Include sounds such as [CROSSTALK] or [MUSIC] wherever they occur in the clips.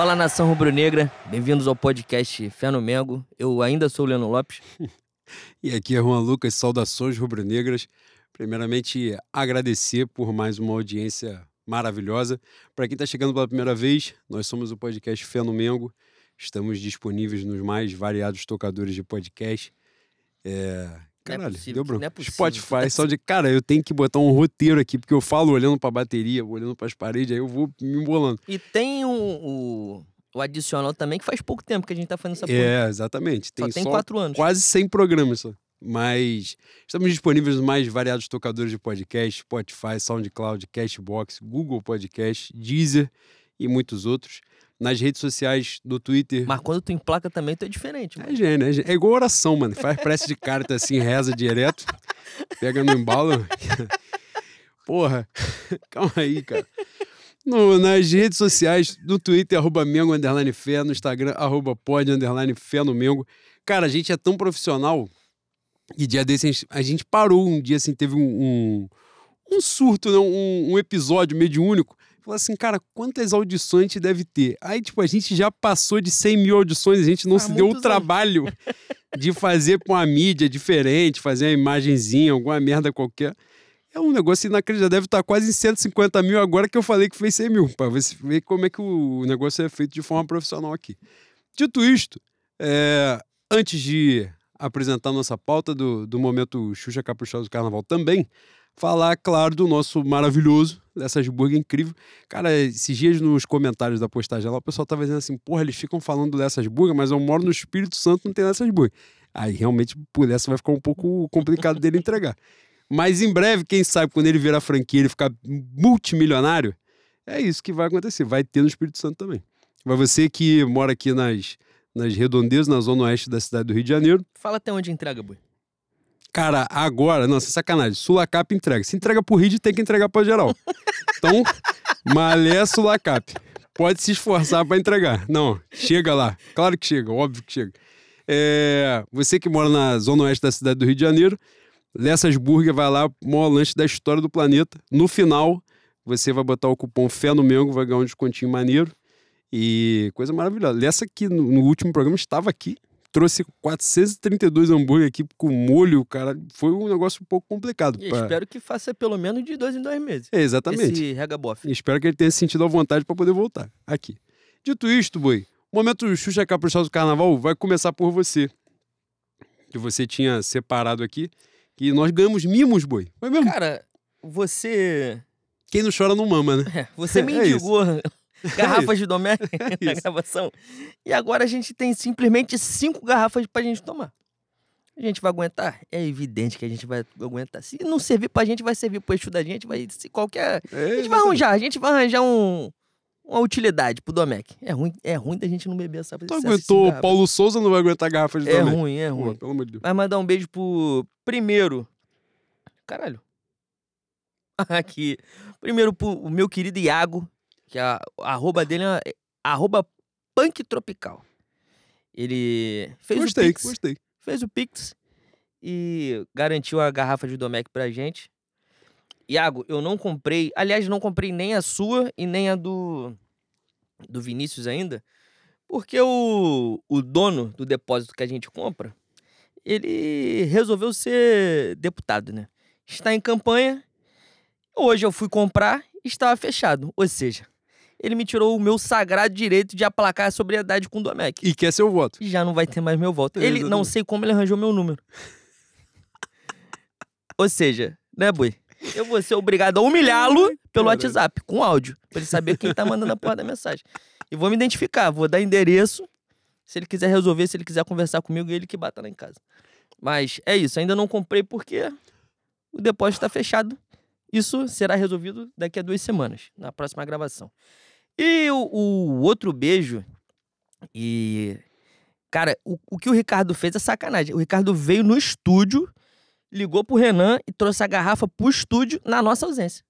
Fala nação rubro-negra, bem-vindos ao podcast Fé no Mengo. Eu ainda sou o Leandro Lopes. [LAUGHS] E aqui é Juan Lucas, saudações rubro-negras. Primeiramente, agradecer por mais uma audiência maravilhosa. Para quem está chegando pela primeira vez, nós somos o podcast Fé no Mengo. Estamos disponíveis nos mais variados tocadores de podcast. É... Caralho, possível, deu não é. Spotify, só de cara, eu tenho que botar um roteiro aqui, porque eu falo olhando para a bateria, olhando para as paredes, aí eu vou me embolando. E tem o, o, o adicional também, que faz pouco tempo que a gente tá fazendo essa porra. É, exatamente. Só Tem tem só quatro anos. quase 100 programas só. Mas estamos disponíveis nos mais variados tocadores de podcast, Spotify, SoundCloud, Cashbox, Google Podcast, Deezer e muitos outros. Nas redes sociais do Twitter. Mas quando tu emplaca também, tu é diferente, mano. É gênio, é gênio. É igual oração, mano. Faz prece de carta assim, reza direto, pega no embalo. [LAUGHS] Porra, [LAUGHS] calma aí, cara. No, nas redes sociais, no Twitter, arroba Mengo, underline fé, no Instagram, arroba pod, underline fé no Mengo. Cara, a gente é tão profissional que dia desse a gente, a gente parou um dia, assim, teve um, um, um surto, né? um, um episódio mediúnico. Falou assim, cara, quantas audições a gente deve ter? Aí, tipo, a gente já passou de 100 mil audições, a gente não Ah, se deu o trabalho de fazer com a mídia diferente, fazer uma imagenzinha, alguma merda qualquer. É um negócio inacreditável. Deve estar quase em 150 mil agora que eu falei que fez 100 mil. Pra você ver como é que o negócio é feito de forma profissional aqui. Dito isto, é, antes de apresentar nossa pauta do, do momento Xuxa Caprichosa do Carnaval também, falar, claro, do nosso maravilhoso, dessas burger incrível. Cara, esses dias nos comentários da postagem lá, o pessoal tava dizendo assim, porra, eles ficam falando dessas burger, mas eu moro no Espírito Santo, não tem dessas burger. Aí realmente, por essa vai ficar um pouco complicado dele entregar. Mas em breve, quem sabe, quando ele virar franquia, ele ficar multimilionário, é isso que vai acontecer. Vai ter no Espírito Santo também. Vai você que mora aqui nas, nas redondezas, na zona oeste da cidade do Rio de Janeiro. Fala até onde entrega, boi. Cara, agora, nossa, sacanagem. Sulacap entrega. Se entrega pro Rio, tem que entregar pra geral. Então, malé Sulacap. Pode se esforçar pra entregar. Não, chega lá. Claro que chega, óbvio que chega. É, você que mora na zona oeste da cidade do Rio de Janeiro, Lessas Burger vai lá, maior lanche da história do planeta. No final, você vai botar o cupom Fé no Mengo, vai ganhar um descontinho maneiro. E coisa maravilhosa. Lessa que no último programa estava aqui, trouxe 432 hambúrguer aqui com molho, cara. Foi um negócio um pouco complicado. E pra- espero que faça pelo menos de dois em dois meses. É, exatamente. Esse regabof. Espero que ele tenha se sentido à vontade para poder voltar aqui. Dito isto, boi, o momento Xuxa Caprichosa do Carnaval vai começar por você. Que você tinha separado aqui. Que nós ganhamos mimos, boi. Foi mesmo? Cara, você. Quem não chora não mama, né? É, você me [LAUGHS] É isso. indicou [LAUGHS] garrafas de Domé [LAUGHS] na gravação. E agora a gente tem simplesmente cinco garrafas pra gente tomar. A gente vai aguentar? É evidente que a gente vai aguentar. Se não servir pra gente, vai servir pro eixo da gente, vai se qualquer. É, A gente vai arranjar, a gente vai arranjar um, uma utilidade pro Domecq. É ruim, é ruim da gente não beber essa Tu aguentou. Paulo Souza, não vai aguentar garrafa de É Domecq. ruim, é Pô, ruim. pelo amor de Deus. Vai mandar um beijo pro primeiro. Caralho. [LAUGHS] Aqui. Primeiro pro o meu querido Iago, que a, a arroba dele é é arroba punk tropical. Ele fez Gostei, o Pix, gostei. fez o Pix e garantiu a garrafa de Domecq pra gente. Iago, eu não comprei, aliás, não comprei nem a sua e nem a do do Vinícius ainda, porque o, o dono do depósito que a gente compra, ele resolveu ser deputado, né? Está em campanha. Hoje eu fui comprar e estava fechado. Ou seja, ele me tirou o meu sagrado direito de aplacar a sobriedade com o Domecq. E quer seu voto. E já não vai ter mais meu voto. É, Ele, não sei como ele arranjou meu número. Ou seja, né, Boi? Eu vou ser obrigado a humilhá-lo pelo Caralho. WhatsApp, com áudio, pra ele saber quem tá mandando a porra da mensagem. E vou me identificar, vou dar endereço. Se ele quiser resolver, se ele quiser conversar comigo, ele que bata lá em casa. Mas é isso, ainda não comprei porque o depósito tá fechado. Isso será resolvido daqui a duas semanas, na próxima gravação. E o, o outro beijo, e. Cara, o, o que o Ricardo fez é sacanagem. O Ricardo veio no estúdio, ligou pro Renan e trouxe a garrafa pro estúdio na nossa ausência.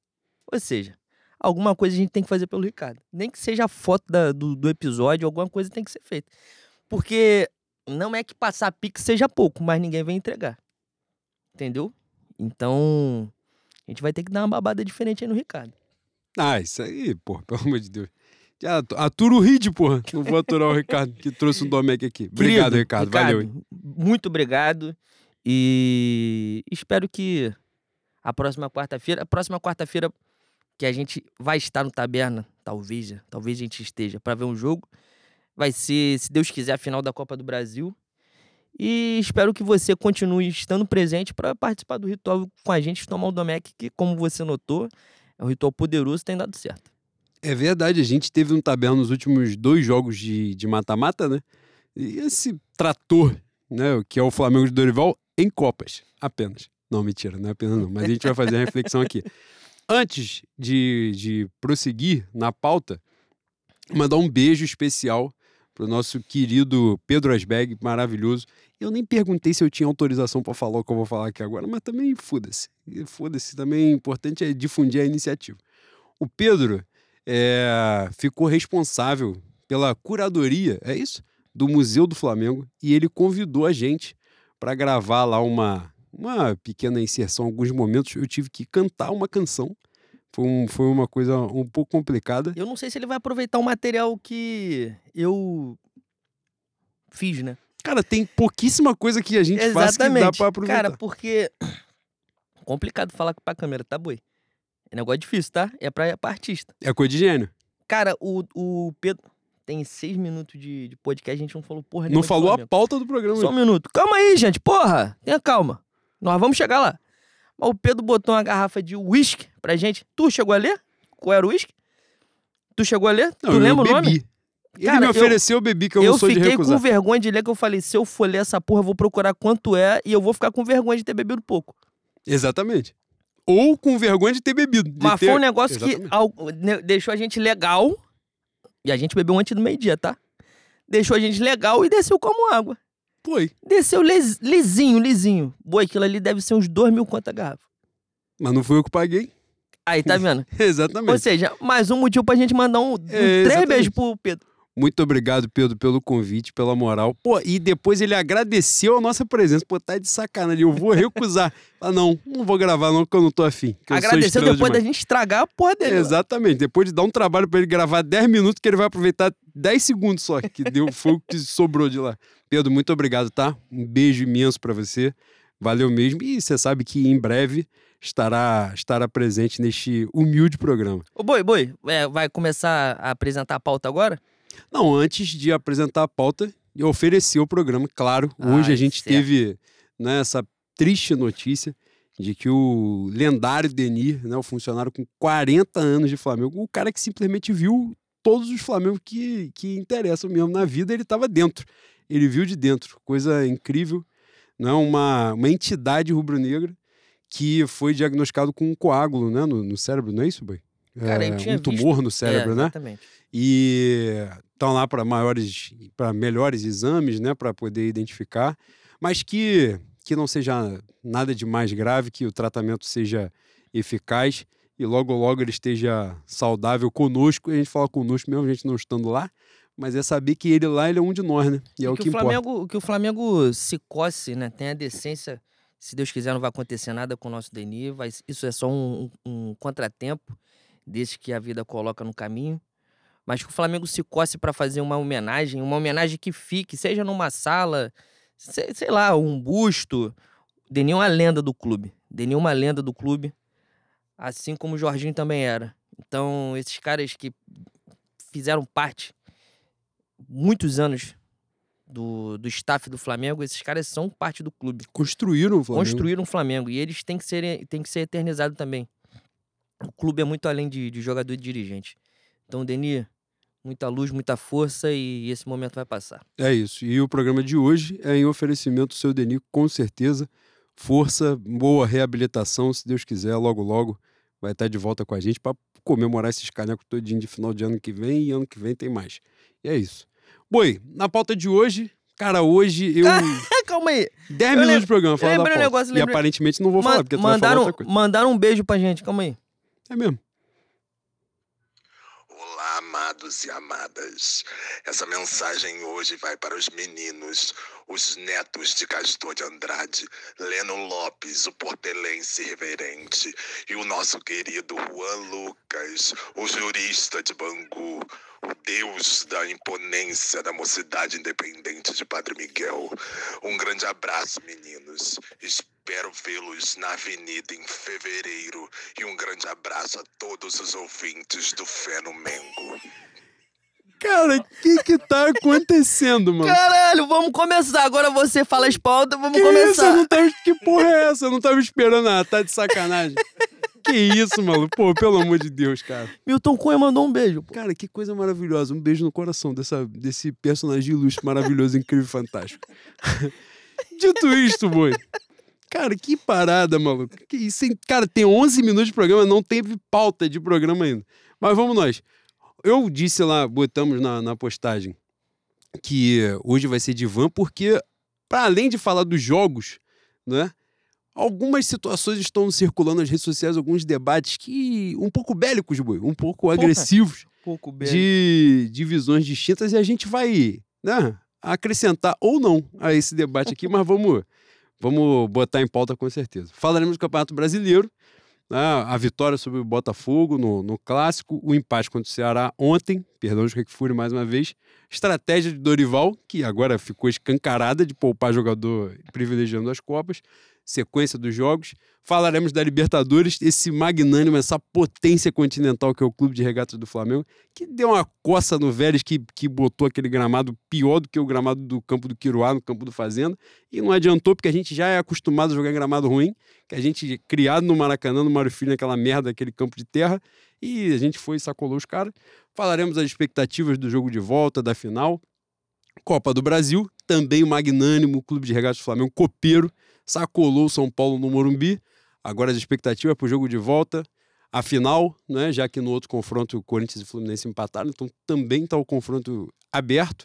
Ou seja, alguma coisa a gente tem que fazer pelo Ricardo. Nem que seja a foto da- do, do episódio, alguma coisa tem que ser feita. Porque não é que passar Pix seja pouco, mas ninguém vai entregar. Entendeu? Então, a gente vai ter que dar uma babada diferente aí no Ricardo. Ah, isso aí, pô, pelo amor de Deus. Já atura o Ride, porra. [LAUGHS] Não vou aturar o Ricardo, que trouxe um Domecq aqui. Obrigado, Querido, Ricardo. Valeu. hein? Muito obrigado. E espero que a próxima quarta-feira, a próxima quarta-feira que a gente vai estar no Taberna, talvez, talvez a gente esteja para ver um jogo, vai ser, se Deus quiser, a final da Copa do Brasil. E espero que você continue estando presente para participar do ritual com a gente, tomar o Domecq, que, como você notou, é um ritual poderoso, tem dado certo. É verdade, a gente teve um tabela nos últimos dois jogos de de mata-mata, né? E esse trator, né, que é o Flamengo de Dorival, em Copas, apenas. Não, mentira, não é apenas não, mas a gente vai fazer a reflexão aqui. [LAUGHS] Antes de, de prosseguir na pauta, mandar um beijo especial pro nosso querido Pedro Asberg, maravilhoso. Eu nem perguntei se eu tinha autorização para falar o que eu vou falar aqui agora, mas também foda-se. Foda-se, também o importante é difundir a iniciativa. O Pedro é, ficou responsável pela curadoria, é isso? Do Museu do Flamengo e ele convidou a gente para gravar lá uma, uma pequena inserção. Alguns momentos eu tive que cantar uma canção. Foi, um, foi uma coisa um pouco complicada. Eu não sei se ele vai aproveitar o material que eu fiz, né? Cara, tem pouquíssima coisa que a gente faz que dá Exatamente. pra aproveitar. Cara, porque. [CLEARS THROAT] Complicado falar pra câmera, tá, boi? É negócio difícil, tá? É pra, pra artista. É coisa de gênio. Cara, o, o Pedro. Tem seis minutos de, de podcast, a gente não falou porra Não falou a pauta do programa. Só um minuto. Calma aí, gente. Porra! Tenha calma. Nós vamos chegar lá. Mas o Pedro botou uma garrafa de uísque pra gente. Tu chegou a ler? Qual era o uísque? Tu chegou a ler? Não, tu eu lembra o nome? Ele Cara, me eu- ofereceu, eu bebi, que eu, Eu não sou de fiquei recusar. com vergonha de ler, que eu falei, se eu for ler essa porra, eu vou procurar quanto é e eu vou ficar com vergonha de ter bebido pouco. Exatamente. Ou com vergonha de ter bebido. de Mas ter- foi um negócio que Exatamente. al- ne- deixou a gente legal. E a gente bebeu antes do meio-dia, tá? Deixou a gente legal e desceu como água. Foi. Desceu lis- lisinho, lisinho. Boa, aquilo ali deve ser uns dois mil conta garrafa. Mas não fui eu que paguei. Aí, tá [LAUGHS] vendo? Ou Exatamente. seja, mais um motivo pra gente mandar um, um três exatamente. beijos pro Pedro. Muito obrigado, Pedro, pelo convite, pela moral. Pô, e depois ele agradeceu a nossa presença. Pô, tá de sacanagem. Eu vou recusar. [LAUGHS] Ah, não, não vou gravar não, porque eu não tô afim. Agradeceu depois da demais. gente estragar a porra dele. Exatamente. Depois de dar um trabalho pra ele gravar 10 minutos, que ele vai aproveitar 10 segundos só, que deu, foi o que sobrou de lá. Pedro, muito obrigado, tá? Um beijo imenso pra você. Valeu mesmo. E você sabe que em breve estará, estará presente neste humilde programa. Ô, Boi, Boi, é, vai começar a apresentar a pauta agora? Não, antes de apresentar a pauta, eu ofereci o programa, claro. Hoje Ai, a gente certo. teve né, essa triste notícia de que o lendário Denir, né, o funcionário com 40 anos de Flamengo, o cara que simplesmente viu todos os Flamengo que, que interessam mesmo na vida, ele estava dentro. Ele viu de dentro. Coisa incrível. Né, uma, uma entidade rubro-negra que foi diagnosticado com um coágulo né, no, no cérebro, não é isso, Boi? Cara, É, um tumor no cérebro, é, né? Exatamente. E estão lá para maiores, para melhores exames, né, para poder identificar, mas que que não seja nada de mais grave, que o tratamento seja eficaz e logo logo ele esteja saudável conosco. E a gente fala conosco mesmo, a gente não estando lá, mas é saber que ele lá ele é um de nós, né? E é o que, que o importa. Flamengo, que o Flamengo se coce, né? Tem a decência. Se Deus quiser, não vai acontecer nada com o nosso Denis. Vai, isso é só um, um- um contratempo desses que a vida coloca no caminho. Mas que o Flamengo se coce para fazer uma homenagem, uma homenagem que fique, seja numa sala, sei, sei lá, um busto. Denis é uma lenda do clube. Denis é uma lenda do clube, assim como o Jorginho também era. Então, esses caras que fizeram parte muitos anos do, do staff do Flamengo, esses caras são parte do clube. Construíram o Flamengo. Construíram o Flamengo. E eles têm que ser, têm que ser eternizados também. O clube é muito além de, de jogador e de dirigente. Então, Denis, muita luz, muita força e esse momento vai passar. É isso. E o programa de hoje é em oferecimento do seu Denis, com certeza. Força, boa reabilitação, se Deus quiser, logo logo vai estar de volta com a gente para comemorar esses canecos todinho de final de ano que vem e ano que vem tem mais. E é isso. Boi, na pauta de hoje, cara, hoje eu. [LAUGHS] Calma aí. 10 eu minutos lem- de programa falar da lembrei um pauta. negócio, e aparentemente não vou falar, porque tu vai falar mandaram, outra coisa. mandaram um beijo pra gente. Calma aí. É mesmo. Olá, amados e amadas. Essa mensagem hoje vai para os meninos, os netos de Castor de Andrade, Leno Lopes, o portelense reverente, e o nosso querido Juan Lucas, o jurista de Bangu, o deus da imponência da mocidade independente de Padre Miguel. Um grande abraço, meninos. Espero vê-los na avenida em fevereiro. E um grande abraço a todos os ouvintes do Fé no Mengo. Cara, o que que tá acontecendo, mano? Caralho, vamos começar. Agora você fala as pautas, vamos que isso? Eu começar. não tava... Que porra é essa? Eu não tava esperando nada. Tá de sacanagem. que isso, mano? Pô, pelo amor de Deus, cara. Milton Cunha mandou um beijo. pô. Cara, que coisa maravilhosa. Um beijo no coração dessa, desse personagem ilustre, maravilhoso, incrível, fantástico. [LAUGHS] Dito isto, boi. Cara, que parada, maluco. Que isso? Cara, tem 11 minutos de programa, não teve pauta de programa ainda. Mas vamos nós. Eu disse lá, botamos na, na postagem, que hoje vai ser de van, porque, para além de falar dos jogos, né? Algumas situações estão circulando nas redes sociais, alguns debates que. um pouco bélicos, boi, um pouco agressivos Pouco beijo. de, de visões distintas e a gente vai né, acrescentar ou não a esse debate aqui, mas vamos, vamos botar em pauta com certeza. Falaremos do Campeonato Brasileiro, né, a vitória sobre o Botafogo no, no Clássico, o empate contra o Ceará ontem, perdão de Fúria mais uma vez, estratégia de Dorival, que agora ficou escancarada de poupar jogador privilegiando as Copas, sequência dos jogos. Falaremos da Libertadores, esse magnânimo, essa potência continental que é o Clube de Regatas do Flamengo, que deu uma coça no Vélez, que, que botou aquele gramado pior do que o gramado do campo do Quiruá, no campo do Fazenda, e não adiantou, porque a gente já é acostumado a jogar gramado ruim, que a gente, criado no Maracanã, no Mário Filho, naquela merda, aquele campo de terra, e a gente foi e sacolou os caras. Falaremos das expectativas do jogo de volta, da final. Copa do Brasil, também o magnânimo Clube de Regatas do Flamengo, copeiro, sacolou o São Paulo no Morumbi. Agora as expectativas para o jogo de volta, a final, né? já que no outro confronto o Corinthians e o Fluminense empataram, então também está o confronto aberto.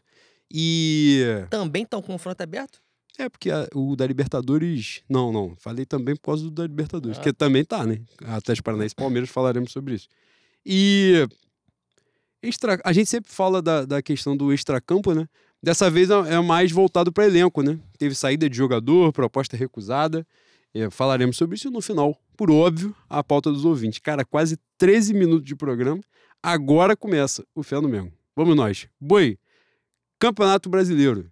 E Também tá um confronto aberto? é porque a- o da Libertadores. Não, não. Falei também por causa do da Libertadores, Ah. que também tá, né? Atlético Paranaense e Palmeiras falaremos sobre isso. E. Extra, a gente sempre fala da, da questão do extracampo, né? Dessa vez é é mais voltado para elenco, né? Teve saída de jogador, proposta recusada. É, falaremos sobre isso no final. Por óbvio, a pauta dos ouvintes. Cara, quase 13 minutos de programa. Agora começa o Fé no Mengo. Vamos nós. Boi, Campeonato Brasileiro.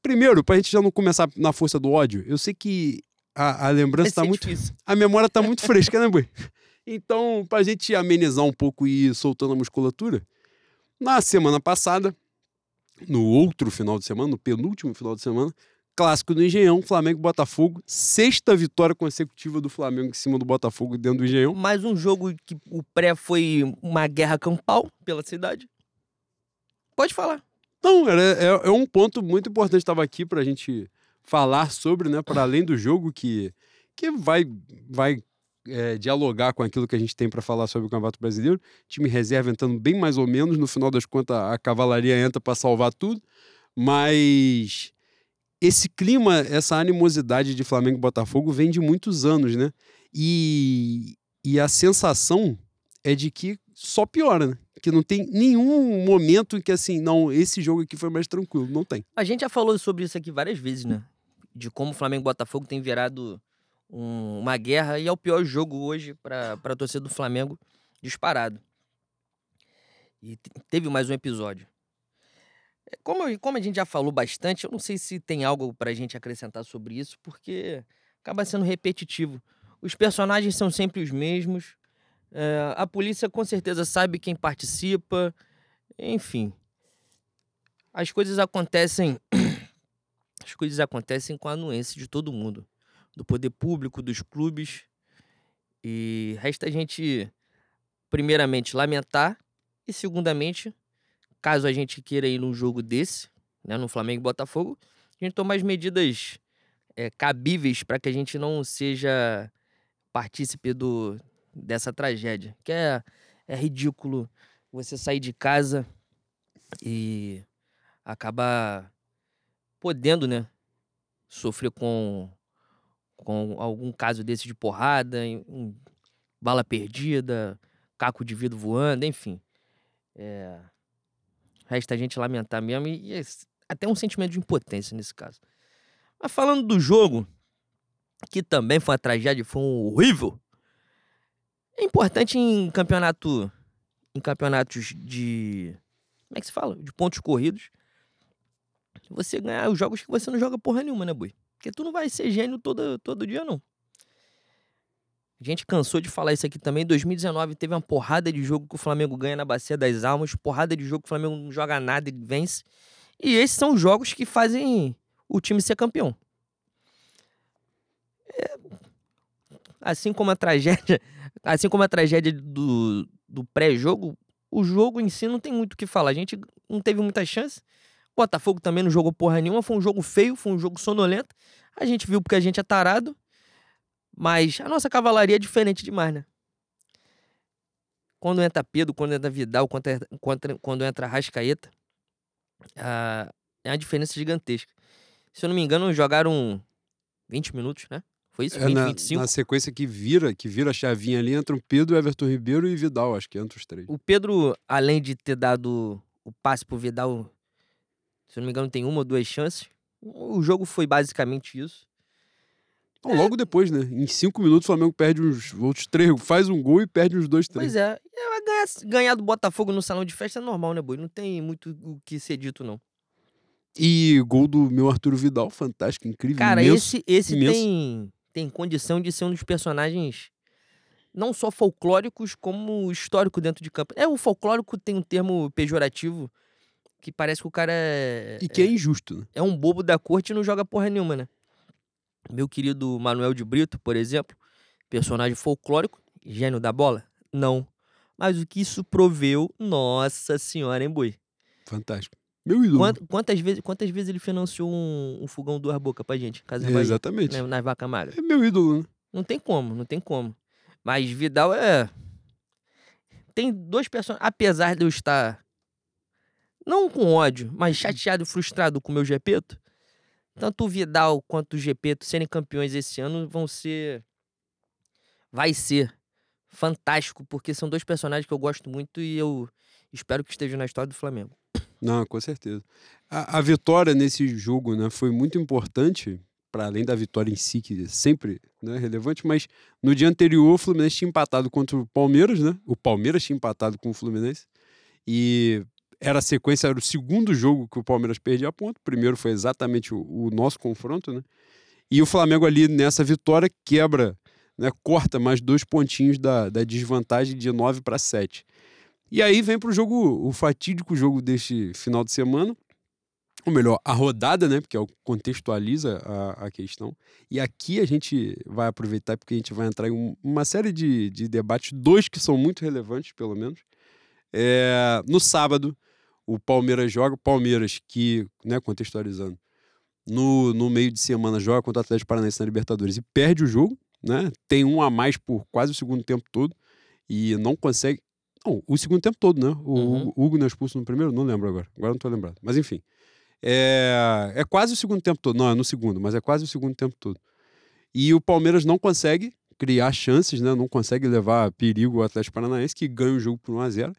Primeiro, pra gente já não começar na força do ódio, eu sei que a, a lembrança Vai tá ser muito. difícil. [LAUGHS] A memória tá muito fresca, né, Boi? Então, pra gente amenizar um pouco e ir soltando a musculatura, na semana passada, no outro final de semana, no penúltimo final de semana, clássico do Engenhão, Flamengo Botafogo, sexta vitória consecutiva do Flamengo em cima do Botafogo dentro do Engenhão. Mais um jogo que o pré foi uma guerra campal pela cidade. Pode falar. Não, era, é, é um ponto muito importante estava aqui para a gente falar sobre, né? Para além do jogo que, que vai, vai é, dialogar com aquilo que a gente tem para falar sobre o Campeonato Brasileiro. Time reserva entrando bem mais ou menos. No final das contas, a cavalaria entra para salvar tudo. Mas esse clima, essa animosidade de Flamengo e Botafogo vem de muitos anos, né? E, e a sensação é de que só piora, né? Que não tem nenhum momento em que assim, não, esse jogo aqui foi mais tranquilo. Não tem. A gente já falou sobre isso aqui várias vezes, né? De como o Flamengo e Botafogo tem virado um- uma guerra e é o pior jogo hoje para a torcida do Flamengo disparado. E te- teve mais um episódio. É, Como, como a gente já falou bastante, eu não sei se tem algo pra gente acrescentar sobre isso, porque acaba sendo repetitivo. Os personagens são sempre os mesmos. é, a polícia com certeza sabe quem participa. Enfim. As coisas acontecem. [COUGHS] As coisas acontecem com a anuência de todo mundo. Do poder público, dos clubes. E resta a gente, primeiramente, lamentar. E, segundamente, caso a gente queira ir num jogo desse, né, no Flamengo e Botafogo, a gente tomar as medidas é, cabíveis para que a gente não seja partícipe do, dessa tragédia. Que é, é ridículo você sair de casa e acabar podendo, né, sofrer com, com algum caso desse de porrada, bala perdida, caco de vidro voando, enfim. É... Resta a gente lamentar mesmo e, e até um sentimento de impotência nesse caso. Mas falando do jogo, que também foi uma tragédia, foi um horrível. É importante em campeonato. Em campeonatos de. Como é que se fala? De pontos corridos. Você ganhar os jogos que você não joga porra nenhuma, né, Boi? Porque tu não vai ser gênio todo, todo dia, não. A gente cansou de falar isso aqui também. Em 2019 teve uma porrada de jogo que o Flamengo ganha na Bacia das Almas, porrada de jogo que o Flamengo não joga nada e vence. E esses são os jogos que fazem o time ser campeão. É, Assim como a tragédia, [LAUGHS] assim como a tragédia do, do pré-jogo, o jogo em si não tem muito o que falar. A gente não teve muita chance. Botafogo também não jogou porra nenhuma. Foi um jogo feio, foi um jogo sonolento. A gente viu porque a gente é tarado. Mas a nossa cavalaria é diferente demais, né? Quando entra Pedro, quando entra Vidal, quando entra, quando- quando entra Rascaeta, é uma diferença gigantesca. Se eu não me engano, jogaram 20 minutos, né? Foi isso? É 20, na, 25? na sequência que vira, que vira a chavinha ali, entram Pedro, Everton Ribeiro e Vidal, acho que entre os três. O Pedro, além de ter dado o passe pro Vidal, se eu não me engano, tem uma ou duas chances. O jogo foi basicamente isso. Então, logo depois, né? Em cinco minutos, o Flamengo perde uns outros três, faz um gol e perde uns dois, três. Pois é, é, ganhar, ganhar do Botafogo no salão de festa é normal, né, Boi? Não tem muito o que ser dito, não. E gol do meu Arturo Vidal, fantástico, incrível. Cara, imenso. esse, esse imenso. tem, tem condição de ser um dos personagens não só folclóricos, como histórico dentro de campo. É, o folclórico tem um termo pejorativo que parece que o cara é, E que é injusto, né? é um bobo da corte e não joga porra nenhuma, né? Meu querido Manuel de Brito, por exemplo, personagem folclórico, gênio da bola? Não. Mas o que isso proveu, nossa senhora, hein, boi? Fantástico. Meu ídolo. Quant- quantas, vezes, quantas vezes ele financiou um, um fogão duas bocas pra gente? Casa É, exatamente. né, nas vacas magras? É meu ídolo, né? Não tem como, não tem como. Mas Vidal é. Tem dois personagens. Apesar de eu estar. Não com ódio, mas chateado e frustrado com o meu Gepeto. Tanto o Vidal quanto o Gepeto serem campeões esse ano vão ser. Vai ser fantástico, porque são dois personagens que eu gosto muito e eu espero que estejam na história do Flamengo. Não, com certeza. A, a vitória nesse jogo né, foi muito importante, para além da vitória em si, que é sempre né, relevante, mas no dia anterior o Fluminense tinha empatado contra o Palmeiras, né? O Palmeiras tinha empatado com o Fluminense. E era a sequência, era o segundo jogo que o Palmeiras perdia ponto. O primeiro foi exatamente o, o nosso confronto, né? E o Flamengo ali nessa vitória quebra, né, corta mais dois pontinhos da, da desvantagem de 9 para 7. E aí vem para o jogo, o fatídico jogo deste final de semana, ou melhor, a rodada, né? Porque é contextualiza a, a questão. E aqui a gente vai aproveitar porque a gente vai entrar em um- uma série de, de debates, dois que são muito relevantes, pelo menos. É, no sábado, o Palmeiras joga, o Palmeiras que, né, contextualizando, no, no meio de semana joga contra o Atlético Paranaense na Libertadores e perde o jogo, né? Tem um a mais por quase o segundo tempo todo e não consegue. Não, o segundo tempo todo, né? O Uhum. Hugo, não é expulso no primeiro? Não lembro agora. Agora não tô lembrado. Mas enfim. É, é quase o segundo tempo todo. Não, é no segundo, mas é quase o segundo tempo todo. E o Palmeiras não consegue criar chances, né? Não consegue levar perigo ao Atlético Paranaense, que ganha o jogo por 1 a 0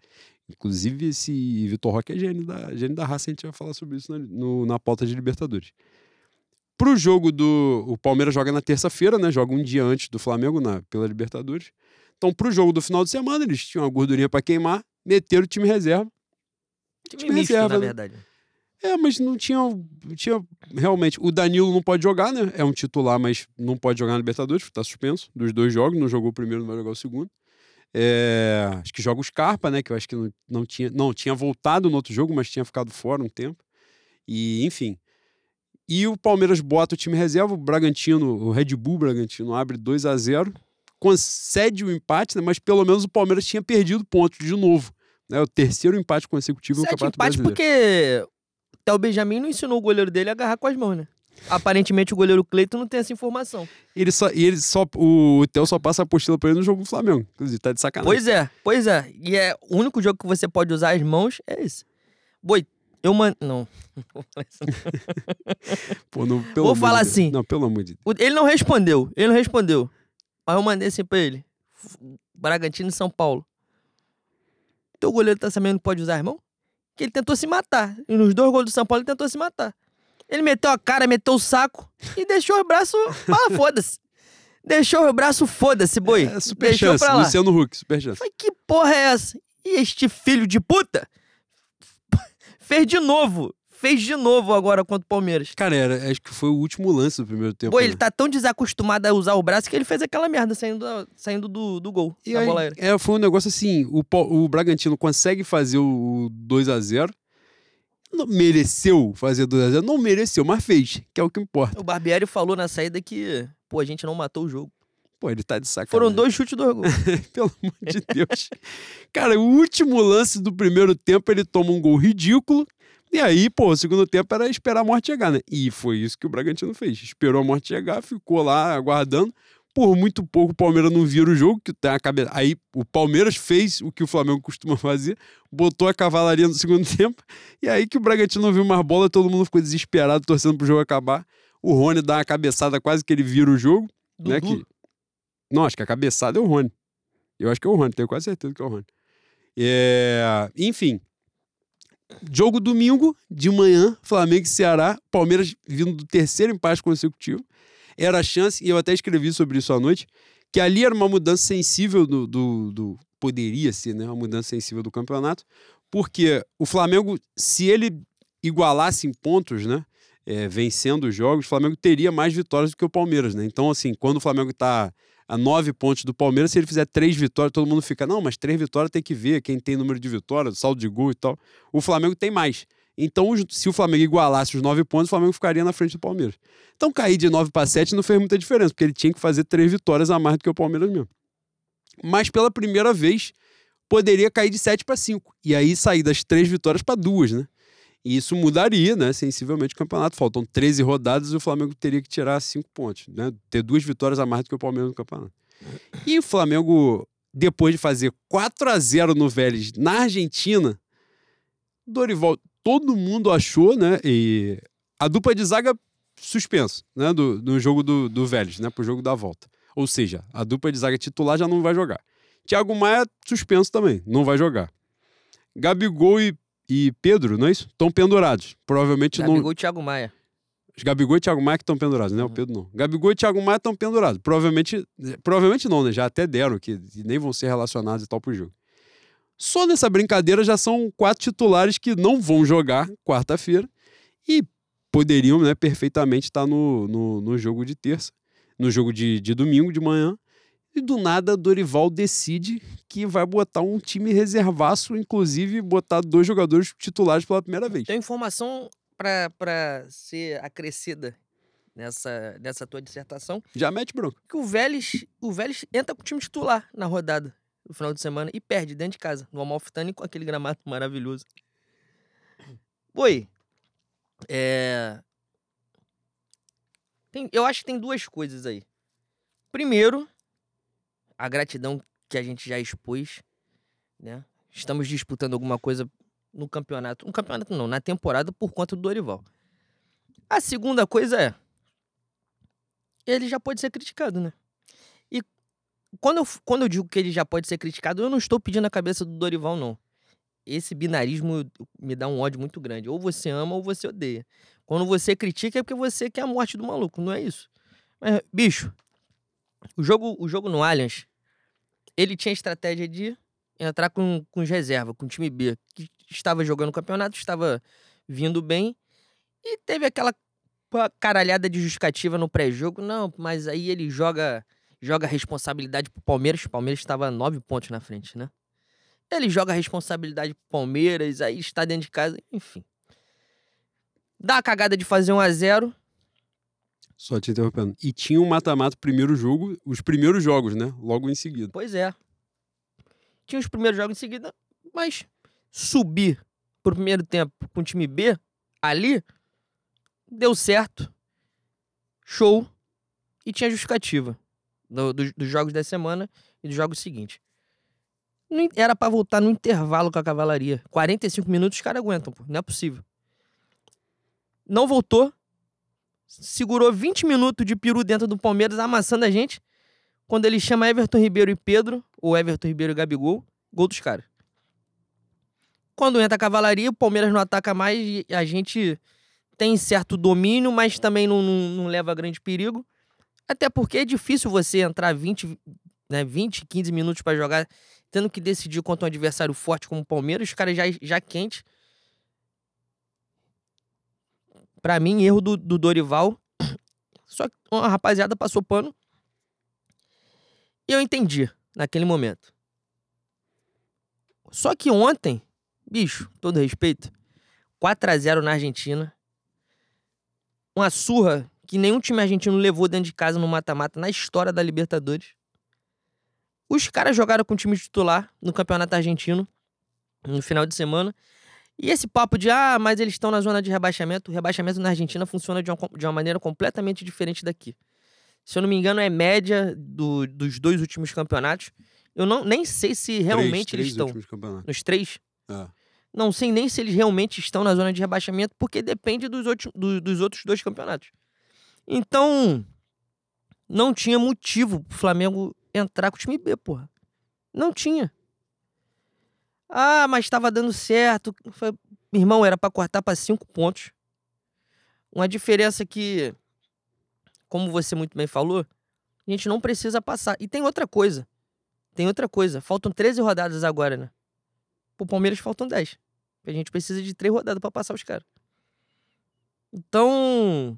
Inclusive, esse Vitor Roque é gênio da, gênio da raça, a gente vai falar sobre isso na, no- na pauta de Libertadores. Pro jogo do. O Palmeiras joga na terça-feira, né? Joga um dia antes do Flamengo na, pela Libertadores. Então, pro jogo do final de semana, eles tinham uma gordurinha para queimar, meteram o time reserva. Time Time misto, reserva, na né? verdade. É, mas não tinha, tinha. Realmente, o Danilo não pode jogar, né? É um titular, mas não pode jogar na Libertadores, tá suspenso dos dois jogos. Não jogou o primeiro, não vai jogar o segundo. É, acho que joga o Scarpa, né? Que eu acho que não, não tinha. Não, tinha voltado no outro jogo, mas tinha ficado fora um tempo. E, enfim. E o Palmeiras bota o time reserva, o Bragantino, o Red Bull Bragantino abre 2 a 0 concede o empate, né? Mas pelo menos o Palmeiras tinha perdido pontos de novo. Né? O terceiro empate consecutivo no Sete Campeonato empates Brasileiro. porque o Theo Benjamin não ensinou o goleiro dele a agarrar com as mãos, né? Aparentemente o goleiro Cleiton não tem essa informação. Ele só, e ele só, o Theo só passa a apostila pra ele no jogo do Flamengo. Inclusive, tá de sacanagem. Pois é, pois é. E é o único jogo que você pode usar as mãos é esse. Boi, eu man... Não. [LAUGHS] Pô, não, pelo Vou falar de assim. Não, pelo amor de Deus. O- Ele não respondeu, ele não respondeu. Aí eu mandei assim pra ele. Bragantino e São Paulo. teu goleiro tá sabendo que pode usar as mãos? Que ele tentou se matar. E nos dois gols do São Paulo ele tentou se matar. Ele meteu a cara, meteu o saco e deixou o braço. [LAUGHS] Ah, foda-se. Deixou o braço, foda-se, boi. É, super Deixou chance, pra lá. Luciano Huck, super chance. Falei, que porra é essa? E este filho de puta [LAUGHS] fez de novo. Fez de novo agora contra o Palmeiras. Cara, era, acho que foi o último lance do primeiro tempo. Pô, né? ele tá tão desacostumado a usar o braço que ele fez aquela merda saindo, saindo do, do gol. E aí, bola aérea. é, foi um negócio assim: o, o Bragantino consegue fazer o 2 a 0 Não mereceu fazer 2 a 0 Não mereceu, mas fez, que é o que importa. O Barbieri falou na saída que, pô, a gente não matou o jogo. Pô, ele tá de sacanagem. Foram dois chutes, dois gols. [LAUGHS] Pelo amor de Deus. Cara, o último lance do primeiro tempo, ele toma um gol ridículo. E aí, pô, o segundo tempo era esperar a morte chegar, né? E foi isso que o Bragantino fez. Esperou a morte chegar, ficou lá aguardando. Por muito pouco o Palmeiras não vira o jogo, que tem a cabeça. Aí o Palmeiras fez o que o Flamengo costuma fazer, botou a cavalaria no segundo [LAUGHS] tempo. E aí que o Bragantino não viu mais bola, todo mundo ficou desesperado, torcendo pro jogo acabar. O Rony dá uma cabeçada, quase que ele vira o jogo né? Dudu. Que... Não, acho que a cabeçada é o Rony. Eu acho que é o Rony, tenho quase certeza que é o Rony. É... Enfim. Jogo domingo, de manhã, Flamengo e Ceará, Palmeiras vindo do terceiro empate consecutivo. Era a chance, e eu até escrevi sobre isso à noite, que ali era uma mudança sensível do. do, do- poderia ser, né? Uma mudança sensível do campeonato, porque o Flamengo, se ele igualasse em pontos, né? é, vencendo os jogos, o Flamengo teria mais vitórias do que o Palmeiras, né? Então, assim, quando o Flamengo tá a nove pontos do Palmeiras, se ele fizer três vitórias, todo mundo fica, não, mas três vitórias tem que ver quem tem número de vitórias, saldo de gol e tal. O Flamengo tem mais. Então, se o Flamengo igualasse os nove pontos, o Flamengo ficaria na frente do Palmeiras. Então, cair de nove para sete não fez muita diferença, porque ele tinha que fazer três vitórias a mais do que o Palmeiras mesmo. Mas pela primeira vez, poderia cair de sete para cinco. E aí sair das três vitórias para duas, né? E isso mudaria, né, sensivelmente o campeonato. Faltam 13 rodadas e o Flamengo teria que tirar 5 pontos, né? Ter duas vitórias a mais do que o Palmeiras no campeonato. E o Flamengo, depois de fazer 4 a 0 no Vélez na Argentina, Dorival, todo mundo achou, né? E a dupla de zaga suspenso, né? Do, do jogo do, do Vélez, né? Pro jogo da volta. Ou seja, a dupla de zaga titular já não vai jogar. Thiago Maia, suspenso também, não vai jogar. Gabigol e, e Pedro, não é isso? Estão pendurados. Provavelmente não. Gabigol e Thiago Maia. Os Gabigol e Thiago Maia que estão pendurados, né? O Uhum. Pedro não. Gabigol e Thiago Maia estão pendurados. Provavelmente, provavelmente não, né? Já até deram que nem vão ser relacionados e tal pro jogo. Só nessa brincadeira já são quatro titulares que não vão jogar quarta-feira e poderiam, né, perfeitamente estar no, no, no jogo de terça, no jogo de, de domingo de manhã. E do nada, Dorival decide que vai botar um time reservaço, inclusive botar dois jogadores titulares pela primeira vez. Tem informação pra ser acrescida nessa, nessa tua dissertação Já mete bronca. que o Vélez, o Vélez entra com o time titular na rodada no final de semana e perde dentro de casa, no Amalfitani com aquele gramado [LAUGHS] maravilhoso. Oi, é... tem- eu acho que tem duas coisas aí. Primeiro, a gratidão que a gente já expôs, né? Estamos disputando alguma coisa no campeonato. No campeonato não, na temporada por conta do Dorival. A segunda coisa é ele já pode ser criticado, né? Quando eu, quando eu digo que ele já pode ser criticado, eu não estou pedindo a cabeça do Dorival, não. Esse binarismo me dá um ódio muito grande. Ou você ama ou você odeia. Quando você critica é porque você quer a morte do maluco, não é isso? Mas, bicho, o jogo, o jogo no Allianz, ele tinha estratégia de entrar com, com os reserva, com o time B, que estava jogando o campeonato, estava vindo bem, e teve aquela caralhada de justificativa no pré-jogo. Não, mas aí ele joga joga a responsabilidade pro Palmeiras. O Palmeiras estava nove pontos na frente, né? Ele joga a responsabilidade pro Palmeiras, aí está dentro de casa, enfim. Dá a cagada de fazer 1 a 0 Só te interrompendo. E tinha um mata-mata primeiro jogo, os primeiros jogos, né? Logo em seguida. Pois é. Tinha os primeiros jogos em seguida, mas subir pro primeiro tempo com o time B ali deu certo. Show. E tinha justificativa do- dos, dos jogos da semana e dos jogos seguintes. Era pra voltar no intervalo com a cavalaria. 45 minutos os caras aguentam, pô. Não é possível. Não voltou. Segurou 20 minutos de peru dentro do Palmeiras, amassando a gente quando ele chama Everton Ribeiro e Pedro, ou Everton Ribeiro e Gabigol, gol dos caras. Quando entra a cavalaria, o Palmeiras não ataca mais e a gente tem certo domínio, mas também não, não, não leva a grande perigo. Até porque é difícil você entrar 20, né, 20 15 minutos para jogar, tendo que decidir contra um adversário forte como o Palmeiras, os caras já, já quentes. Pra mim, erro do, do Dorival. [CLEARS THROAT] Só que a rapaziada passou pano. E eu entendi naquele momento. Só que ontem, bicho, todo respeito, 4 a 0 na Argentina. Uma surra que nenhum time argentino levou dentro de casa no mata-mata na história da Libertadores. Os caras jogaram com o time titular no Campeonato Argentino no final de semana. E esse papo de, ah, mas eles estão na zona de rebaixamento. O rebaixamento na Argentina funciona de uma, de uma maneira completamente diferente daqui. Se eu não me engano, é média do, dos dois últimos campeonatos. Eu não, nem sei se realmente três, eles estão. Nos três? É. Não sei nem se eles realmente estão na zona de rebaixamento, porque depende dos, outros- do- dos outros dois campeonatos. Então, não tinha motivo pro Flamengo entrar com o time B, porra. Não tinha. Ah, mas estava dando certo. Foi- Irmão, era pra cortar pra cinco pontos. Uma diferença que, como você muito bem falou, a gente não precisa passar. E tem outra coisa. Tem outra coisa. Faltam 13 rodadas agora, né? Pro Palmeiras faltam 10. A gente precisa de três rodadas pra passar os caras. Então,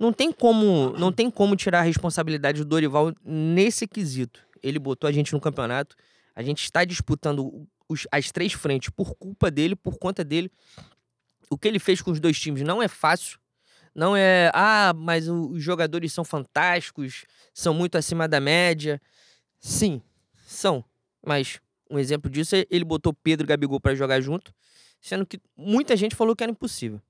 não tem como, não tem como tirar a responsabilidade do Dorival nesse quesito. Ele botou a gente no campeonato. A gente está disputando os- as três frentes por culpa dele, por conta dele. O que ele fez com os dois times não é fácil. Não é, ah, mas os jogadores são fantásticos, são muito acima da média. Sim, são. Mas um exemplo disso é ele botou Pedro e Gabigol para jogar junto, sendo que muita gente falou que era impossível.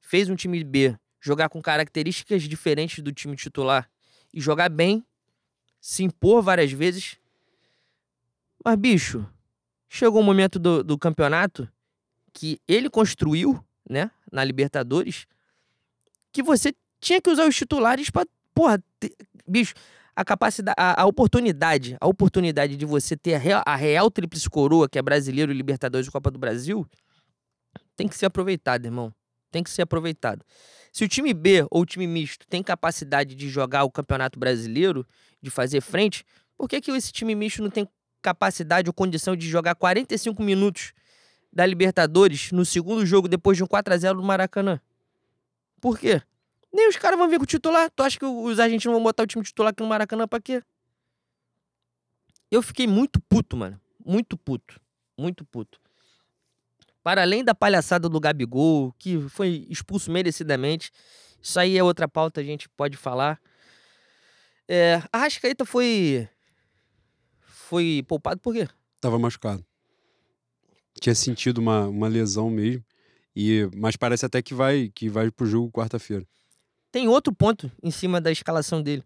Fez um time B jogar com características diferentes do time titular e jogar bem, se impor várias vezes. Mas, bicho, chegou um momento do, do campeonato que ele construiu, né, na Libertadores, que você tinha que usar os titulares pra, porra, bicho, a capacidade, a, a oportunidade, a oportunidade de você ter a real, a real tríplice coroa, que é brasileiro, Libertadores e Copa do Brasil, tem que ser aproveitada, irmão. Tem que ser aproveitado. Se o time B ou o time misto tem capacidade de jogar o Campeonato Brasileiro, de fazer frente, por que, que esse time misto não tem capacidade ou condição de jogar 45 minutos da Libertadores no segundo jogo depois de um 4 a 0 no Maracanã? Por quê? Nem os caras vão vir com o titular. Tu acha que os argentinos vão botar o time titular aqui no Maracanã pra quê? Eu fiquei muito puto, mano. Muito puto. Muito puto. Para além da palhaçada do Gabigol, que foi expulso merecidamente, isso aí é outra pauta, a gente pode falar. É, a Rascaeta foi. Foi poupado por quê? Tava machucado. Tinha sentido uma, uma lesão mesmo. E, mas parece até que vai, que vai pro jogo quarta-feira. Tem outro ponto em cima da escalação dele.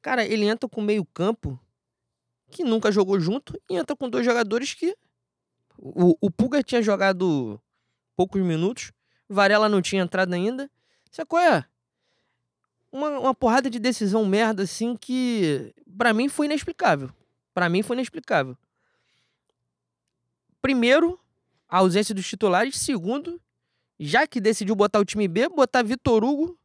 Cara, ele entra com meio campo que nunca jogou junto e entra com dois jogadores que. O, o Pulgar tinha jogado poucos minutos, Varela não tinha entrado ainda. Sabe qual é? Uma, uma porrada de decisão merda assim que pra mim foi inexplicável. Pra mim foi inexplicável. Primeiro, a ausência dos titulares. Segundo, já que decidiu botar o time B, botar Vitor Hugo,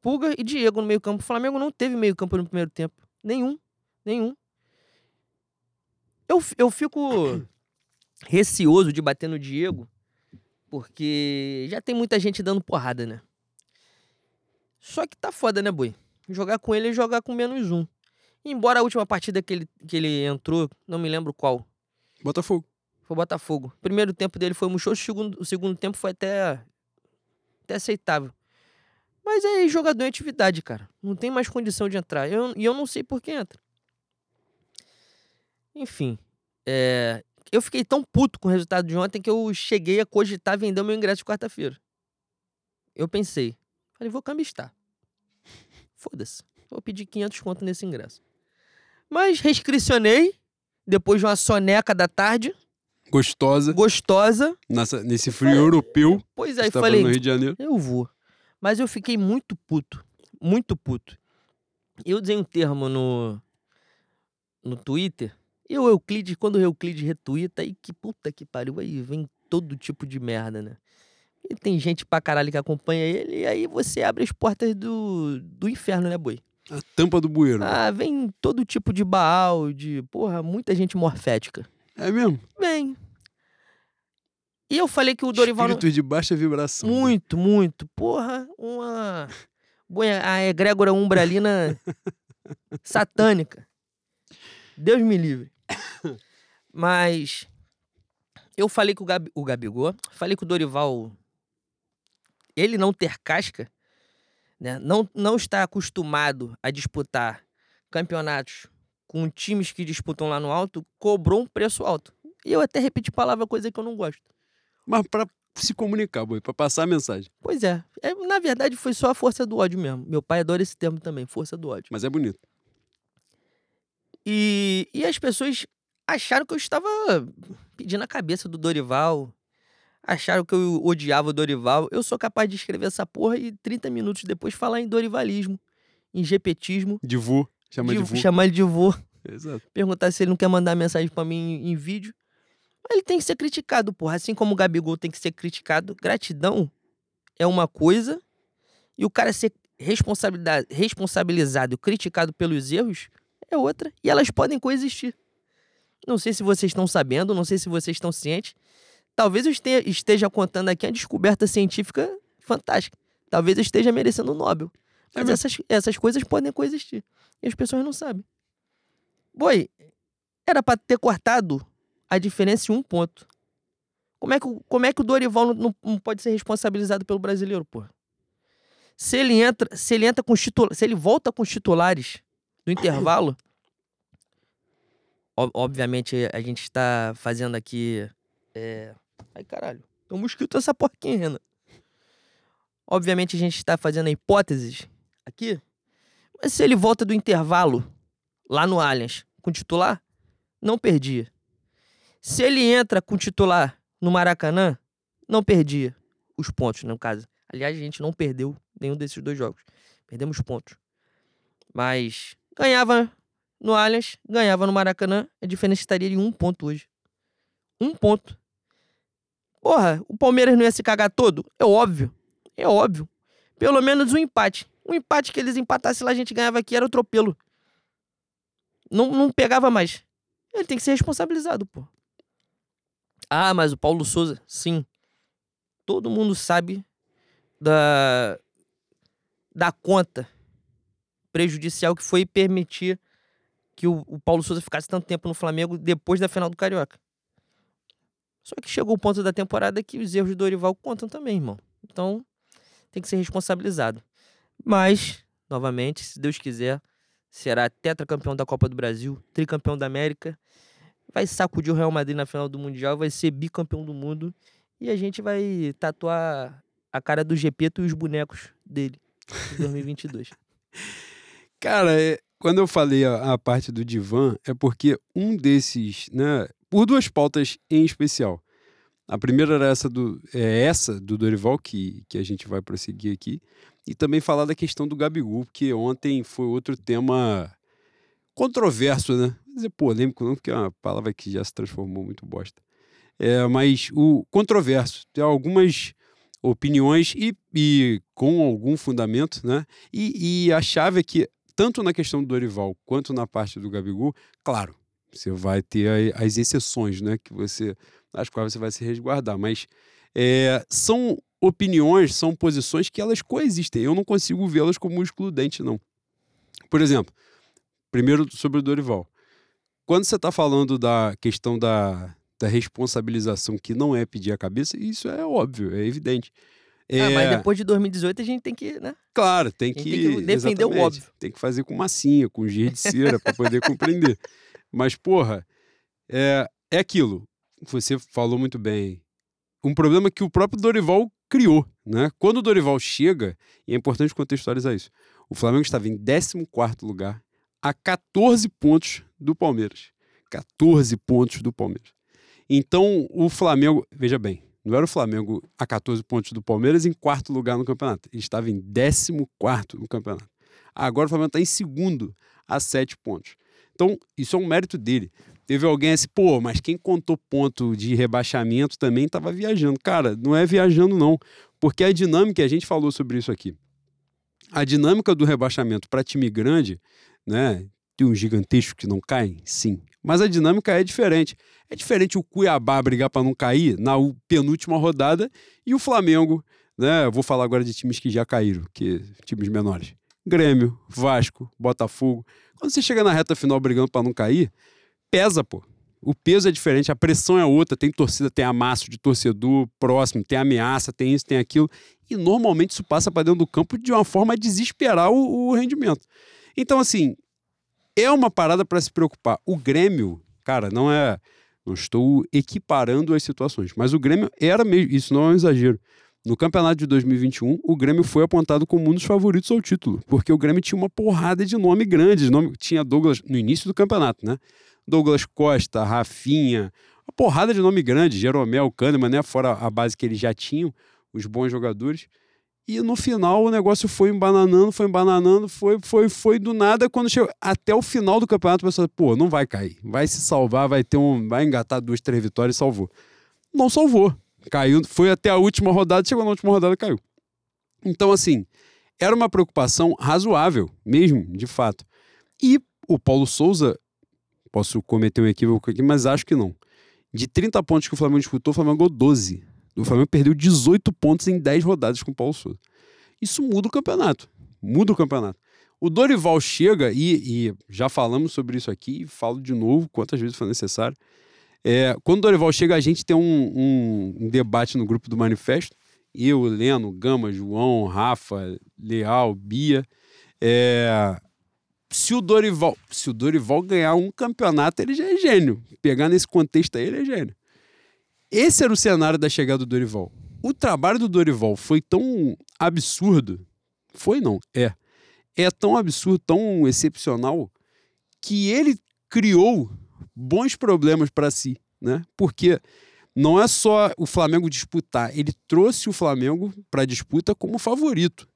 Pulga e Diego no meio campo. O Flamengo não teve meio campo no primeiro tempo. Nenhum. Nenhum. Eu, eu fico receoso de bater no Diego, porque já tem muita gente dando porrada, né? Só que tá foda, né, boi? Jogar com ele é jogar com menos um. Embora a última partida que ele, que ele entrou, não me lembro qual, Botafogo. foi Botafogo. O primeiro tempo dele foi murchoso, o segundo, o segundo tempo foi até, até aceitável. Mas é jogador em atividade, cara. Não tem mais condição de entrar. Eu- E eu, não sei por que entra. Enfim. é, eu fiquei tão puto com o resultado de ontem que eu cheguei a cogitar vender o meu ingresso de quarta-feira. Eu pensei. Falei, vou cambistar. Foda-se. Vou pedir 500 conto nesse ingresso. Mas rescricionei. Depois de uma soneca da tarde, Gostosa. gostosa. Nessa, nesse frio europeu. Pois aí, está falei, no Rio de Janeiro. eu vou. Mas eu fiquei muito puto. Muito puto. Eu usei um termo no, no Twitter. E o Euclides, quando o Euclides retuita, aí que puta que pariu, aí vem todo tipo de merda, né? E tem gente pra caralho que acompanha ele, e aí você abre as portas do, do inferno, né, boi? A tampa do bueiro. Ah, vem todo tipo de baal, de, porra, muita gente morfética. É mesmo? Vem. E eu falei que o Dorival... não- Espíritos de baixa vibração. Muito, muito. Porra, uma. Boa, a egrégora umbralina [LAUGHS] satânica. Deus me livre. [COUGHS] Mas. Eu falei que o, o Gabigol, falei que o Dorival. Ele não ter casca, né? não, não está acostumado a disputar campeonatos com times que disputam lá no alto, cobrou um preço alto. E eu até repeti palavra, coisa que eu não gosto. Mas pra se comunicar, boi, pra passar a mensagem. Pois é. É, Na verdade, foi só a força do ódio mesmo. Meu pai adora esse termo também, força do ódio. Mas é bonito. E, e as pessoas acharam que eu estava pedindo a cabeça do Dorival. Acharam que eu odiava o Dorival. Eu sou capaz de escrever essa porra e 30 minutos depois falar em Dorivalismo, em gepetismo, De vô. Chama de, de- vô. chamar ele de vô, Exato. perguntar se ele não quer mandar mensagem pra mim em, em vídeo. Mas ele tem que ser criticado, porra. Assim como o Gabigol tem que ser criticado, gratidão é uma coisa e o cara ser responsabilidade, responsabilizado e criticado pelos erros é outra. E elas podem coexistir. Não sei se vocês estão sabendo, não sei se vocês estão cientes. Talvez eu este- esteja contando aqui uma descoberta científica fantástica. Talvez eu esteja merecendo o Nobel. É Mas mesmo. essas, essas coisas podem coexistir. E as pessoas não sabem. Boi, era pra ter cortado a diferença em um ponto. Como é que, o- como é que o Dorival não, não- pode ser responsabilizado pelo brasileiro, porra? Se ele entra, se ele entra com titula- se ele volta com os titulares do intervalo, ob- obviamente a gente está fazendo aqui, é... ai caralho, tem um mosquito nessa porquinha, Renan. Obviamente a gente está fazendo hipóteses aqui, mas se ele volta do intervalo lá no Allianz com titular, não perdia. Se ele entra com titular no Maracanã, não perdia os pontos, no caso. Aliás, a gente não perdeu nenhum desses dois jogos. Perdemos pontos. Mas ganhava no Allianz, ganhava no Maracanã, a diferença estaria de um ponto hoje. Um ponto. Porra, o Palmeiras não ia se cagar todo? É óbvio. É óbvio. Pelo menos um empate. Um empate que eles empatassem lá, a gente ganhava aqui, era o tropelo. Não, não pegava mais. Ele tem que ser responsabilizado, pô. Ah, mas o Paulo Souza, sim. Todo mundo sabe da, da conta prejudicial que foi permitir que o, o Paulo Souza ficasse tanto tempo no Flamengo depois da final do Carioca. Só que chegou o ponto da temporada que os erros do Dorival contam também, irmão. Então, tem que ser responsabilizado. Mas, novamente, se Deus quiser, será tetracampeão da Copa do Brasil, tricampeão da América, vai sacudir o Real Madrid na final do Mundial, vai ser bicampeão do mundo e a gente vai tatuar a cara do Gepeto e os bonecos dele em [LAUGHS] 2022. Cara, é, quando eu falei a, a parte do divã, é porque um desses, né? Por duas pautas em especial. A primeira era essa do, é essa do Dorival, que, que a gente vai prosseguir aqui. E também falar da questão do Gabigol, porque ontem foi outro tema controverso, né? Não dizer polêmico, não, porque é uma palavra que já se transformou muito bosta. É, mas o controverso. Tem algumas opiniões e, e com algum fundamento, né? E, e a chave é que, tanto na questão do Dorival quanto na parte do Gabigol, claro, você vai ter as exceções, né? Que você, as quais você vai se resguardar, mas é, são opiniões, são posições que elas coexistem. Eu não consigo vê-las como excludente, não. Por exemplo, primeiro sobre o Dorival. Quando você está falando da questão da, da responsabilização, que não é pedir a cabeça, isso é óbvio, é evidente. É, Ah, mas depois de 2018 a gente tem que, né? Claro, tem que, tem que defender o óbvio. Tem que fazer com massinha, com giz de cera para poder compreender. [LAUGHS] Mas porra, é, é aquilo. Você falou muito bem. Um problema que o próprio Dorival criou, né? Quando o Dorival chega, e é importante contextualizar isso. O Flamengo estava em 14º lugar, a 14 pontos do Palmeiras. 14 pontos do Palmeiras. Então, o Flamengo, veja bem, não era o Flamengo a 14 pontos do Palmeiras em quarto lugar no campeonato. Ele estava em 14 no campeonato. Agora o Flamengo está em segundo, a 7 pontos. Então, isso é um mérito dele. Teve alguém assim, pô, mas quem contou ponto de rebaixamento também estava viajando. Cara, não é viajando, não. Porque a dinâmica, a gente falou sobre isso aqui. A dinâmica do rebaixamento para time grande, né? Tem um gigantesco que não cai? Sim. Mas a dinâmica é diferente. É diferente o Cuiabá brigar para não cair na penúltima rodada e o Flamengo, né? Vou falar agora de times que já caíram, que times menores. Grêmio, Vasco, Botafogo. Quando você chega na reta final brigando para não cair, pesa, pô. O peso é diferente, a pressão é outra, tem torcida, tem amasso de torcedor próximo, tem ameaça, tem isso, tem aquilo. E normalmente isso passa para dentro do campo de uma forma a desesperar o, o rendimento. Então, assim, é uma parada para se preocupar. O Grêmio, cara, não é. Não estou equiparando as situações, mas o Grêmio era mesmo. Isso não é um exagero. No campeonato de 2021, o Grêmio foi apontado como um dos favoritos ao título, porque o Grêmio tinha uma porrada de nome grande. Nome, tinha Douglas no início do campeonato, né? Douglas Costa, Rafinha, uma porrada de nome grande, Jeromel, Kahneman, né? Fora a base que eles já tinham, os bons jogadores. E no final o negócio foi embananando, foi embananando, foi, foi, foi do nada. Quando chegou até o final do campeonato, o pessoal, pô, não vai cair, vai se salvar, vai ter um, vai engatar duas, três vitórias e salvou. Não salvou, caiu, foi até a última rodada, chegou na última rodada e caiu. Então, assim, era uma preocupação razoável, mesmo, de fato. E o Paulo Souza, posso cometer um equívoco aqui, mas acho que não. De 30 pontos que o Flamengo disputou, o Flamengo ganhou 12. O Flamengo perdeu 18 pontos em 10 rodadas com o Paulo Souza. Isso muda o campeonato. Muda o campeonato. O Dorival chega, e, e já falamos sobre isso aqui, falo de novo quantas vezes for necessário. É, quando o Dorival chega, a gente tem um, um, um debate no grupo do Manifesto. Eu, Leno, Gama, João, Rafa, Leal, Bia. É, se o Dorival, se o Dorival ganhar um campeonato, ele já é gênio. Pegar nesse contexto aí, ele é gênio. Esse era o cenário da chegada do Dorival. O trabalho do Dorival foi tão absurdo. Foi não, é. É tão absurdo, tão excepcional, que ele criou bons problemas para si, né? Porque não é só o Flamengo disputar, ele trouxe o Flamengo para a disputa como favorito.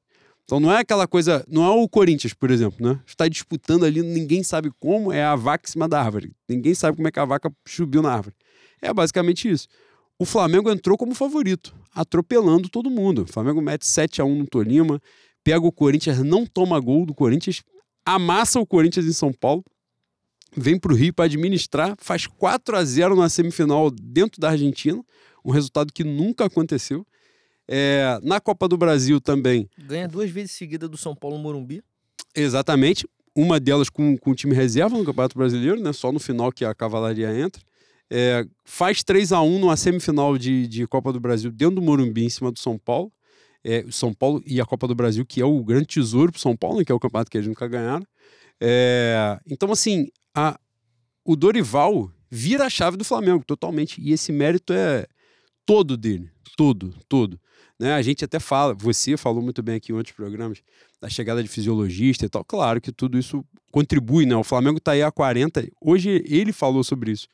Então não é aquela coisa, não é o Corinthians, por exemplo, né? Está disputando ali, ninguém sabe como, é a vaca em cima da árvore. Ninguém sabe como é que a vaca subiu na árvore. É basicamente isso. O Flamengo entrou como favorito, atropelando todo mundo. O Flamengo mete 7 a 1 no Tolima, pega o Corinthians, não toma gol do Corinthians, amassa o Corinthians em São Paulo, vem para o Rio para administrar, faz 4 a 0 na semifinal dentro da Argentina, um resultado que nunca aconteceu. É, na Copa do Brasil também. Ganha duas vezes seguida do São Paulo Morumbi. Exatamente. Uma delas com, com time reserva no Campeonato Brasileiro, né? Só no final que a cavalaria entra. É, faz 3 a 1 numa semifinal de, de Copa do Brasil dentro do Morumbi, em cima do São Paulo. É, São Paulo e a Copa do Brasil, que é o grande tesouro para São Paulo, né, que é o campeonato que eles nunca ganharam. É, então, assim, a, o Dorival vira a chave do Flamengo totalmente. E esse mérito é todo dele. Todo, todo. Né? A gente até fala, você falou muito bem aqui em outros programas, da chegada de fisiologista e tal. Claro que tudo isso contribui, né? O Flamengo está aí há 40. Hoje ele falou sobre isso.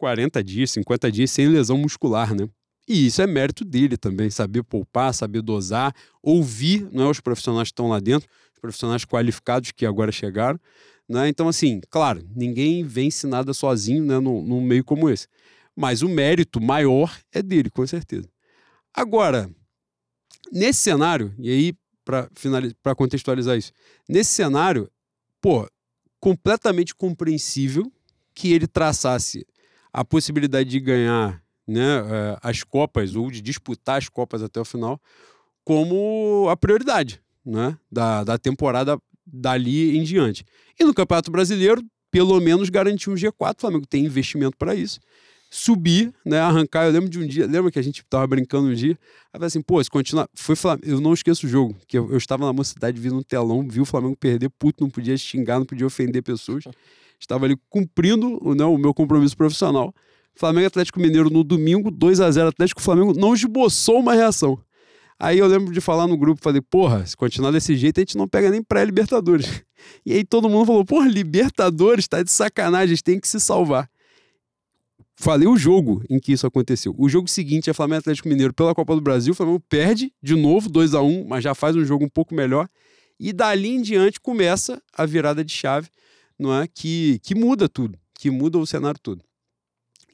40 dias, 50 dias sem lesão muscular, né? E isso é mérito dele também, saber poupar, saber dosar, ouvir, não é os profissionais que estão lá dentro, os profissionais qualificados que agora chegaram, né? Então, assim, claro, ninguém vence nada sozinho, né, num, num meio como esse. Mas o mérito maior é dele, com certeza. Agora, nesse cenário, e aí, para contextualizar isso, nesse cenário, pô, completamente compreensível que ele traçasse a possibilidade de ganhar né, eh, as Copas ou de disputar as Copas até o final como a prioridade né, da, da temporada dali em diante. E no Campeonato Brasileiro, pelo menos garantir um G4, o Flamengo tem investimento para isso. Subir, né, arrancar. Eu lembro de um dia, lembra que a gente tava brincando um dia? Aí assim, pô, se continuar. Foi Flamengo, eu não esqueço o jogo, que eu, eu estava na mocidade, vi no telão, vi o Flamengo perder, puto, não podia xingar, não podia ofender pessoas [LAUGHS] estava ali cumprindo né, o meu compromisso profissional. Flamengo Atlético Mineiro no domingo, 2 a 0 Atlético Flamengo não esboçou uma reação. Aí eu lembro de falar no grupo, falei, porra, se continuar desse jeito, a gente não pega nem pré-Libertadores. [LAUGHS] E aí todo mundo falou, porra, Libertadores, tá de sacanagem, a gente tem que se salvar. Falei o jogo em que isso aconteceu. O jogo seguinte é Flamengo Atlético Mineiro pela Copa do Brasil. O Flamengo perde de novo, 2 a 1 mas já faz um jogo um pouco melhor. E dali em diante começa a virada de chave não é? Que, que muda tudo. que muda o cenário todo.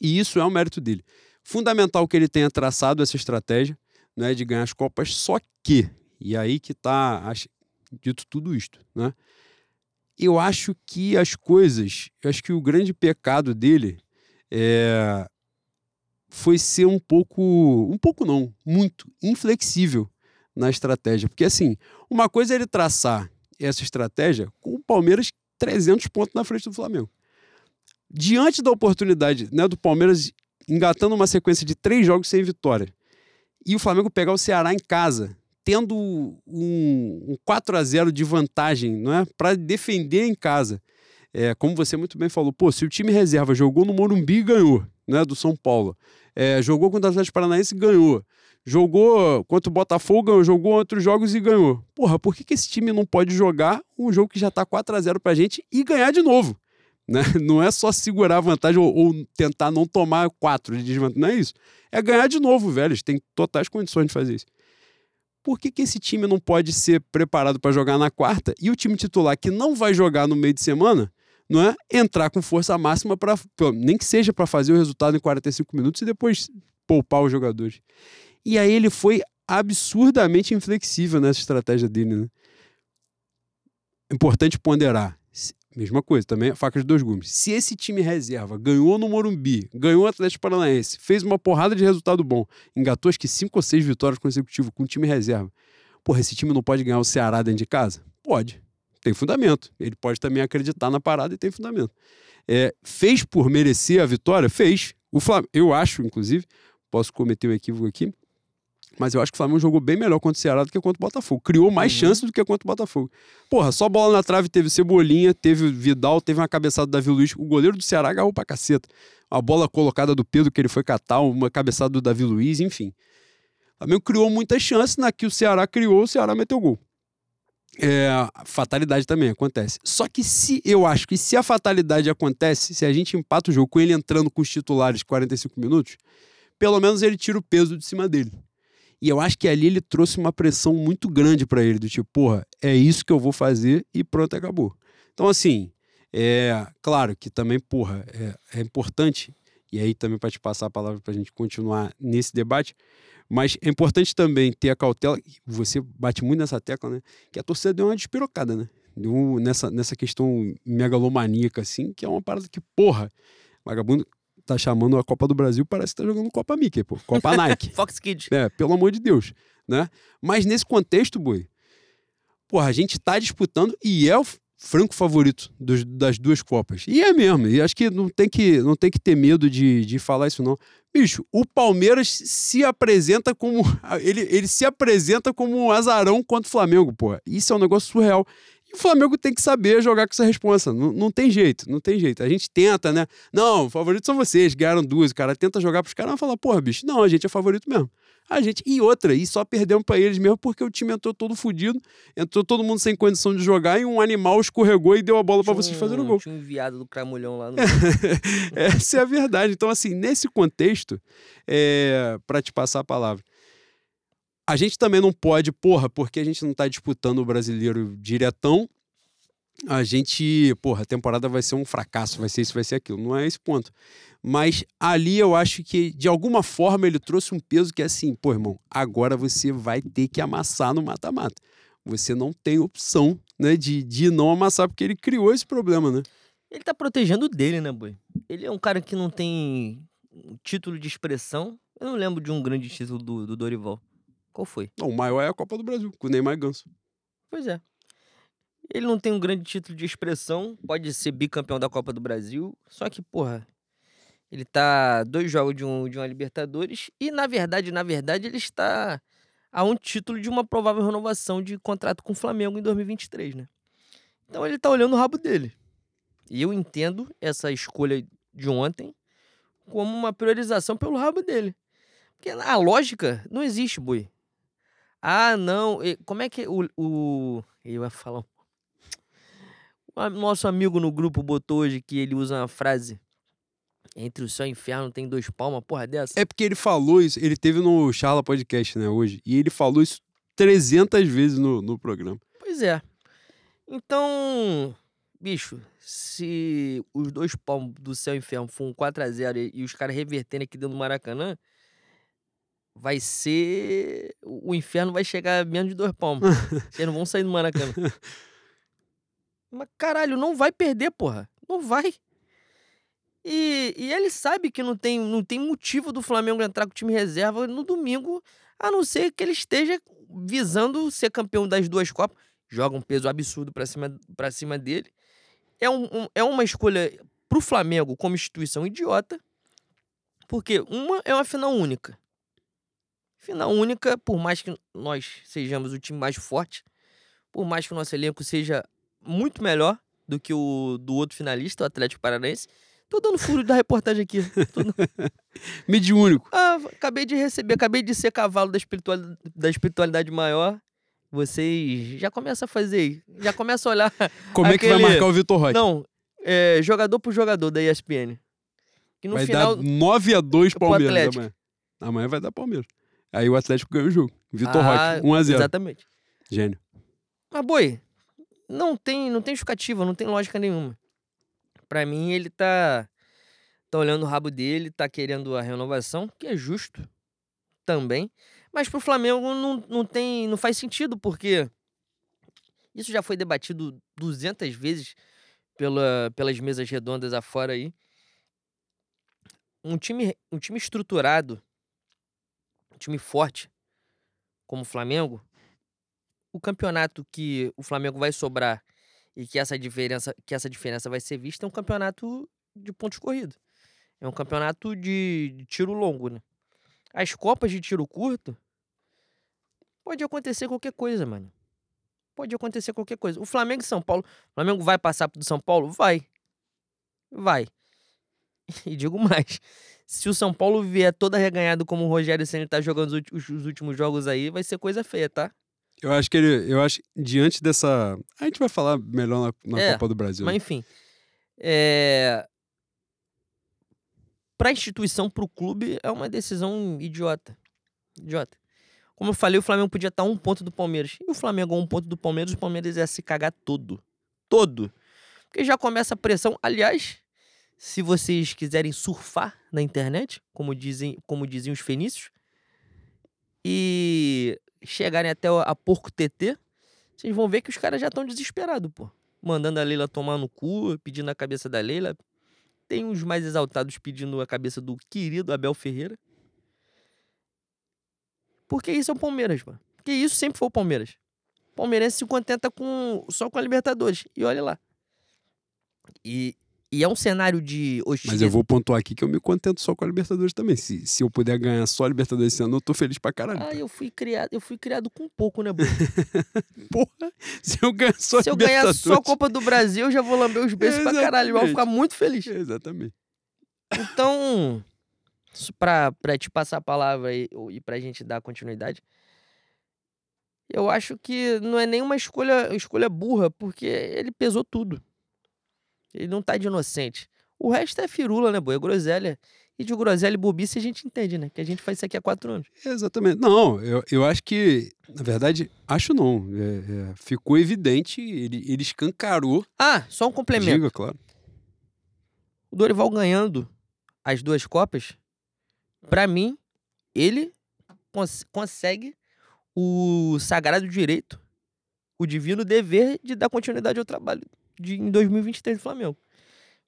E isso é um mérito dele. Fundamental que ele tenha traçado essa estratégia né, de ganhar as Copas, só que, e aí que está dito tudo isto, né? Eu acho que as coisas, eu acho que o grande pecado dele é, foi ser um pouco, um pouco não, muito inflexível na estratégia. Porque assim, uma coisa é ele traçar essa estratégia com o Palmeiras 300 pontos na frente do Flamengo. Diante da oportunidade né, do Palmeiras engatando uma sequência de três jogos sem vitória e o Flamengo pegar o Ceará em casa, tendo um, um 4 a 0 de vantagem não é, para defender em casa. É, como você muito bem falou, pô, se o time reserva jogou no Morumbi e ganhou, né, do São Paulo, é, jogou contra o Atlético Paranaense e ganhou, jogou contra o Botafogo, jogou outros jogos e ganhou. Porra, por que, que esse time não pode jogar um jogo que já tá 4 a 0 pra gente e ganhar de novo? [LAUGHS] Né? Não é só segurar a vantagem ou, ou tentar não tomar quatro de desvantagem. Não é isso. É ganhar de novo, velho. Têm totais condições de fazer isso. Por que, que esse time não pode ser preparado para jogar na quarta e o time titular que não vai jogar no meio de semana, não é? Entrar com força máxima para nem que seja para fazer o resultado em 45 minutos e depois poupar os jogadores. E aí ele foi absurdamente inflexível nessa estratégia dele. Né? Importante ponderar. Mesma coisa, também faca de dois gumes. Se esse time reserva ganhou no Morumbi, ganhou o Atlético Paranaense, fez uma porrada de resultado bom, engatou acho que cinco ou seis vitórias consecutivas com o time reserva. Porra, esse time não pode ganhar o Ceará dentro de casa? Pode. Tem fundamento. Ele pode também acreditar na parada e tem fundamento. É, fez por merecer a vitória? Fez. O Flam... Eu acho, inclusive, posso cometer um equívoco aqui, mas eu acho que o Flamengo jogou bem melhor contra o Ceará do que contra o Botafogo. Criou mais uhum. chances do que contra o Botafogo. Porra, só bola na trave teve Cebolinha, teve Vidal, teve uma cabeçada do Davi Luiz. O goleiro do Ceará agarrou pra caceta. A bola colocada do Pedro que ele foi catar, uma cabeçada do Davi Luiz, enfim. O Flamengo criou muitas chances, na que o Ceará criou, o Ceará meteu gol. É, fatalidade também acontece. Só que se eu acho que se a fatalidade acontece, se a gente empata o jogo com ele entrando com os titulares 45 minutos, pelo menos ele tira o peso de cima dele. E eu acho que ali ele trouxe uma pressão muito grande para ele, do tipo, porra, é isso que eu vou fazer e pronto, acabou. Então, assim, é claro que também, porra, é, é importante, e aí também para te passar a palavra para a gente continuar nesse debate, mas é importante também ter a cautela, você bate muito nessa tecla, né? Que a torcida deu uma despirocada, né? Deu nessa, nessa questão megalomaníaca, assim, que é uma parada que, porra, vagabundo, tá chamando a Copa do Brasil, parece que tá jogando Copa Mickey, pô. Copa [LAUGHS] Nike. Fox Kids. É, pelo amor de Deus, né? Mas nesse contexto, boi, porra, a gente tá disputando e é o franco favorito dos, das duas Copas. E é mesmo, e acho que não tem que, não tem que ter medo de, de falar isso, não. Bicho, o Palmeiras se apresenta como. [LAUGHS] Ele, ele se apresenta como um azarão contra o Flamengo, pô. Isso é um negócio surreal. E o Flamengo tem que saber jogar com essa responsa. Não, não tem jeito, não tem jeito. A gente tenta, né? Não, favoritos são vocês, ganharam duas. O cara tenta jogar pros caras e fala, porra, bicho, não, a gente é favorito mesmo. A gente. E outra, e só perdemos para eles mesmo porque o time entrou todo fodido, entrou todo mundo sem condição de jogar e um animal escorregou e deu a bola para vocês fazerem o gol. Tinha um enviado do Cramulhão lá no. [LAUGHS] Essa é a verdade. Então, assim, nesse contexto, é... para te passar a palavra a gente também não pode, porra, porque a gente não tá disputando o brasileiro diretão, a gente, porra, a temporada vai ser um fracasso, vai ser isso, vai ser aquilo. Não é esse ponto. Mas ali eu acho que, de alguma forma, ele trouxe um peso que é assim, pô, irmão, agora você vai ter que amassar no mata-mata. Você não tem opção, né, de, de não amassar, porque ele criou esse problema, né? Ele tá protegendo dele, né, boi? Ele é um cara que não tem título de expressão. Eu não lembro de um grande título do, do Dorival. Qual foi? Não, o maior é a Copa do Brasil, com o Neymar e Ganso. Pois é. Ele não tem um grande título de expressão, pode ser bicampeão da Copa do Brasil, só que, porra, ele tá dois jogos de, um, de uma Libertadores e, na verdade, na verdade, ele está a um título de uma provável renovação de contrato com o Flamengo em 2023, né? Então ele tá olhando o rabo dele. E eu entendo essa escolha de ontem como uma priorização pelo rabo dele. Porque a lógica não existe, boi. Ah, não. Como é que o. o... Eu ia falar. O nosso amigo no grupo botou hoje que ele usa uma frase. Entre o céu e o inferno tem dois palmas, porra dessa. É porque ele falou isso, ele teve no Charla Podcast, né, hoje, e ele falou isso 300 vezes no, no programa. Pois é. Então, bicho, se os dois palmos do céu e inferno for um 4x0 e, e os caras reverterem aqui dentro do Maracanã, vai ser. O inferno vai chegar a menos de dois palmos. [LAUGHS] Vocês não vão sair do Maracanã. [LAUGHS] Mas caralho, não vai perder, porra. Não vai. E, e ele sabe que não tem, não tem motivo do Flamengo entrar com o time reserva no domingo, a não ser que ele esteja visando ser campeão das duas Copas. Joga um peso absurdo pra cima, pra cima dele. É, um, um- é uma escolha pro Flamengo como instituição idiota, porque uma é uma final única. Final única, por mais que nós sejamos o time mais forte, por mais que o nosso elenco seja muito melhor do que o do outro finalista, o Atlético Paranaense. Tô dando furo da reportagem aqui. Tô dando- [LAUGHS] Mediúnico. Ah, acabei de receber, acabei de ser cavalo da espiritualidade, da espiritualidade maior. Vocês já começam a fazer aí. Já começam a olhar. [LAUGHS] Como é que vai Aquele- marcar o Vitor Roque? Não, é, jogador por jogador da ESPN. Que no vai final. dar 9x2 pro Palmeiras Atlético. amanhã. Amanhã vai dar Palmeiras. Aí o Atlético ganha o jogo. Vitor Ah, Roque, 1x0. Exatamente. Gênio. Mas, boi, não tem, não tem justificativa, não tem lógica nenhuma. Pra mim, ele tá, tá olhando o rabo dele, tá querendo a renovação, que é justo também. Mas pro Flamengo não, não tem, não faz sentido, porque isso já foi debatido 200 vezes pela, pelas mesas redondas afora aí. Um time, um time estruturado, um time forte, como o Flamengo, o campeonato que o Flamengo vai sobrar e que essa diferença, que essa diferença vai ser vista é um campeonato de pontos corridos. É um campeonato de, de tiro longo, né? As copas de tiro curto pode acontecer qualquer coisa, mano. Pode acontecer qualquer coisa. O Flamengo e São Paulo, o Flamengo vai passar do São Paulo? Vai. Vai. [LAUGHS] E digo mais, se o São Paulo vier todo arreganhado como o Rogério Senna tá jogando os últimos jogos aí, vai ser coisa feia, tá? Eu acho que ele. Eu acho diante dessa. A gente vai falar melhor na, na É, Copa do Brasil. Mas né? enfim. É... Pra instituição, pro clube, é uma decisão idiota. Idiota. Como eu falei, o Flamengo podia estar a um ponto do Palmeiras. E o Flamengo a um ponto do Palmeiras, o Palmeiras ia se cagar todo. Todo. Porque já começa a pressão. Aliás, se vocês quiserem surfar na internet, como dizem, como diziam os fenícios, e chegarem até a Porco TT, vocês vão ver que os caras já estão desesperados, pô. Mandando a Leila tomar no cu, pedindo a cabeça da Leila. Tem uns mais exaltados pedindo a cabeça do querido Abel Ferreira. Porque isso é o Palmeiras, mano. Porque isso sempre foi o Palmeiras. O Palmeirense se contenta com, só com a Libertadores. E olha lá. E, e é um cenário de Mas hostilidade. eu vou pontuar aqui que eu me contento só com a Libertadores também. Se, se eu puder ganhar só a Libertadores esse ano, eu tô feliz pra caralho. Ah, eu fui criado, eu fui criado com pouco, né? [LAUGHS] Porra, se eu ganhar só a Se eu ganhar só a Copa do Brasil, eu já vou lamber os beijos pra caralho. Eu vou ficar muito feliz. Exatamente. Então, pra, pra te passar a palavra e, e pra gente dar continuidade, eu acho que não é nenhuma escolha, escolha burra, porque ele pesou tudo. Ele não tá de inocente. O resto é firula, né, boy? É groselha. E de groselha e bobice a gente entende, né? Que a gente faz isso aqui há quatro anos. Exatamente. Não, eu, eu acho que, na verdade, acho não. É, é, ficou evidente, ele, ele escancarou. Ah, só um complemento. Diga, claro. O Dorival ganhando as duas Copas, pra mim, ele cons- consegue o sagrado direito, o divino dever de dar continuidade ao trabalho de, em 2023 do Flamengo.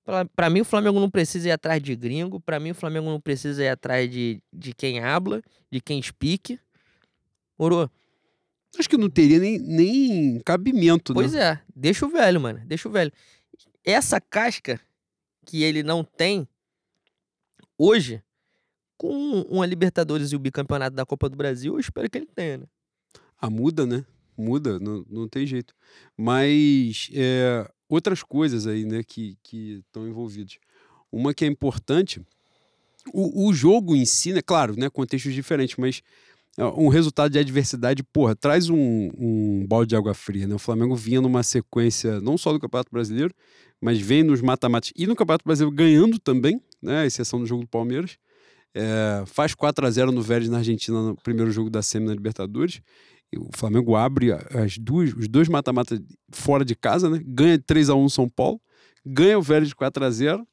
Pra, pra mim, o Flamengo não precisa ir atrás de gringo, pra mim, o Flamengo não precisa ir atrás de, de quem habla, de quem speak. Morou? Acho que não teria nem, nem cabimento, Pois né? é, deixa o velho, mano. Deixa o velho. Essa casca que ele não tem hoje, com uma Libertadores e o bicampeonato da Copa do Brasil, eu espero que ele tenha, né? Ah, muda, né? Muda, não, não tem jeito. Mas é, outras coisas aí, né, que estão envolvidas. Uma que é importante, o, o jogo em si, né, claro, né, contextos diferentes, mas é, um resultado de adversidade, porra, traz um, um balde de água fria, né? O Flamengo vinha numa sequência, não só do Campeonato Brasileiro, mas vem nos mata-matas e no Campeonato Brasileiro ganhando também, né, a exceção do jogo do Palmeiras. É, faz 4 a 0 no Vélez na Argentina no primeiro jogo da Semi na Libertadores. O Flamengo abre as duas, os dois mata-mata fora de casa, né? Ganha 3 a 1 São Paulo, ganha o Vélez de 4 a 0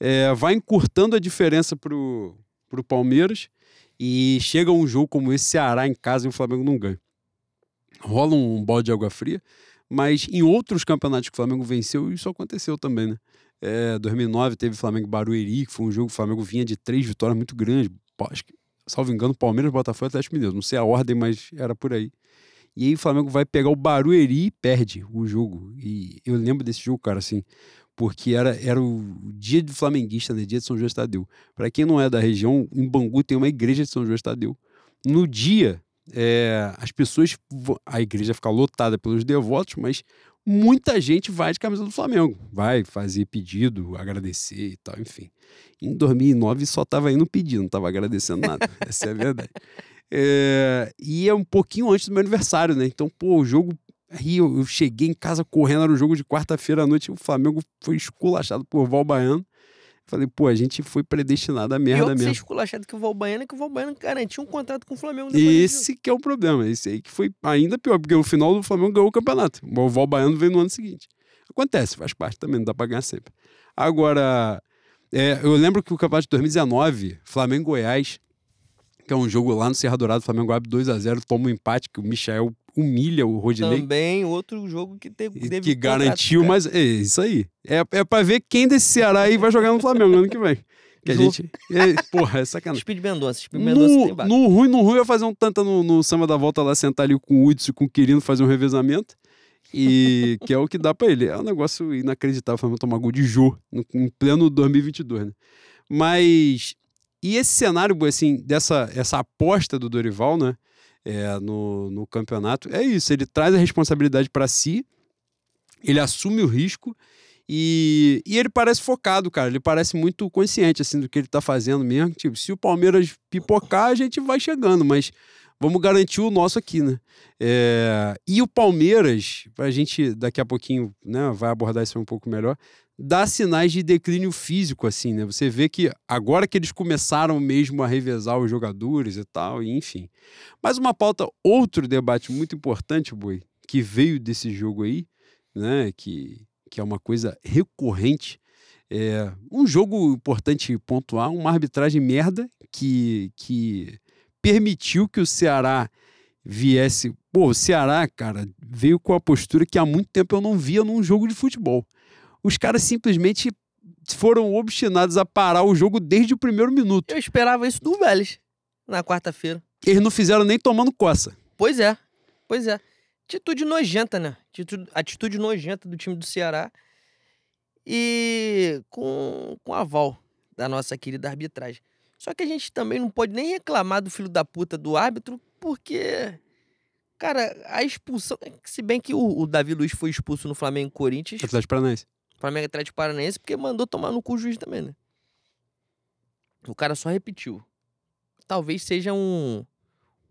é, vai encurtando a diferença pro, pro Palmeiras e chega um jogo como esse Ceará em casa e o Flamengo não ganha. Rola um balde de água fria, mas em outros campeonatos que o Flamengo venceu, isso aconteceu também, né? É, 2009 teve Flamengo Barueri, que foi um jogo que o Flamengo vinha de três vitórias muito grandes. Acho que, salvo engano, Palmeiras, Botafogo e Atlético Mineiro. Não sei a ordem, mas era por aí. E aí o Flamengo vai pegar o Barueri e perde o jogo. E eu lembro desse jogo, cara, assim, porque era, era o dia do flamenguista, né? Dia de São João de Tadeu. Para quem não é da região, em Bangu tem uma igreja de São João de Tadeu. No dia, é, as pessoas. A igreja fica lotada pelos devotos, mas muita gente vai de camisa do Flamengo. Vai fazer pedido, agradecer e tal, enfim. Em 2009 só tava indo pedindo, não tava agradecendo nada. [LAUGHS] Essa é a verdade. É, e é um pouquinho antes do meu aniversário, né? Então, pô, o jogo. Aí eu, eu cheguei em casa correndo, era um jogo de quarta-feira à noite, e o Flamengo foi esculachado por Val Baiano. Falei, pô, a gente foi predestinado à merda que você mesmo. esculachado que o Valbaiano, que o Valbaiano garantiu um contrato com o Flamengo. Esse que é o problema. Esse aí que foi ainda pior, porque no final o Flamengo ganhou o campeonato. O Val Baiano veio no ano seguinte. Acontece, faz parte também, não dá pra ganhar sempre. Agora, é, eu lembro que o campeonato de 2019, Flamengo e Goiás, que é um jogo lá no Serra Dourado, o Flamengo abre 2x0, toma um empate, que o Michel humilha o Rodinei. Também outro jogo que teve, teve que garantiu, mas é isso aí. É, é pra ver quem desse Ceará aí vai jogar no Flamengo ano que vem. Que a gente. É, porra, é sacanagem. Speed Mendonça. Speed Mendonça tem No, vaga. no ruim, no ruim, eu ia fazer um tanta no, no samba da volta lá, sentar ali com o Hudson e com o Quirino, fazer um revezamento. E [LAUGHS] que é o que dá pra ele. É um negócio inacreditável, o Flamengo tomar gol de Jô, no, em pleno 2022, né? Mas. E esse cenário, assim, dessa essa aposta do Dorival, né? é, no, no campeonato, é isso. Ele traz a responsabilidade pra si, ele assume o risco e, e ele parece focado, cara. Ele parece muito consciente, assim, do que ele tá fazendo mesmo. Tipo, se o Palmeiras pipocar, a gente vai chegando, mas vamos garantir o nosso aqui, né? É, e o Palmeiras, pra gente daqui a pouquinho, né, vai abordar isso um pouco melhor, dá sinais de declínio físico, assim, né? Você vê que agora que eles começaram mesmo a revezar os jogadores e tal, enfim. Mas uma pauta, outro debate muito importante, Boi, que veio desse jogo aí, né, que, que é uma coisa recorrente, é um jogo importante pontuar, uma arbitragem merda que, que permitiu que o Ceará viesse. Pô, o Ceará, cara, veio com a postura que há muito tempo eu não via num jogo de futebol. Os caras simplesmente foram obstinados a parar o jogo desde o primeiro minuto. Eu esperava isso do Vélez na quarta-feira. Eles não fizeram nem tomando coça. Pois é, pois é. Atitude nojenta, né? Atitude, atitude nojenta do time do Ceará. E com, com aval da nossa querida arbitragem. Só que a gente também não pode nem reclamar do filho da puta do árbitro, porque, cara, a expulsão. Se bem que o, o Davi Luiz foi expulso no Flamengo Corinthians, Atlético Paranaense. Flamengo e Atlético Paranaense, porque mandou tomar no cu o juiz também, né? O cara só repetiu. Talvez seja um,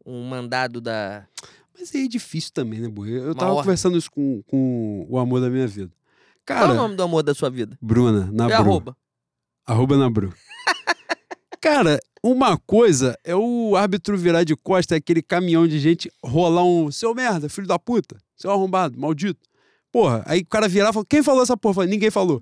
um mandado da. Mas aí é difícil também, né, Boi? Eu Uma tava ordem. conversando isso com, com o amor da minha vida. Qual é o Cara, nome do amor da sua vida? Bruna, na É arroba. Arroba na Bru. [LAUGHS] Cara, uma coisa é o árbitro virar de costa, é aquele caminhão de gente rolar um seu merda, filho da puta, seu arrombado, maldito. Porra, aí o cara virar e falar: quem falou essa porra? Eu falei, Ninguém falou.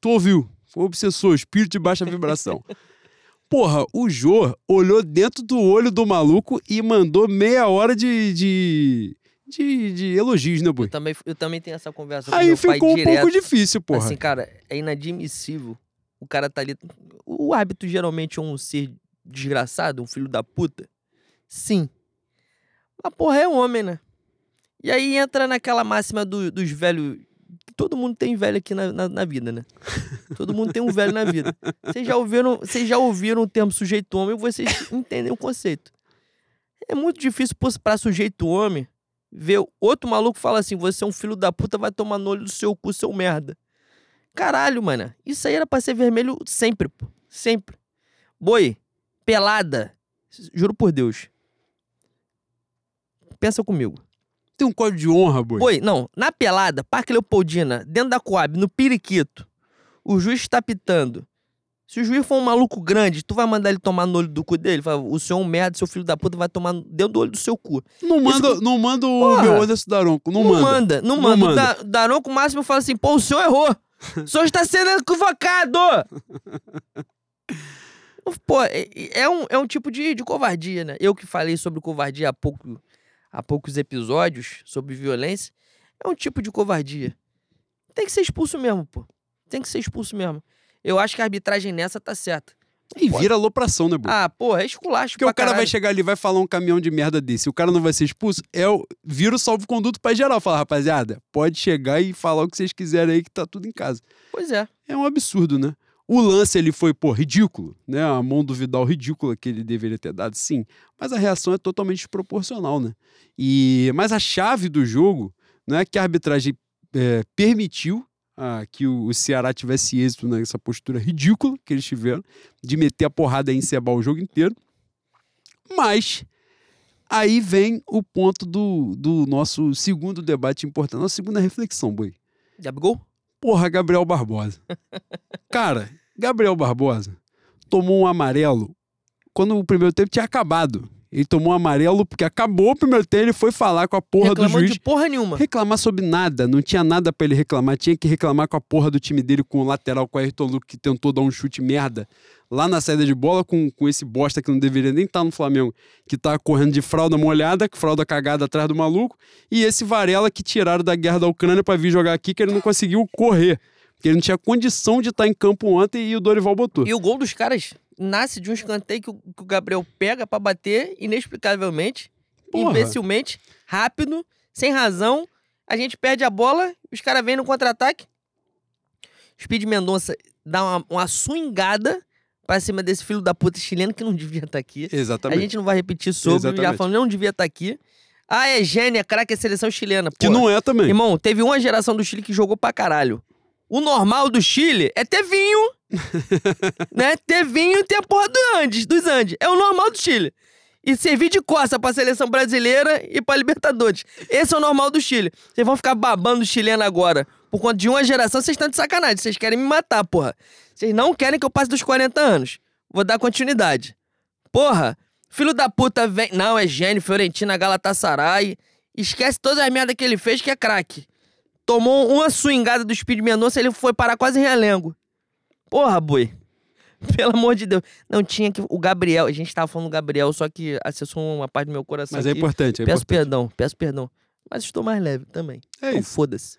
Tu ouviu? Foi obsessor, espírito de baixa vibração. [LAUGHS] Porra, o Jô olhou dentro do olho do maluco e mandou meia hora de, de, de, de elogios, né, boi? Eu também, eu também tenho essa conversa com Aí meu pai ficou um direto. pouco difícil, porra. Assim, cara, é inadmissível. O cara tá ali. O árbitro geralmente é um ser desgraçado, um filho da puta. Sim. Mas, porra, é homem, né? E aí entra naquela máxima do- dos velhos. Todo mundo tem velho aqui na, na, na vida, né? [LAUGHS] Todo mundo tem um velho na vida. Vocês já ouviram, vocês já ouviram o termo sujeito homem, vocês entendem o conceito. É muito difícil pô, pra sujeito homem ver outro maluco falar assim: você é um filho da puta, vai tomar no olho do seu cu, seu merda. Caralho, mano. Isso aí era pra ser vermelho sempre, pô. Sempre. Boi, pelada. Juro por Deus. Pensa comigo. Tem um código de honra, boi. Boi, não. Na pelada, Parque Leopoldina, dentro da Coab, no Periquito, o juiz está pitando Se o juiz for um maluco grande, tu vai mandar ele tomar no olho do cu dele? Fala, o senhor é um merda, seu filho da puta vai tomar dentro do olho do seu cu. Não manda, não manda o Porra. meu Anderson Daronco. Não, Não manda. manda, não Não manda. O manda. Da- Daronco máximo fala assim, pô, o senhor errou. O senhor está sendo equivocado. [LAUGHS] Pô, é, é um, é um tipo de, de covardia, né? Eu que falei sobre covardia há, pouco, há poucos episódios, sobre violência, é um tipo de covardia. Tem que ser expulso mesmo, pô. Tem que ser expulso mesmo. Eu acho que a arbitragem nessa tá certa. E vira alopração, né, Boa? Ah, porra, é esculacho Porque o cara vai caralho. chegar ali e vai falar um caminhão de merda desse. O cara não vai ser expulso. É o... Vira o salvo-conduto pra geral. Fala, rapaziada, pode chegar e falar o que vocês quiserem aí que tá tudo em casa. Pois é. É um absurdo, né? O lance ele foi, pô, ridículo, né? A mão do Vidal ridícula que ele deveria ter dado, sim. Mas a reação é totalmente desproporcional, né? E mas a chave do jogo não é que a arbitragem é, permitiu ah, que o, o Ceará tivesse êxito nessa postura ridícula que eles tiveram de meter a porrada e encebar o jogo inteiro. Mas aí vem o ponto do, do nosso segundo debate importante, nossa segunda reflexão, boi. Gabigol? Porra, Gabriel Barbosa. [LAUGHS] Cara, Gabriel Barbosa tomou um amarelo quando o primeiro tempo tinha acabado. Ele tomou um amarelo porque acabou o primeiro tempo, ele foi falar com a porra do Reclamando juiz. de porra nenhuma. Reclamar sobre nada, não tinha nada pra ele reclamar, tinha que reclamar com a porra do time dele, com o lateral, com o Ayrton Lucas, que tentou dar um chute merda lá na saída de bola, com, com esse bosta que não deveria nem estar no Flamengo, que tá correndo de fralda molhada, fralda cagada atrás do maluco, e esse Varela que tiraram da guerra da Ucrânia pra vir jogar aqui, que ele não conseguiu correr, porque ele não tinha condição de estar em campo ontem e o Dorival botou. E o gol dos caras nasce de um escanteio que o, que o Gabriel pega pra bater inexplicavelmente, Porra. imbecilmente, rápido, sem razão. A gente perde a bola, os caras vêm no contra-ataque. Speed Mendonça dá uma, uma swingada pra cima desse filho da puta chileno que não devia estar aqui. A Exatamente. gente não vai repetir sobre, já Exatamente. falando, não devia estar aqui. Ah, é gênia, craque, é seleção chilena. Que não é também. Irmão, teve uma geração do Chile que jogou pra caralho. O normal do Chile é ter vinho, [LAUGHS] né? Ter vinho e ter a porra do Andes, dos Andes. É o normal do Chile. E servir de costa pra seleção brasileira e pra Libertadores. Esse é o normal do Chile. Vocês vão ficar babando o chileno agora. Por conta de uma geração, vocês estão de sacanagem. Vocês querem me matar, porra. Vocês não querem que eu passe dos 40 anos. Vou dar continuidade. Porra, filho da puta vem. Não, é gênio, Fiorentina, Galatasaray. Esquece todas as merdas que ele fez, que é craque. Tomou uma swingada do Speed Mendonça, ele foi parar quase em Realengo. Porra, boi. [LAUGHS] Pelo amor de Deus. Não tinha que. O Gabriel, a gente tava falando do Gabriel, só que acessou uma parte do meu coração. Mas é aqui. importante, é Peço importante. perdão, peço perdão. Mas estou mais leve também. É então foda-se.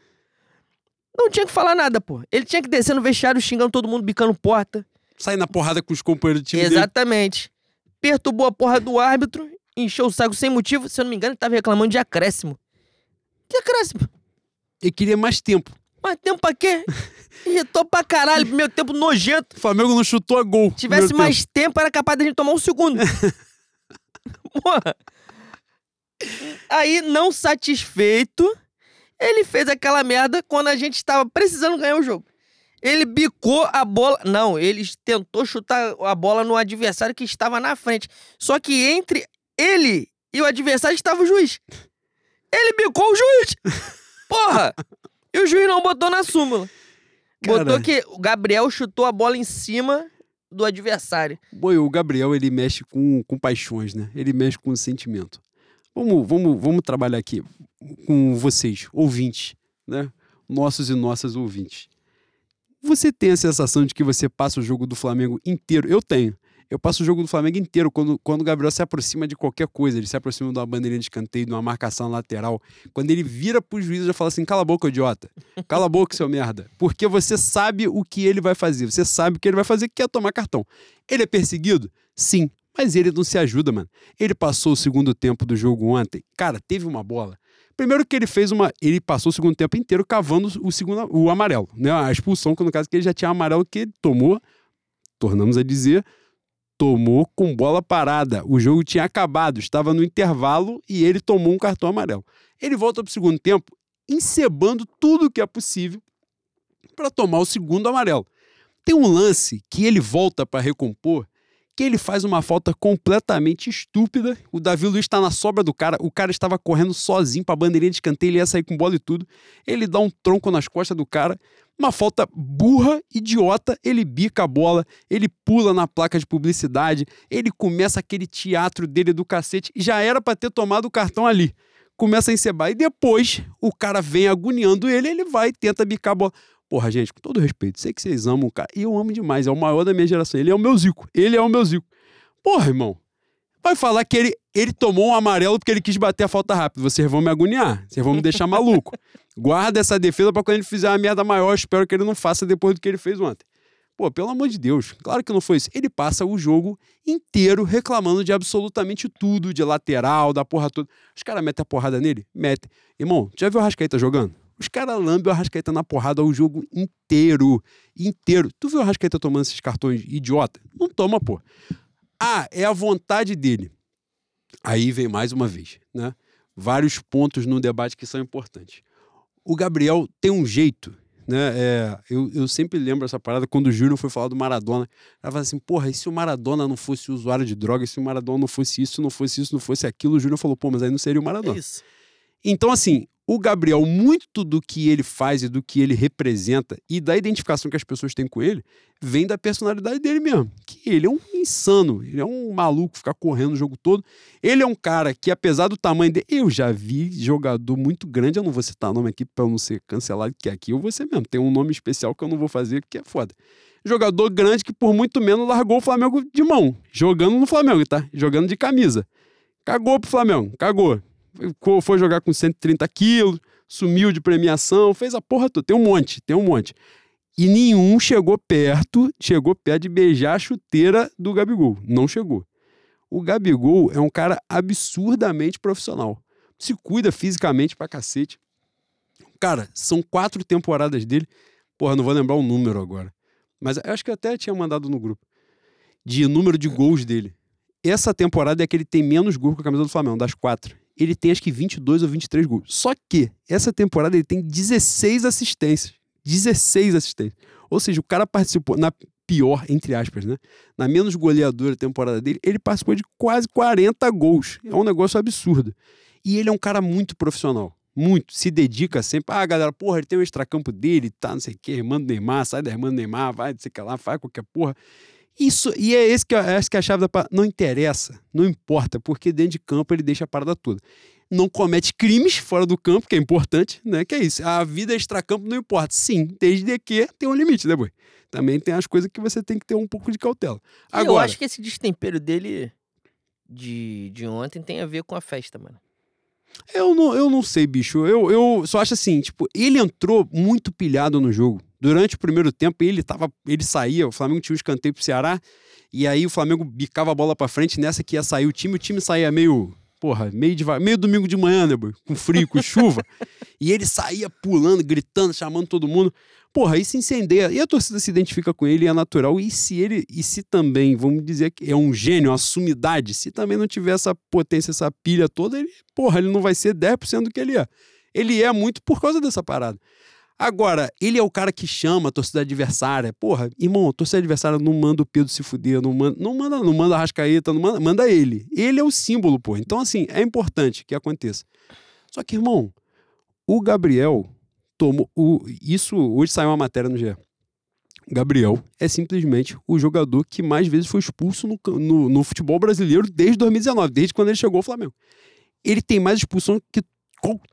Não tinha que falar nada, pô. Ele tinha que descer no vestiário xingando todo mundo, bicando porta. Sai na porrada com os companheiros do time dele. Exatamente. Perturbou a porra do árbitro, encheu o saco sem motivo. Se eu não me engano, ele tava reclamando de acréscimo. Que acréscimo? Ele queria mais tempo. Mas tempo pra quê? [LAUGHS] Irritou pra caralho, meu tempo nojento. O Flamengo não chutou a gol. Tivesse primeiro mais tempo, era capaz da gente tomar um segundo. [LAUGHS] Porra. Aí, não satisfeito, ele fez aquela merda quando a gente estava precisando ganhar o jogo. Ele bicou a bola. Não, ele tentou chutar a bola no adversário que estava na frente. Só que entre ele e o adversário estava o juiz. Ele bicou o juiz. Porra! E o juiz não botou na súmula. Botou Cara. que o Gabriel chutou a bola em cima do adversário. Boi, o Gabriel, ele mexe com, com paixões, né? Ele mexe com sentimento. Vamos, vamos, vamos trabalhar aqui com vocês, ouvintes, né? Nossos e nossas ouvintes. Você tem a sensação de que você passa o jogo do Flamengo inteiro? Eu tenho. Eu passo o jogo do Flamengo inteiro quando, quando o Gabriel se aproxima de qualquer coisa. Ele se aproxima de uma bandeirinha de escanteio, de uma marcação lateral. Quando ele vira pro juiz, já fala assim: cala a boca, idiota. Cala a boca, seu merda. Porque você sabe o que ele vai fazer. Você sabe o que ele vai fazer, que é tomar cartão. Ele é perseguido? Sim. Mas ele não se ajuda, mano. Ele passou o segundo tempo do jogo ontem. Cara, teve uma bola. Primeiro que ele fez uma. Ele passou o segundo tempo inteiro cavando o segundo, o amarelo, né? A expulsão, que no caso que ele já tinha amarelo que ele tomou, tornamos a dizer, tomou com bola parada. O jogo tinha acabado, estava no intervalo e ele tomou um cartão amarelo. Ele volta pro segundo tempo, encebando tudo que é possível para tomar o segundo amarelo. Tem um lance que ele volta para recompor, que ele faz uma falta completamente estúpida. O Davi Luiz está na sobra do cara, o cara estava correndo sozinho para a bandeirinha de escanteio, ele ia sair com bola e tudo. Ele dá um tronco nas costas do cara. Uma falta burra, idiota, ele bica a bola, ele pula na placa de publicidade, ele começa aquele teatro dele do cacete, já era pra ter tomado o cartão ali. Começa a encebar e depois o cara vem agoniando ele, ele vai e tenta bicar a bola. Porra, gente, com todo respeito, sei que vocês amam o cara, e eu amo demais, é o maior da minha geração, ele é o meu Zico, ele é o meu Zico. Porra, irmão, vai falar que ele, ele tomou um amarelo porque ele quis bater a falta rápido. Vocês vão me agoniar, vocês vão me deixar [LAUGHS] maluco. Guarda essa defesa pra quando ele fizer uma merda maior, eu espero que ele não faça depois do que ele fez ontem. Pô, pelo amor de Deus, claro que não foi isso. Ele passa o jogo inteiro reclamando de absolutamente tudo, de lateral, da porra toda. Os caras metem a porrada nele? Metem. Irmão, já viu o Arrascaeta jogando? Os caras lambem o Arrascaeta na porrada o jogo inteiro. Inteiro. Tu viu o Arrascaeta tomando esses cartões idiota? Não toma, pô. Ah, é a vontade dele. Aí vem mais uma vez, né? Vários pontos no debate que são importantes. O Gabriel tem um jeito, né? É, eu, eu sempre lembro essa parada quando o Júnior foi falar do Maradona. Ela fala assim: porra, e se o Maradona não fosse usuário de drogas, se o Maradona não fosse isso, não fosse isso, não fosse aquilo, o Júnior falou: pô, mas aí não seria o É Maradona. isso. Então, assim, o Gabriel, muito do que ele faz e do que ele representa e da identificação que as pessoas têm com ele, vem da personalidade dele mesmo. Que ele é um insano, ele é um maluco ficar correndo o jogo todo. Ele é um cara que, apesar do tamanho dele, eu já vi jogador muito grande, eu não vou citar nome aqui para não ser cancelado, que aqui eu vou ser mesmo. Tem um nome especial que eu não vou fazer, que é foda. Jogador grande que, por muito menos, largou o Flamengo de mão, jogando no Flamengo, tá? Jogando de camisa. Cagou pro Flamengo, cagou. Foi- jogar com 130 quilos, sumiu de premiação, fez a porra toda. Tem um monte, tem um monte. E nenhum chegou perto, chegou perto de beijar a chuteira do Gabigol. Não chegou. O Gabigol é um cara absurdamente profissional. Se cuida fisicamente pra cacete. Cara, são quatro temporadas dele. Porra, não vou lembrar o número agora. Mas eu acho que até tinha mandado no grupo. De número de gols dele. Essa temporada é que ele tem menos gols com a camisa do Flamengo, das quatro. Ele tem acho que 22 ou 23 gols. Só que essa temporada ele tem 16 assistências. 16 assistências. Ou seja, o cara participou na pior, entre aspas, né? Na menos goleadora temporada dele, ele participou de quase 40 gols. É um negócio absurdo. E ele é um cara muito profissional. Muito. Se dedica sempre. Ah, galera, porra, ele tem o extracampo dele, tá, não sei o quê, irmã do Neymar, sai da irmã do Neymar, vai, não sei o que lá, faz qualquer porra. Isso, e é esse que é, essa que é a chave da parada. Não interessa, não importa, porque dentro de campo ele deixa a parada toda. Não comete crimes fora do campo, que é importante, né? Que é isso. A vida extracampo não importa. Sim, desde que tem um limite, né, boi? Também tem as coisas que você tem que ter um pouco de cautela. E eu Agora, acho que esse destempero dele de, de ontem tem a ver com a festa, mano. Eu não, eu não sei, bicho. Eu, eu só acho assim, tipo, ele entrou muito pilhado no jogo. Durante o primeiro tempo, ele tava. Ele saía, o Flamengo tinha um escanteio pro Ceará, e aí o Flamengo bicava a bola pra frente, nessa que ia sair o time, o time saía meio. Porra, meio devagar, meio domingo de manhã, né, boy? Com frio, com chuva. e ele saía pulando, gritando, chamando todo mundo. Porra, aí se incendeia. E a torcida se identifica com ele, é natural. E se ele, e se também, vamos dizer que é um gênio, uma sumidade, se também não tiver essa potência, essa pilha toda, ele, porra, ele não vai ser 10% do que ele é. Ele é muito por causa dessa parada. Agora, ele é o cara que chama a torcida adversária. Porra, irmão, torcida adversária não manda o Pedro se fuder, não manda, não manda, não manda a Rascaeta, não manda, manda ele. Ele é o símbolo, pô. Então, assim, é importante que aconteça. Só que, irmão, o Gabriel tomou. O, isso hoje saiu uma matéria no GE. Gabriel é simplesmente o jogador que mais vezes foi expulso no, no, no futebol brasileiro desde 2019, desde quando ele chegou ao Flamengo. Ele tem mais expulsão que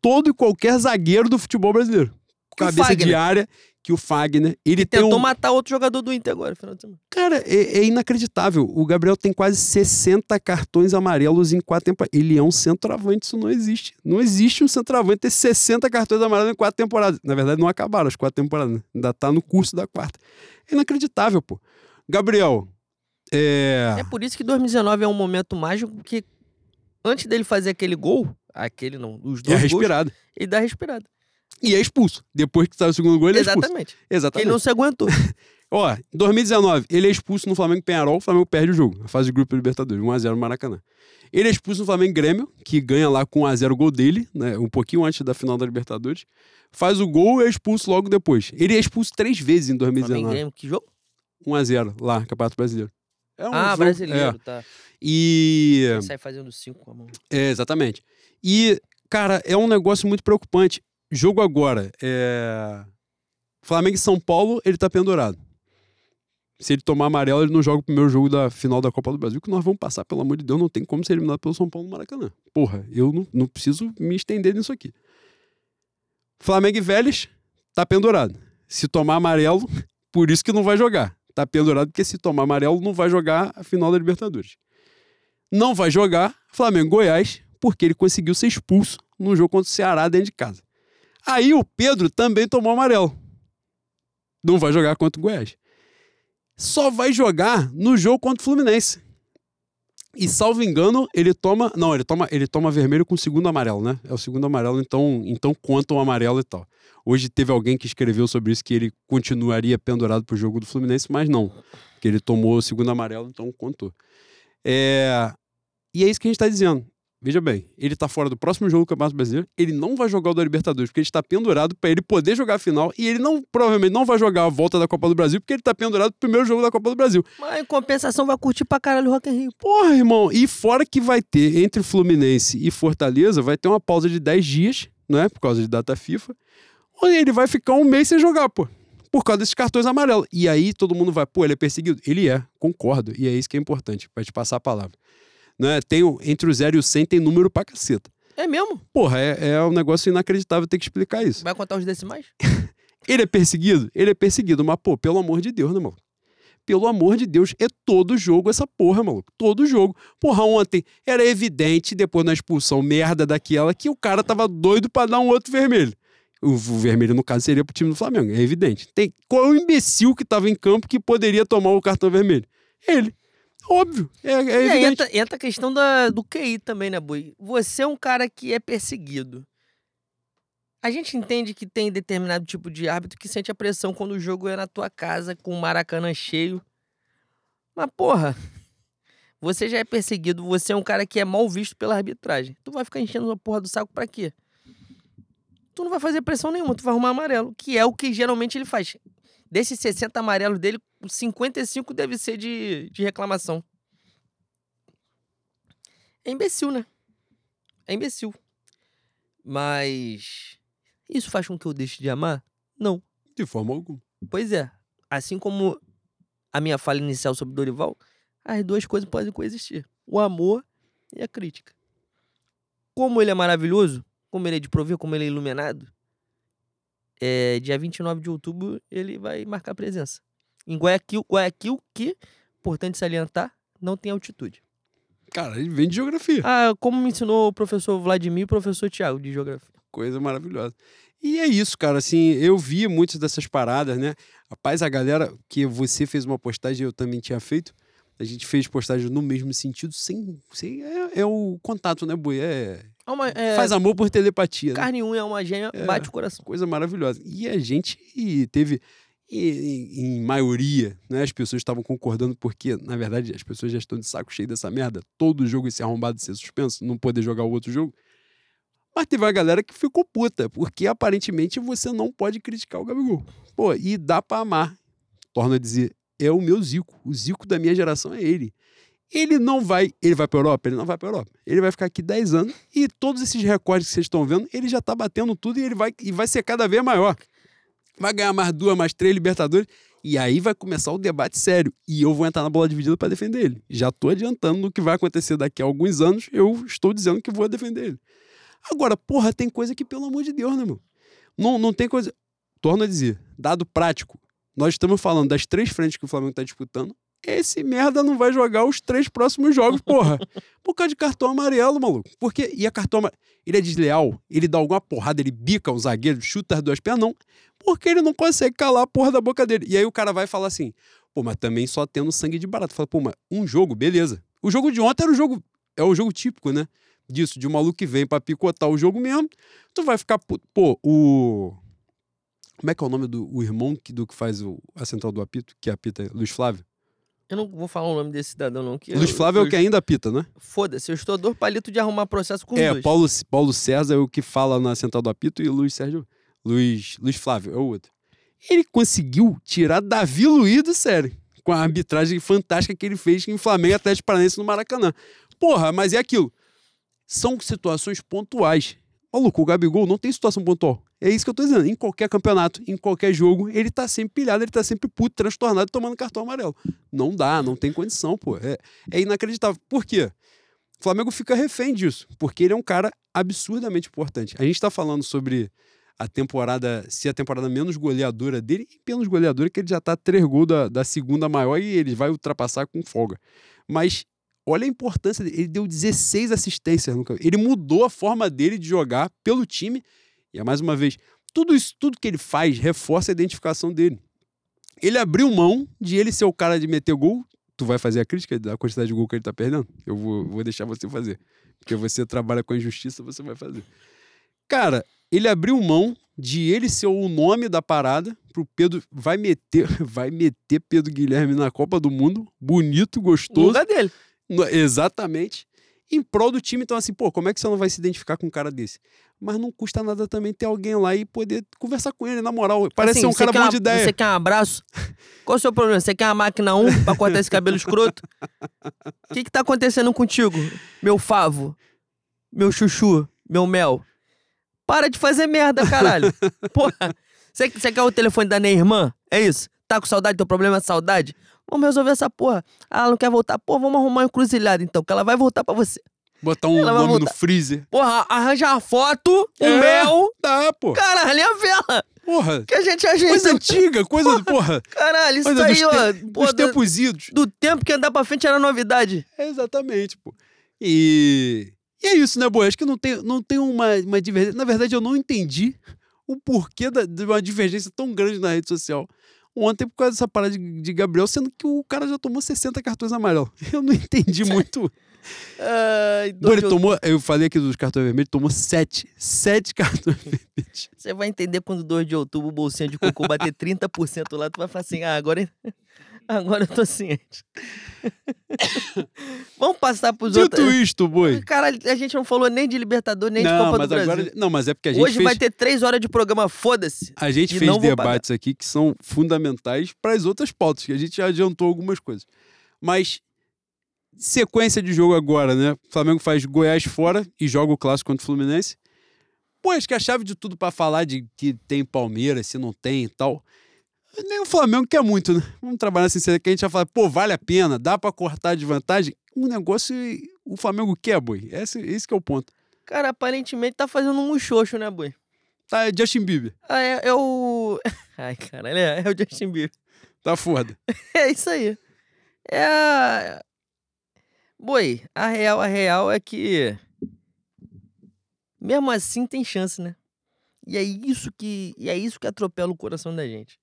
todo e qualquer zagueiro do futebol brasileiro. Cabeça de área que o Fagner. Ele Tentou um, matar outro jogador do Inter agora, final de semana. Cara, é, é inacreditável. O Gabriel tem quase 60 cartões amarelos em quatro temporadas. Ele é um centroavante, isso não existe. Não existe um centroavante ter 60 cartões amarelos em quatro temporadas. Na verdade, não acabaram as quatro temporadas. né? Ainda tá no curso da quarta. É inacreditável, pô. Gabriel, é. É por isso que 2019 é um momento mágico, porque antes dele fazer aquele gol, aquele não, os É dois gols, respirado. ele dá respirada. E é expulso. Depois que sai o segundo gol, ele é expulso. Exatamente. Exatamente. Ele não se aguentou. [LAUGHS] Ó, em 2019, ele é expulso no Flamengo Penharol, o Flamengo perde o jogo, a fase de grupo da Libertadores, 1x0 no Maracanã. Ele é expulso no Flamengo Grêmio, que ganha lá com 1x0 o gol dele, né, um pouquinho antes da final da Libertadores. Faz o gol e é expulso logo depois. Ele é expulso três vezes em Flamengo 2019. Grêmio, que jogo? 1x0 lá, Campeonato Brasileiro. É um ah, jogo- brasileiro, é. tá. E. Ele sai fazendo cinco com a mão. É, exatamente. E, cara, é um negócio muito preocupante. Jogo agora, é... Flamengo e São Paulo, ele tá pendurado. Se ele tomar amarelo, ele não joga o primeiro jogo da final da Copa do Brasil, que nós vamos passar, pelo amor de Deus, não tem como ser eliminado pelo São Paulo no Maracanã. Porra, eu não, não preciso me estender nisso aqui. Flamengo e Vélez, tá pendurado. Se tomar amarelo, [LAUGHS] por isso que não vai jogar. Tá pendurado porque se tomar amarelo, não vai jogar a final da Libertadores. Não vai jogar Flamengo e Goiás, porque ele conseguiu ser expulso no jogo contra o Ceará dentro de casa. Aí o Pedro também tomou amarelo. Não vai jogar contra o Goiás. Só vai jogar no jogo contra o Fluminense. E salvo engano, ele toma. Não, ele toma, ele toma vermelho com o segundo amarelo, né? É o segundo amarelo, então, então conta o amarelo e tal. Hoje teve alguém que escreveu sobre isso que ele continuaria pendurado pro jogo do Fluminense, mas não. Que ele tomou o segundo amarelo, então contou. É... E é isso que a gente está dizendo. Veja bem, ele está fora do próximo jogo do Campeonato Brasileiro, ele não vai jogar o da Libertadores, porque ele está pendurado para ele poder jogar a final, e ele não provavelmente não vai jogar a volta da Copa do Brasil, porque ele está pendurado pro primeiro jogo da Copa do Brasil. Mas em compensação vai curtir pra caralho o Rock in Rio. Porra, irmão, e fora que vai ter entre Fluminense e Fortaleza, vai ter uma pausa de 10 dias, né, por causa de data FIFA, onde ele vai ficar um mês sem jogar, pô. Por causa desses cartões amarelos. E aí todo mundo vai, pô, ele é perseguido. Ele é, concordo. E é isso que é importante, pra te passar a palavra. Né? Tem, entre o 0 e o 100 tem número pra caceta. É mesmo? Porra, é, é um negócio inacreditável ter que explicar isso. Vai contar os decimais? [LAUGHS] Ele é perseguido? Ele é perseguido, mas, pô, pelo amor de Deus, né, maluco? Pelo amor de Deus, é todo jogo essa porra, maluco. Todo jogo. Porra, ontem era evidente, depois da expulsão merda daquela, que o cara tava doido pra dar um outro vermelho. O, o vermelho, no caso, seria pro time do Flamengo, é evidente. Tem, qual é o imbecil que tava em campo que poderia tomar o cartão vermelho? Ele. Óbvio. É, é E aí entra, entra a questão da, do QI também, né, Bui? Você é um cara que é perseguido. A gente entende que tem determinado tipo de árbitro que sente a pressão quando o jogo é na tua casa, com o Maracanã cheio. Mas, porra, você já é perseguido, você é um cara que é mal visto pela arbitragem. Tu vai ficar enchendo a porra do saco pra quê? Tu não vai fazer pressão nenhuma, tu vai arrumar amarelo, que é o que geralmente ele faz. Desses 60 amarelos dele, 55 deve ser de, de reclamação. É imbecil, né? É imbecil. Mas. Isso faz com que eu deixe de amar? Não. De forma alguma. Pois é. Assim como a minha fala inicial sobre Dorival, as duas coisas podem coexistir: o amor e a crítica. Como ele é maravilhoso, como ele é de prover, como ele é iluminado, é, dia 29 de outubro ele vai marcar presença. Em Guayaquil, Guayaquil que, importante salientar, não tem altitude. Cara, ele vem de geografia. Ah, como me ensinou o professor Vladimir e o professor Tiago de geografia. Coisa maravilhosa. E é isso, cara. Assim, eu vi muitas dessas paradas, né? Rapaz, a galera que você fez uma postagem, eu também tinha feito. A gente fez postagem no mesmo sentido, sem. sem é, é o contato, né, Boi? É, É uma, é, faz amor por telepatia. né? carne unha, é uma gêmea, É. bate o coração. Coisa maravilhosa. E a gente teve. Em, em maioria, né, as pessoas estavam concordando porque, na verdade, as pessoas já estão de saco cheio dessa merda. Todo jogo esse arrombado ser suspenso, não poder jogar o outro jogo. Mas teve uma galera que ficou puta, porque aparentemente você não pode criticar o Gabigol. Pô, e dá pra amar. Torno a dizer, é o meu Zico. O Zico da minha geração é ele. Ele não vai. Ele vai pra Europa? Ele não vai pra Europa. Ele vai ficar aqui 10 anos e todos esses recordes que vocês estão vendo, ele já tá batendo tudo e ele vai, e vai ser cada vez maior. Vai ganhar mais duas, mais três Libertadores. E aí vai começar o debate sério. E eu vou entrar na bola dividida para defender ele. Já tô adiantando no que vai acontecer daqui a alguns anos. Eu estou dizendo que vou defender ele. Agora, porra, tem coisa que, pelo amor de Deus, né, meu? Não, não tem coisa. Torno a dizer, dado prático, nós estamos falando das três frentes que o Flamengo está disputando. Esse merda não vai jogar os três próximos jogos, porra. [LAUGHS] Por causa de cartão amarelo, maluco. Porque, e a cartão amarelo, ele é desleal, ele dá alguma porrada, ele bica o zagueiro, chuta as duas pernas, não. Porque ele não consegue calar a porra da boca dele. E aí o cara vai falar assim, pô, mas também só tendo sangue de barato. Fala, pô, mas um jogo, beleza. O jogo de ontem era o jogo, é o jogo típico, né? Disso, de um maluco que vem pra picotar o jogo mesmo. Tu vai ficar, puto. pô, o... Como é que é o nome do o irmão que, do que faz o, a central do apito, que apita Luiz Flávio? Eu não vou falar o nome desse cidadão, não. Que Luiz eu- Flávio é o eu- que ainda apita, né? Foda-se, eu estou dor palito de arrumar processo com É, dois. Paulo, Paulo César é o que fala na central do apito e Luiz Sérgio. Luiz, Luiz Flávio é o outro. Ele conseguiu tirar Davi Luiz do sério. Com a arbitragem fantástica que ele fez em Flamengo e Atlético Paranaense no Maracanã. Porra, mas é aquilo. São situações pontuais. Maluco, o Gabigol não tem situação pontual. É isso que eu tô dizendo. Em qualquer campeonato, em qualquer jogo, ele tá sempre pilhado, ele tá sempre puto, transtornado, tomando cartão amarelo. Não dá, não tem condição, pô. É, é inacreditável. Por quê? O Flamengo fica refém disso, porque ele é um cara absurdamente importante. A gente tá falando sobre a temporada, se a temporada menos goleadora dele, e menos goleadora que ele já tá três gols da, da segunda maior e ele vai ultrapassar com folga. Mas olha a importância dele. Ele deu 16 assistências no campo. Ele mudou a forma dele de jogar pelo time. E é mais uma vez, tudo isso, tudo que ele faz reforça a identificação dele. Ele abriu mão de ele ser o cara de meter gol. Tu vai fazer a crítica da quantidade de gol que ele tá perdendo? Eu vou, vou deixar você fazer. Porque você trabalha com a injustiça, você vai fazer. Cara, ele abriu mão de ele ser o nome da parada pro Pedro vai meter, [LAUGHS] vai meter Pedro Guilherme na Copa do Mundo, bonito, No gostoso, lugar dele. no- exatamente, em prol do time. Então assim, pô, como é que você não vai se identificar com um cara desse? Mas não custa nada também ter alguém lá e poder conversar com ele, na moral. Parece Assim, ser um cara bom uma- de ideia. Você quer um abraço? Qual é o seu problema? Você quer uma máquina 1 pra cortar esse cabelo escroto? O que que tá acontecendo contigo, meu favo? Meu chuchu? Meu mel? Para de fazer merda, caralho. Porra. Você quer o telefone da minha irmã? É isso? Tá com saudade? Teu problema é saudade? Vamos resolver essa porra. Ah, ela não quer voltar? Pô, vamos arrumar uma encruzilhada então, que ela vai voltar pra você. Botar um Ela vai nome no freezer. Porra, arranja uma foto, um É. mel. Tá, pô. Caralho, a vela? Porra. Que a gente ajeita. Coisa antiga, coisa, porra. [LAUGHS] Caralho, isso Coisa aí, dos, ó. te- dos do- tempos idos. do tempo que andar pra frente era novidade. É, exatamente, pô. E, e é isso, né, Boa? Acho que não tem, não tem uma, uma divergência. Na verdade, eu não entendi o porquê da- de uma divergência tão grande na rede social. Ontem, por causa dessa parada de, de Gabriel, sendo que o cara já tomou 60 cartões amarelos. [LAUGHS] Eu não entendi [LAUGHS] muito. Ai, dois ele tomou, eu falei aqui dos cartões vermelhos, tomou 7. 7 [LAUGHS] cartões vermelhos. Você vai entender quando 2 de outubro o bolsinho de cocô bater 30% lá, tu vai falar assim, ah, agora, agora eu tô ciente. [COUGHS] Vamos passar pros Dito outros. isto, boi. Caralho, a gente não falou nem de Libertador, nem de Não, Copa mas do Brasil. agora. Não, mas é porque a gente Hoje fez. vai ter três horas de programa, foda-se. A gente fez debates aqui que são fundamentais para as outras pautas, que a gente já adiantou algumas coisas. Mas sequência de jogo agora, né? O Flamengo faz Goiás fora e joga o clássico contra o Fluminense. Pô, acho que a chave de tudo para falar de que tem Palmeiras, se não tem e tal. Nem o Flamengo quer muito, né? Vamos trabalhar assim, que a gente vai falar, pô, vale a pena, dá para cortar de vantagem. O negócio, o Flamengo quer, boi. Esse, esse que é o ponto. Cara, aparentemente tá fazendo um muxoxo, né, boi? Tá, é Justin Bieber. Ah, é, é o... [LAUGHS] Ai, caralho, é, é o Justin Bieber. Tá foda. [LAUGHS] É isso aí. É a. Boi, a real, a real é que. Mesmo assim tem chance, né? E é isso que. E é isso que atropela o coração da gente.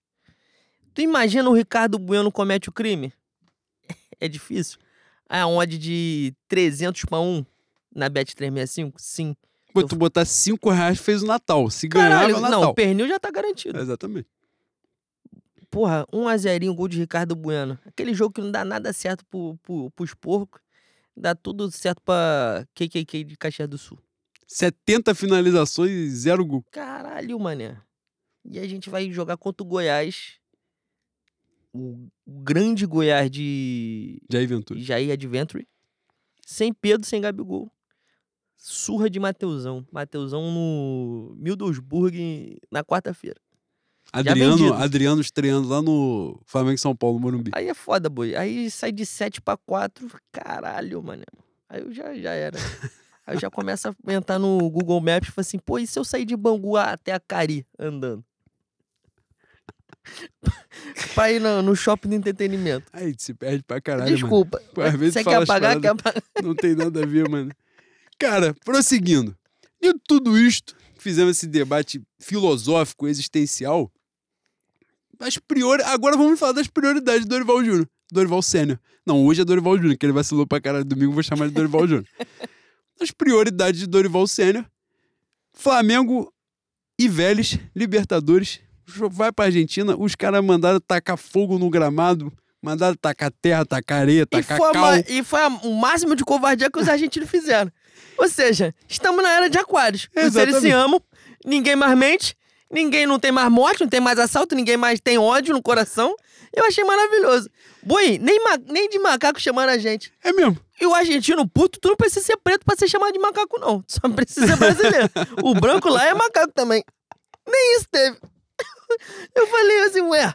Tu imagina o Ricardo Bueno comete o crime? É difícil. A odd de 300 pra 1 na Bet 365? Sim. Pô, tu botar 5 reais fez o Natal. Se ganhar, é o Natal. não, o pernil já tá garantido. Exatamente. Porra, 1 a 0 gol de Ricardo Bueno. Aquele jogo que não dá nada certo pro, pro, pros porcos. Dá tudo certo pra KKK de Caxias do Sul. 70 finalizações e zero gol. Caralho, mané. E a gente vai jogar contra o Goiás. O grande Goiás de Jair Ventura. Jair Adventure. Sem Pedro, sem Gabigol. Surra de Mateusão. Mateusão no Mildosburg na quarta-feira. Adriano. Adriano estreando lá no Flamengo São Paulo, no Morumbi. Aí é foda, boi. Aí sai de 7 pra 4. Caralho, mano. Aí eu já, já era. Aí eu já começo a entrar no Google Maps e falo assim, pô, e se eu sair de Bangu até a Cari andando? [LAUGHS] pra ir no, no shopping de entretenimento. Aí se perde pra caralho, mano. Desculpa. Pô, às vezes Você quer apagar? Quer apagar? Não tem nada a ver, mano. Cara, prosseguindo. De tudo isto, fizemos esse debate filosófico, existencial. As priori... Agora vamos falar das prioridades do Dorival Júnior. Dorival Sênior. Não, hoje é Dorival Júnior, que ele vacilou pra caralho domingo, vou chamar de Dorival Júnior. [LAUGHS] As prioridades de Dorival Sênior. Flamengo e Vélez, Libertadores. Vai pra Argentina, os caras mandaram tacar fogo no gramado, mandaram tacar terra, tacar areia, E tacar foi, a cal. e foi a- o máximo de covardia que os argentinos fizeram. Ou seja, estamos na era de aquários. Os seres se Exatamente. amam, ninguém mais mente, ninguém não tem mais morte, não tem mais assalto, ninguém mais tem ódio no coração. Eu achei maravilhoso. Boi, nem, nem de macaco chamaram a gente. É mesmo. E o argentino puto, tu não precisa ser preto pra ser chamado de macaco, não. Tu Só precisa ser brasileiro. [LAUGHS] o branco lá é macaco também. Nem isso teve. [LAUGHS] Eu falei assim, ué,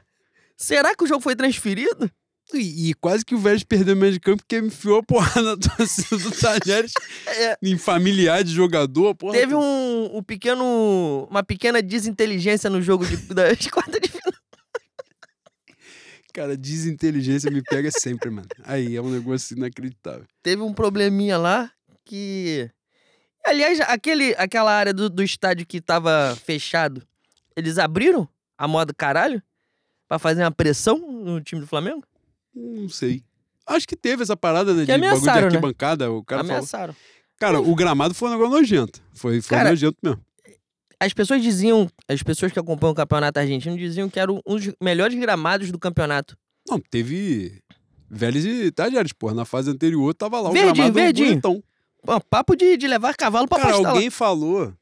será que o jogo foi transferido? E, e quase que o Vélez perdeu o meio de campo porque enfiou a porra na [LAUGHS] torcida do Talheres [LAUGHS] É, em familiar de jogador. Porra, teve um, um pequeno, uma pequena desinteligência no jogo de, das quartas de final. Cara, desinteligência me pega sempre, mano. Aí é um negócio inacreditável. Teve um probleminha lá que... Aliás, aquele, aquela área do, do estádio que tava fechado, eles abriram a moda caralho pra fazer uma pressão no time do Flamengo? Não sei. Acho que teve essa parada né, Que de bagulho de né? arquibancada. O cara falou. Ameaçaram. Cara, o gramado foi um negócio nojento. Foi, foi Cara, nojento mesmo. As pessoas diziam, as pessoas que acompanham o campeonato argentino diziam que era um dos melhores gramados do campeonato. Não, teve Vélez e Talheres, porra. Na fase anterior tava lá o Verdinho, gramado verdinho. bonitão. Pô, papo de, de levar cavalo pra Cara, lá. alguém falou.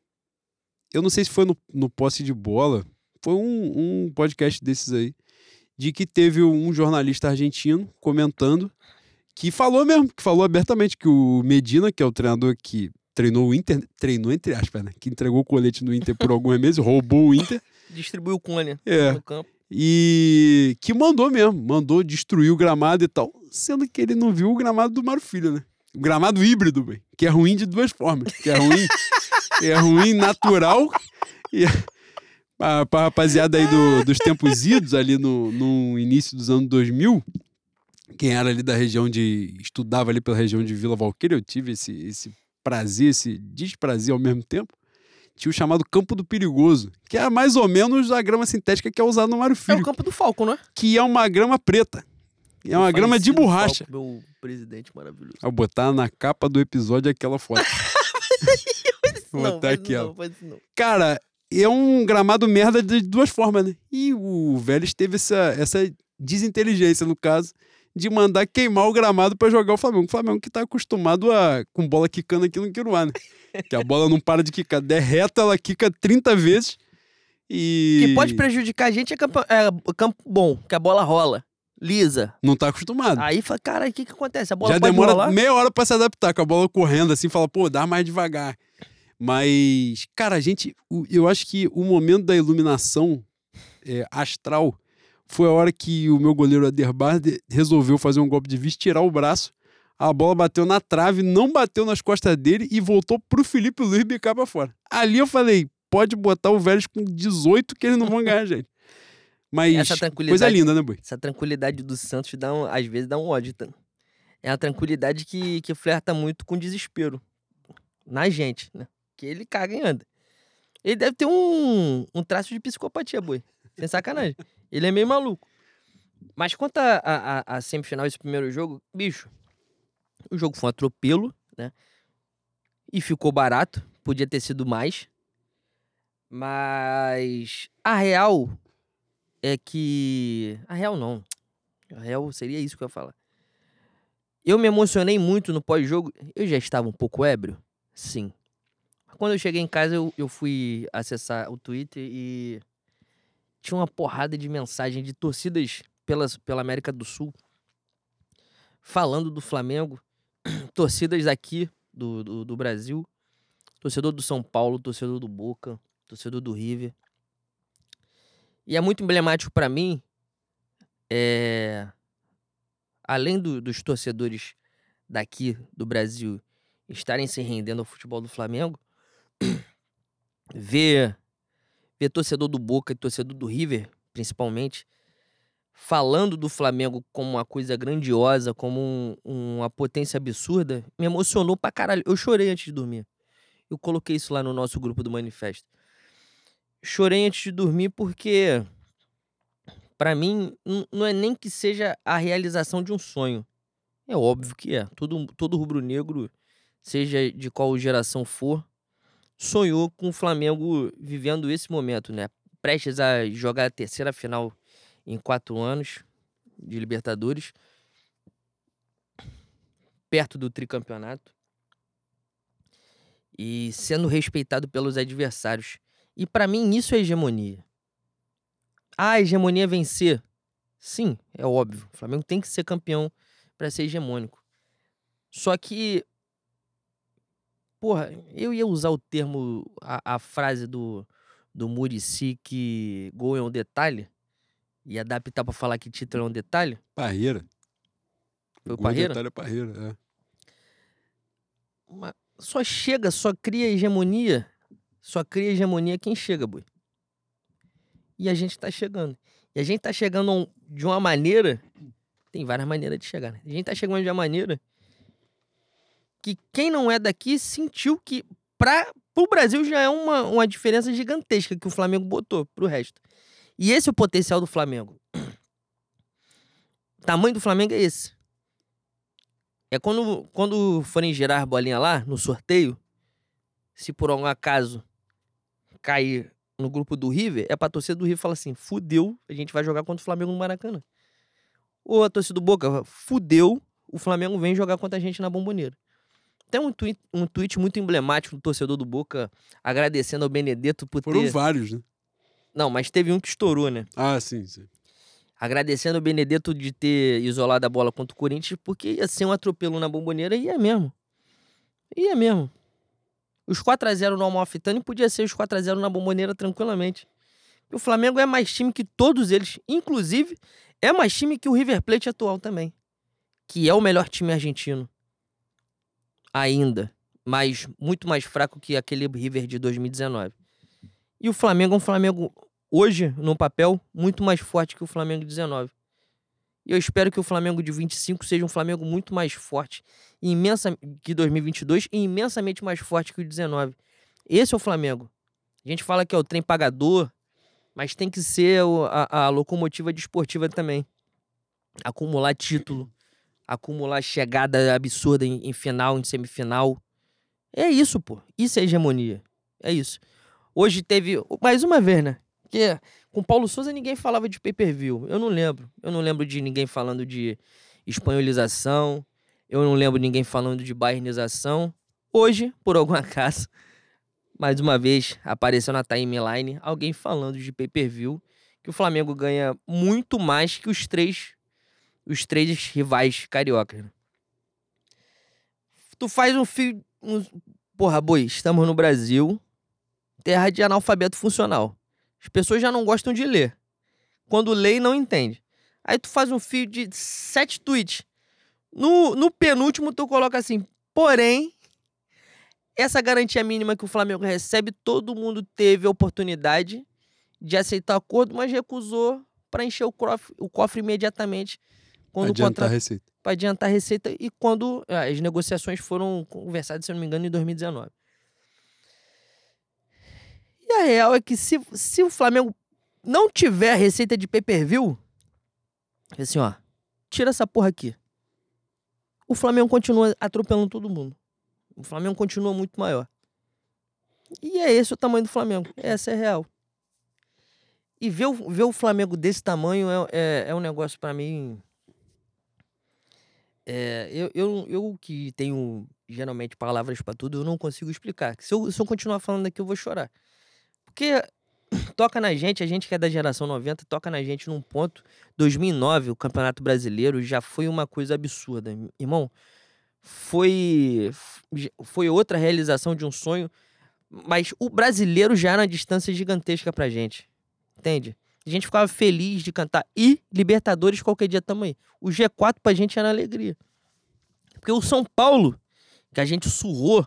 Eu não sei se foi no, no posse de bola. Foi um, um podcast desses aí. De que teve um jornalista argentino comentando que falou mesmo, que falou abertamente que o Medina, que é o treinador que treinou o Inter, treinou entre aspas, né? Que entregou o colete no Inter por alguns meses, roubou o Inter. [LAUGHS] Distribuiu o cone É. no campo. E que mandou mesmo, mandou destruir o gramado e tal. Sendo que ele não viu o gramado do Mário Filho, né? O gramado híbrido, bem, que é ruim de duas formas. Que é ruim, [LAUGHS] é ruim natural e pra, pra rapaziada aí do- dos tempos idos, ali no, no início dos anos 2000, quem era ali da região de... estudava ali pela região de Vila Valqueira, eu tive esse, esse prazer, esse desprazer ao mesmo tempo, tinha o chamado Campo do Perigoso, que é mais ou menos a grama sintética que é usada no Mário É Filho o campo do Falco, né? que é uma grama preta. É uma grama de borracha. Falco, meu presidente maravilhoso. Vou botar na capa do episódio aquela foto. [LAUGHS] Vou não, botar aqui, ó. Cara, é um gramado merda de duas formas, né? E o Vélez teve essa, essa desinteligência, no caso, de mandar queimar o gramado pra jogar o Flamengo. O Flamengo que tá acostumado a com bola quicando aqui no Quiruá, né? Que a bola não para de quicar. Derreta, ela quica 30 vezes. E. O que pode prejudicar a gente é campo, é campo bom, que a bola rola, lisa. Não tá acostumado. Aí fala, cara, o que que acontece? A bola Já demora rolar? meia hora pra se adaptar com a bola correndo, assim, fala, pô, dá mais devagar. Mas, cara, a gente. Eu acho que o momento da iluminação é, astral foi a hora que o meu goleiro Aderbar de- resolveu fazer um golpe de vista, tirar o braço. A bola bateu na trave, não bateu nas costas dele e voltou pro Felipe Luiz bicar pra fora. Ali eu falei, pode botar o Vélez com 18 que eles não vão ganhar, gente. Mas Essa coisa tranquilidade- linda, né, Boi? Essa tranquilidade do Santos dá um- às vezes dá um ódio. Tá? É uma tranquilidade que, que flerta muito com desespero. Na gente, né? Que ele caga e anda. Ele deve ter um, um traço de psicopatia, boi. Sem sacanagem. Ele é meio maluco. Mas quanto a, a, a- semifinal, esse primeiro jogo, bicho, o jogo foi um atropelo, né? E ficou barato. Podia ter sido mais. Mas a real é que. A real não. A real seria isso que eu ia falar. Eu me emocionei muito no pós-jogo. Eu já estava um pouco ébrio? Sim. Quando eu cheguei em casa, eu, eu fui acessar o Twitter e tinha uma porrada de mensagem de torcidas pelas, pela América do Sul falando do Flamengo, [CLEARS THROAT] torcidas aqui do, do, do Brasil, torcedor do São Paulo, torcedor do Boca, torcedor do River. E é muito emblemático para mim, é, além do- dos torcedores daqui do Brasil estarem se rendendo ao futebol do Flamengo, [CLEARS THROAT] ver, ver torcedor do Boca e torcedor do River, principalmente, falando do Flamengo como uma coisa grandiosa, como um- uma potência absurda, me emocionou pra caralho. Eu chorei antes de dormir. Eu coloquei isso lá no nosso grupo do Manifesto. Chorei antes de dormir porque, pra mim, não é nem que seja a realização de um sonho. É óbvio que é. Todo, todo rubro-negro, seja de qual geração for, sonhou com o Flamengo vivendo esse momento, né? Prestes a jogar a terceira final em quatro anos de Libertadores, perto do tricampeonato e sendo respeitado pelos adversários. E pra mim isso é hegemonia. A hegemonia é vencer. Sim, é óbvio. O Flamengo tem que ser campeão pra ser hegemônico. Só que porra, eu ia usar o termo a, a frase do do Murici que gol é um detalhe, e adaptar pra falar que título é um detalhe, Parreira. Foi o gol Parreira? detalhe é Parreira, é. uma- só chega, só cria hegemonia, só cria hegemonia quem chega, boi. E a gente tá chegando. E a gente tá chegando de uma maneira, tem várias maneiras de chegar, né? A gente tá chegando de uma maneira que quem não é daqui sentiu que para pro Brasil já é uma, uma diferença gigantesca que o Flamengo botou pro resto. E esse é o potencial do Flamengo. O [CLEARS THROAT] tamanho do Flamengo é esse. É quando, quando forem girar a bolinha lá, no sorteio, se por algum acaso cair no grupo do River, é pra torcida do River falar assim: fudeu, a gente vai jogar contra o Flamengo no Maracanã. Ou a torcida do Boca, fudeu, o Flamengo vem jogar contra a gente na Bomboneira. Tem um tweet, um tweet muito emblemático do torcedor do Boca agradecendo ao Benedetto por Foram ter. vários, né? Não, mas teve um que estourou, né? Ah, sim, sim. agradecendo o Benedetto de ter isolado a bola contra o Corinthians, porque ia ser um atropelo na bomboneira e é mesmo. E é mesmo. Os 4x0 no Almalfitani podia ser os 4x0 na bomboneira tranquilamente. E o Flamengo é mais time que todos eles. Inclusive, é mais time que o River Plate atual também. Que é o melhor time argentino. Ainda. Mas muito mais fraco que aquele River de 2019. E o Flamengo é um Flamengo hoje, no papel, muito mais forte que o Flamengo de 19. E eu espero que o Flamengo de 25 seja um Flamengo muito mais forte imensa, que 2022 e imensamente mais forte que o 19. Esse é o Flamengo. A gente fala que é o trem pagador, mas tem que ser a, a locomotiva desportiva também. Acumular título, acumular chegada absurda em, em final, em semifinal. É isso, pô. Isso é hegemonia. É isso. Hoje teve, mais uma vez, né? Porque com Paulo Souza ninguém falava de pay-per-view. Eu não lembro. Eu não lembro de ninguém falando de espanholização. Eu não lembro de ninguém falando de bairnização. Hoje, por algum acaso, mais uma vez apareceu na timeline alguém falando de pay-per-view que o Flamengo ganha muito mais que os três os três rivais cariocas. né? Tu faz um fio um... Porra, boi, estamos no Brasil, terra de analfabeto funcional. As pessoas já não gostam de ler. Quando lê, não entende. Aí tu faz um fio de sete tweets. No, no penúltimo, tu coloca assim: porém, essa garantia mínima que o Flamengo recebe, todo mundo teve a oportunidade de aceitar o acordo, mas recusou para encher o cofre, o cofre imediatamente quando Adiantar a contrato receita. para adiantar a receita e quando ah, as negociações foram conversadas, se eu não me engano, em 2019. E a real é que se, se o Flamengo não tiver a receita de pay-per-view, assim, ó, tira essa porra aqui. O Flamengo continua atropelando todo mundo. O Flamengo continua muito maior. E é esse o tamanho do Flamengo. Essa é a real. E ver o, ver o Flamengo desse tamanho é, é, é um negócio pra mim é, eu, eu, eu que tenho geralmente palavras pra tudo, eu não consigo explicar. Se eu, se eu continuar falando aqui, eu vou chorar. Porque [COUGHS] toca na gente, a gente que é da geração 90, toca na gente num ponto. 2009, o Campeonato Brasileiro já foi uma coisa absurda. Irmão, foi, foi outra realização de um sonho, mas o brasileiro já era uma distância gigantesca pra gente. Entende? A gente ficava feliz de cantar. E Libertadores qualquer dia tamo aí. O G4 pra gente era alegria. Porque o São Paulo, que a gente surrou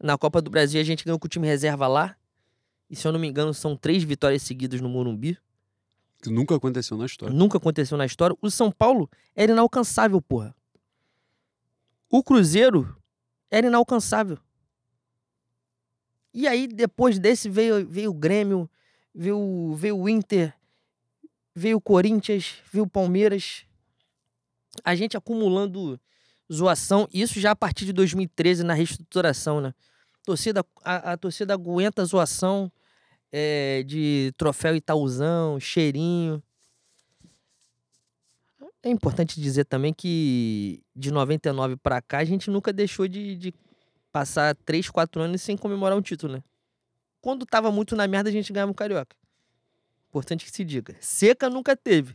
na Copa do Brasil, a gente ganhou com o time reserva lá. E se eu não me engano, são três vitórias seguidas no Morumbi. Que nunca aconteceu na história. Nunca aconteceu na história. O São Paulo era inalcançável, porra. O Cruzeiro era inalcançável. E aí, depois desse, veio, veio o Grêmio, veio, veio o Inter, veio o Corinthians, veio o Palmeiras. A gente acumulando zoação, isso já a partir de 2013, na reestruturação, né? Torcida, a, a torcida aguenta zoação é, de troféu Itaúzão, cheirinho. É importante dizer também que de 99 pra cá a gente nunca deixou de, de passar 3, 4 anos sem comemorar um título, né? Quando tava muito na merda a gente ganhava um carioca. Importante que se diga. Seca nunca teve.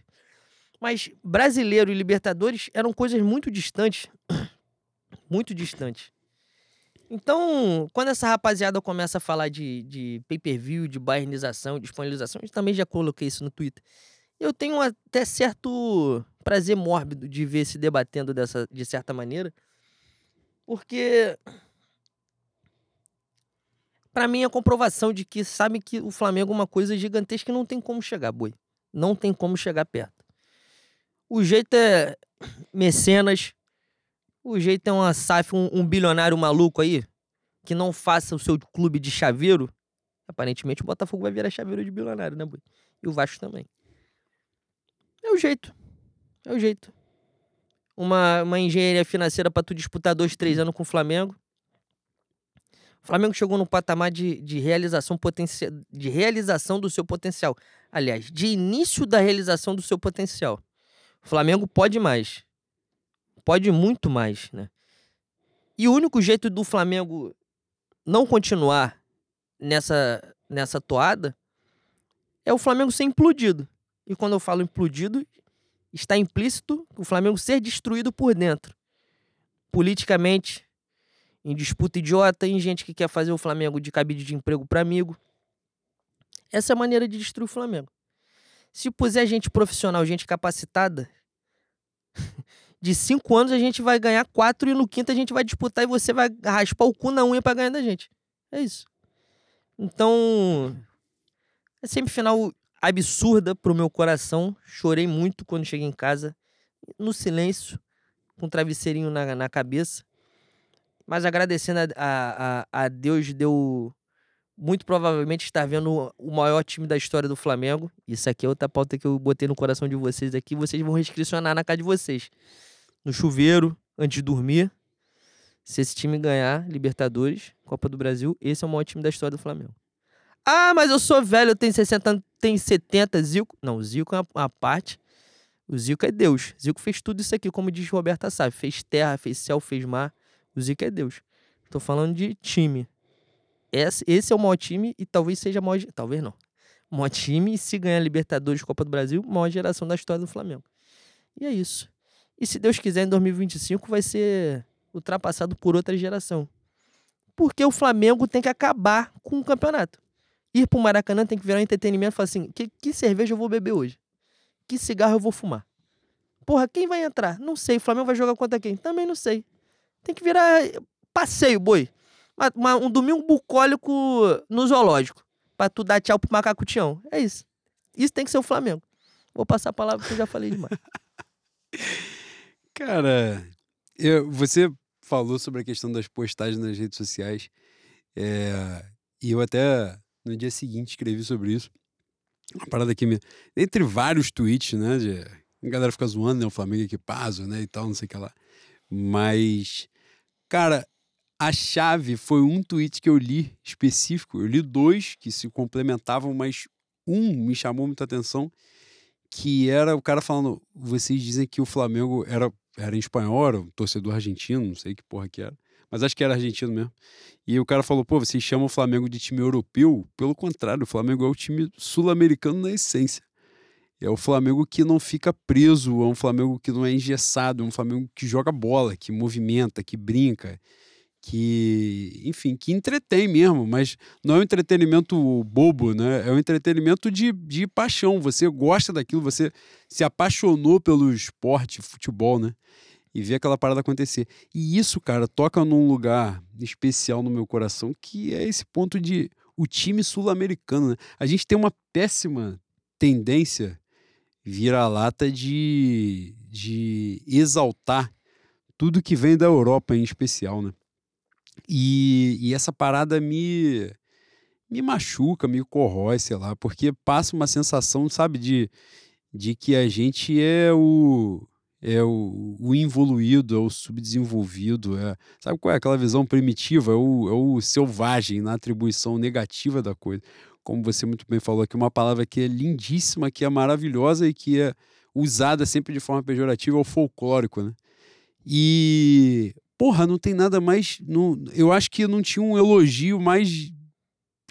Mas brasileiro e Libertadores eram coisas muito distantes. [COUGHS] muito distantes. Então, quando essa rapaziada começa a falar de, de pay-per-view, de bairnização, de disponibilização, eu também já coloquei isso no Twitter. Eu tenho até certo prazer mórbido de ver se debatendo dessa, de certa maneira, porque para mim é comprovação de que sabe que o Flamengo é uma coisa gigantesca e não tem como chegar, boi. Não tem como chegar perto. O jeito é mecenas, o jeito é uma SAF, um, um bilionário maluco aí, que não faça o seu clube de chaveiro. Aparentemente o Botafogo vai virar chaveiro de bilionário, né, boi? E o Vasco também. É o jeito. É o jeito. Uma, uma engenharia financeira para tu disputar dois, três anos com o Flamengo. O Flamengo chegou num patamar de, de, realização potencial, de realização do seu potencial. Aliás, de início da realização do seu potencial. O Flamengo pode mais. Pode muito mais, né? E o único jeito do Flamengo não continuar nessa, nessa toada é o Flamengo ser implodido. E quando eu falo implodido, está implícito o Flamengo ser destruído por dentro. Politicamente, em disputa idiota, em gente que quer fazer o Flamengo de cabide de emprego para amigo. Essa é a maneira de destruir o Flamengo. Se puser gente profissional, gente capacitada, [LAUGHS] de cinco anos a gente vai ganhar quatro e no quinto a gente vai disputar e você vai raspar o cu na unha para ganhar da gente. É isso. Então, é semifinal absurda pro meu coração. Chorei muito quando cheguei em casa, no silêncio, com um travesseirinho na, na cabeça. Mas agradecendo a, a, a Deus, deu muito provavelmente estar vendo o maior time da história do Flamengo. Isso aqui é outra pauta que eu botei no coração de vocês aqui. Vocês vão restriccionar na casa de vocês. No chuveiro, antes de dormir. Se esse time ganhar Libertadores, Copa do Brasil, esse é o maior time da história do Flamengo. Ah, mas eu sou velho, eu tenho 60 tenho 70. Zico. Não, Zico é uma, uma parte. O Zico é Deus. Zico fez tudo isso aqui, como diz Roberta Sá. Fez terra, fez céu, fez mar. O Zico é Deus. Tô falando de time. Esse, esse é o maior time e talvez seja a maior. Talvez não. O maior time, e se ganhar Libertadores Copa do Brasil, maior geração da história do Flamengo. E é isso. E se Deus quiser, em 2025 vai ser ultrapassado por outra geração. Porque o Flamengo tem que acabar com o campeonato. Ir pro Maracanã tem que virar um entretenimento e falar assim: que, que cerveja eu vou beber hoje? Que cigarro eu vou fumar? Porra, quem vai entrar? Não sei. O Flamengo vai jogar contra quem? Também não sei. Tem que virar passeio, boi. Uma, uma, um domingo bucólico no zoológico. Pra tu dar tchau pro macaco Tião. É isso. Isso tem que ser o Flamengo. Vou passar a palavra que eu já falei demais. [LAUGHS] Cara, eu, você falou sobre a questão das postagens nas redes sociais. É, e eu até no dia seguinte escrevi sobre isso. Uma parada que me. Entre vários tweets, né? De, a galera fica zoando, né? O Flamengo equipazo, né? E tal, não sei o que lá. Mas Cara, a chave foi um tweet que eu li específico. Eu li dois que se complementavam, mas um me chamou muita atenção, que era o cara falando: vocês dizem que o Flamengo era, era em espanhol, era um torcedor argentino, não sei que porra que era, mas acho que era argentino mesmo. E o cara falou: pô, vocês chamam o Flamengo de time europeu? Pelo contrário, o Flamengo é o time sul-americano na essência. É o Flamengo que não fica preso, é um Flamengo que não é engessado, é um Flamengo que joga bola, que movimenta, que brinca, que, enfim, que entretém mesmo, mas não é um entretenimento bobo, né? É um entretenimento de, de paixão. Você gosta daquilo, você se apaixonou pelo esporte, futebol, né? E vê aquela parada acontecer. E isso, cara, toca num lugar especial no meu coração, que é esse ponto de o time sul-americano. Né? A gente tem uma péssima tendência vira-lata de, de exaltar tudo que vem da Europa em especial, né? E, e essa parada me, me machuca, me corrói, sei lá, porque passa uma sensação, sabe, de, de que a gente é o, é o, o involuído, é o subdesenvolvido, é, sabe qual é aquela visão primitiva, é o, é o selvagem na atribuição negativa da coisa como você muito bem falou aqui, uma palavra que é lindíssima, que é maravilhosa e que é usada sempre de forma pejorativa, é o folclórico, né? E, porra, não tem nada mais. Não, eu acho que não tinha um elogio mais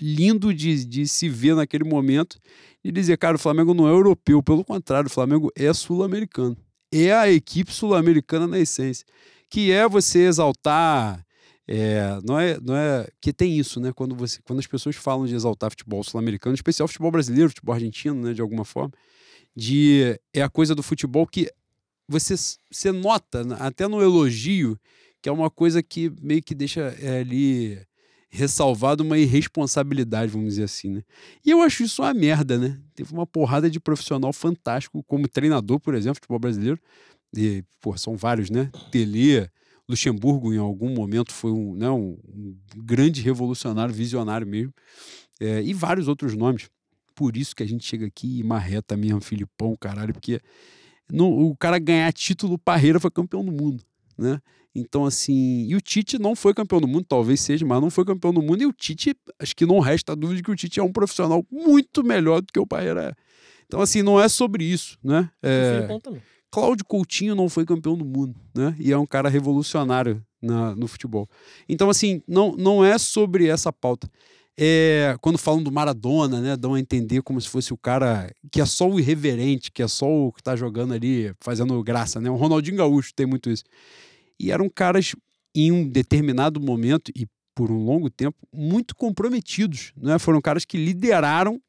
lindo de, de se ver naquele momento e dizer, cara, o Flamengo não é europeu, pelo contrário, o Flamengo é sul-americano. É a equipe sul-americana na essência, que é você exaltar É, não é, não é que tem isso, né? Quando você, quando as pessoas falam de exaltar futebol sul-americano, especial futebol brasileiro, futebol argentino, né, de alguma forma, de é a coisa do futebol que você você nota né, até no elogio que é uma coisa que meio que deixa é, ali ressalvado uma irresponsabilidade, vamos dizer assim, né? E eu acho isso uma merda, né? Teve uma porrada de profissional fantástico como treinador, por exemplo, futebol brasileiro. E, pô, são vários, né? Luxemburgo, em algum momento, foi um, né, um, um grande revolucionário, visionário mesmo, é, e vários outros nomes. Por isso que a gente chega aqui e marreta mesmo, Filipão, caralho, porque no, o cara ganhar título, Parreira foi campeão do mundo, né? Então, assim, e o Tite não foi campeão do mundo, talvez seja, mas não foi campeão do mundo, e o Tite, acho que não resta dúvida que o Tite é um profissional muito melhor do que o Parreira é. Então, assim, não é sobre isso, né? É, O Filipão também. Cláudio Coutinho não foi campeão do mundo, né? E é um cara revolucionário na, no futebol. Então, assim, não, não é sobre essa pauta. É, quando falam do Maradona, né? Dão a entender como se fosse o cara que é só o irreverente, que é só o que tá jogando ali, fazendo graça, né? O Ronaldinho Gaúcho tem muito isso. E eram caras, em um determinado momento, e por um longo tempo, muito comprometidos, né? Foram caras que lideraram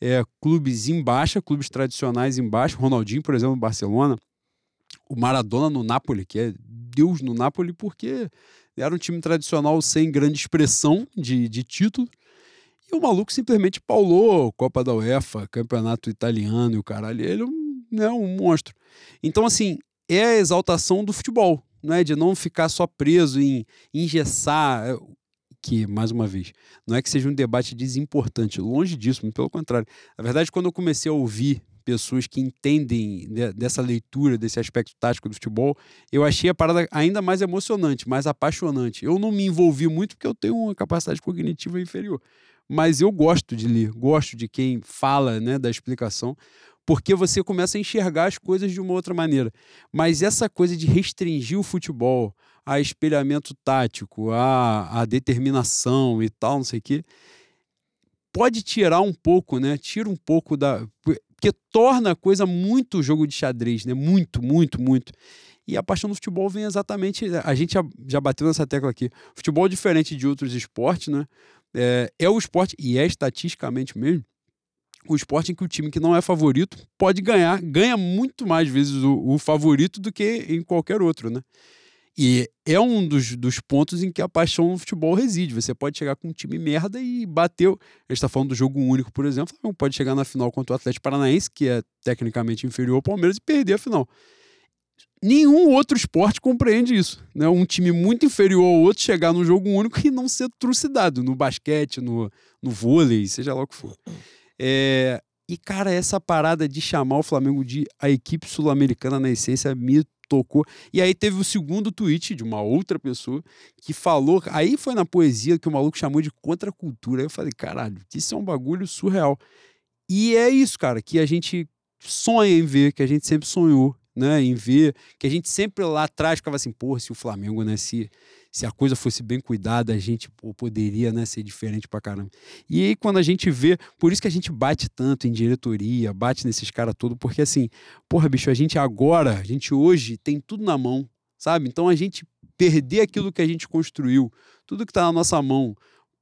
é, clubes em baixa, clubes tradicionais em baixa. Ronaldinho, por exemplo, no Barcelona. O Maradona no Napoli, que é Deus no Napoli, porque era um time tradicional sem grande expressão de, de título. E o maluco simplesmente paulou Copa da UEFA, Campeonato Italiano e o caralho. Ele é um, né, um monstro. Então, assim, é a exaltação do futebol, né? De não ficar só preso em engessar. é, Que, mais uma vez, não é que seja um debate desimportante, longe disso, pelo contrário. Na verdade, quando eu comecei a ouvir pessoas que entendem de- dessa leitura, desse aspecto tático do futebol, eu achei a parada ainda mais emocionante, mais apaixonante. Eu não me envolvi muito porque eu tenho uma capacidade cognitiva inferior, mas eu gosto de ler, gosto de quem fala né, da explicação, porque você começa a enxergar as coisas de uma outra maneira. Mas essa coisa de restringir o futebol a espelhamento tático, a, a determinação e tal, não sei o quê, pode tirar um pouco, né? Tira um pouco da. Porque torna a coisa muito jogo de xadrez, né? Muito, muito, muito. E a paixão do futebol vem exatamente. A gente já, já bateu nessa tecla aqui. Futebol, diferente de outros esportes, né? É, é o esporte, e é estatisticamente mesmo, o esporte em que o time que não é favorito pode ganhar, ganha muito mais vezes o, o favorito do que em qualquer outro, né? E é um dos, dos pontos em que a paixão no futebol reside. Você pode chegar com um time merda e bater. A gente está falando do jogo único, por exemplo. Pode chegar na final contra o Atlético Paranaense, que é tecnicamente inferior ao Palmeiras, e perder a final. Nenhum outro esporte compreende isso. Né? Um time muito inferior ao outro chegar no jogo único e não ser trucidado no basquete, no, no vôlei, seja lá o que for. É, e, cara, essa parada de chamar o Flamengo de a equipe sul-americana na essência me tocou. E aí teve o segundo tweet de uma outra pessoa que falou. Aí foi na poesia que o maluco chamou de contracultura. Aí eu falei, caralho, isso é um bagulho surreal. E é isso, cara, que a gente sonha em ver, que a gente sempre sonhou, né? Em ver, que a gente sempre lá atrás ficava assim, porra, se o Flamengo, né? Se, se a coisa fosse bem cuidada, a gente pô, poderia né, ser diferente pra caramba. E aí, quando a gente vê, por isso que a gente bate tanto em diretoria, bate nesses caras todos, porque assim, porra, bicho, a gente agora, a gente hoje tem tudo na mão, sabe? Então a gente perder aquilo que a gente construiu, tudo que tá na nossa mão,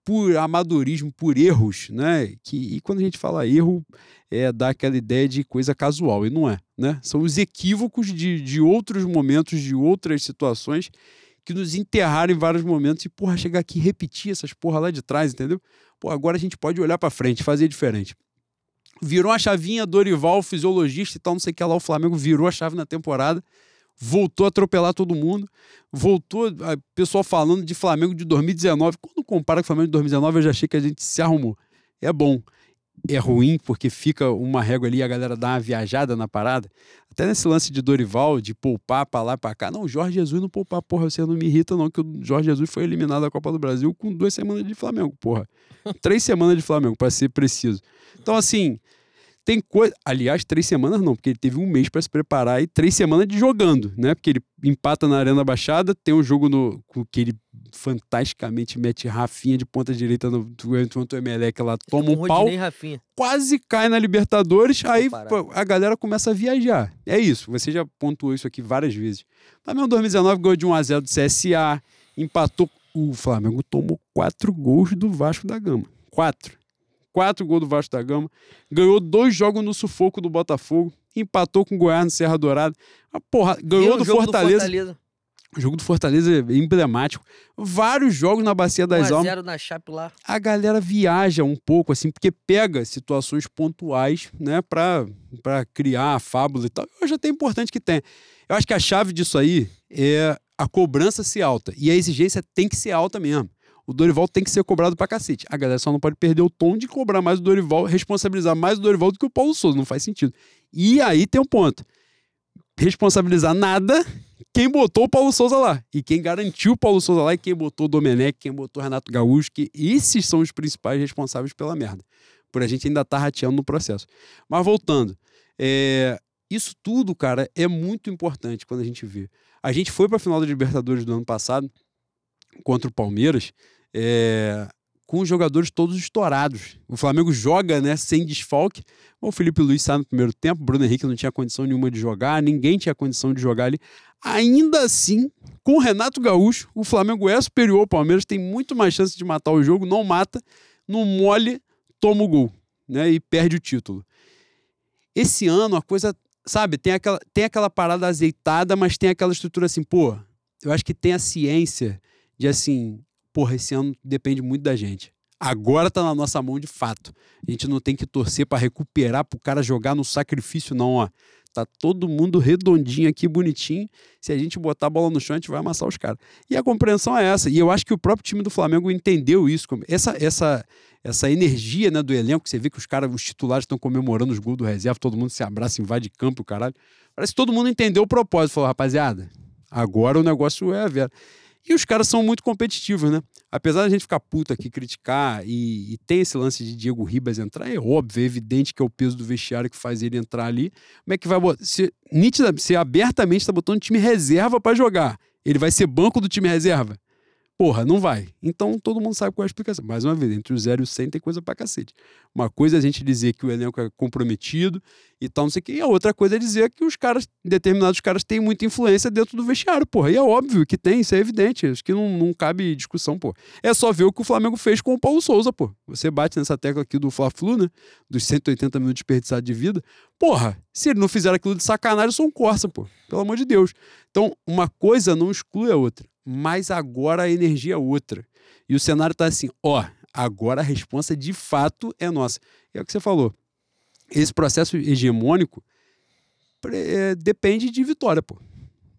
por amadorismo, por erros, né? Que, e quando a gente fala erro, é dar aquela ideia de coisa casual, e não é, né? São os equívocos de, de outros momentos, de outras situações que nos enterraram em vários momentos e, porra, chegar aqui e repetir essas porra lá de trás, entendeu? Pô, agora a gente pode olhar para frente, fazer diferente. Virou a chavinha, Dorival, fisiologista e tal, não sei o que lá, o Flamengo virou a chave na temporada, voltou a atropelar todo mundo, voltou, a pessoal falando de Flamengo de 2019. Quando compara com o Flamengo de 2019, eu já achei que a gente se arrumou. É bom. É ruim porque fica uma régua ali a galera dá uma viajada na parada. Até nesse lance de Dorival, de poupar pra lá, pra cá. Não, Jorge Jesus não poupar, porra, você não me irrita não, que o Jorge Jesus foi eliminado da Copa do Brasil com duas semanas de Flamengo, porra. Três semanas de Flamengo, pra ser preciso. Então, assim, tem coisa. Aliás, três semanas não, porque ele teve um mês para se preparar e três semanas de jogando, né? Porque ele empata na Arena Baixada, tem um jogo no que ele fantasticamente mete Rafinha de ponta direita no enquanto o Emelec lá toma um pau, Rafinha. quase cai na Libertadores, aí a galera começa a viajar. É isso, você já pontuou isso aqui várias vezes. Flamengo 2019 ganhou de 1 a 0 do CSA, empatou o Flamengo tomou quatro gols do Vasco da Gama. Quatro. Quatro gols do Vasco da Gama. Ganhou dois jogos no sufoco do Botafogo. Empatou com o Goiás no Serra Dourada. Ah, porra, ganhou Viu o do jogo Fortaleza. Fortaleza. O jogo do Fortaleza é emblemático. Vários jogos na Bacia das 1 a Almas. 0 na Chape lá. A galera viaja um pouco, assim, porque pega situações pontuais, né, pra, pra criar a fábula e tal. Eu acho até importante que tenha. Eu acho que a chave disso aí é a cobrança ser alta. E a exigência tem que ser alta mesmo. O Dorival tem que ser cobrado pra cacete. A galera só não pode perder o tom de cobrar mais o Dorival, responsabilizar mais o Dorival do que o Paulo Souza. Não faz sentido. E aí tem um ponto. Responsabilizar nada quem botou o Paulo Souza lá. E quem garantiu o Paulo Souza lá e quem botou o Domenech, quem botou o Renato Gaúcho, que esses são os principais responsáveis pela merda. Por a gente ainda estar rateando no processo. Mas voltando, é, isso tudo, cara, é muito importante quando a gente vê. A gente foi para a final da Libertadores do ano passado contra o Palmeiras é, com os jogadores todos estourados. O Flamengo joga né, sem desfalque. O Felipe Luiz sai no primeiro tempo, o Bruno Henrique não tinha condição nenhuma de jogar, ninguém tinha condição de jogar ali. Ainda assim, com o Renato Gaúcho, o Flamengo é superior ao Palmeiras, tem muito mais chance de matar o jogo, não mata, no mole, toma o gol né, e perde o título. Esse ano a coisa, sabe, tem aquela, tem aquela parada azeitada, mas tem aquela estrutura assim, pô, eu acho que tem a ciência de assim, porra, esse ano depende muito da gente. Agora tá na nossa mão de fato. A gente não tem que torcer para recuperar, pro cara jogar no sacrifício, não, ó. Tá todo mundo redondinho aqui, bonitinho. Se a gente botar a bola no chão, a gente vai amassar os caras. E a compreensão é essa. E eu acho que o próprio time do Flamengo entendeu isso. Essa, essa, essa energia né, do elenco, você vê que os caras, os titulares estão comemorando os gols do reserva, todo mundo se abraça, invade campo, caralho. Parece que todo mundo entendeu o propósito. Falou, rapaziada, agora o negócio é a vera. E os caras são muito competitivos, né? Apesar da gente ficar puta aqui, criticar, e, e tem esse lance de Diego Ribas entrar, é óbvio, é evidente que é o peso do vestiário que faz ele entrar ali. Como é que vai botar? Se, nítida, se abertamente está botando time reserva para jogar, ele vai ser banco do time reserva? Porra, não vai. Então todo mundo sabe qual é a explicação. Mais uma vez, entre o 0 e o 100 tem coisa pra cacete. Uma coisa é a gente dizer que o elenco é comprometido e tal, não sei o quê. E a outra coisa é dizer que os caras, determinados caras, têm muita influência dentro do vestiário, porra. E é óbvio que tem, isso é evidente. Acho que não, não cabe discussão, pô. É só ver o que o Flamengo fez com o Paulo Souza, pô. Você bate nessa tecla aqui do Fla-Flu, né? Dos 180 minutos desperdiçados de vida. Porra, se ele não fizer aquilo de sacanagem, eu sou um Corsa, pô. Pelo amor de Deus. Então, uma coisa não exclui a outra mas agora a energia é outra. E o cenário tá assim, ó, agora a resposta de fato é nossa. É o que você falou. Esse processo hegemônico é, depende de vitória, pô.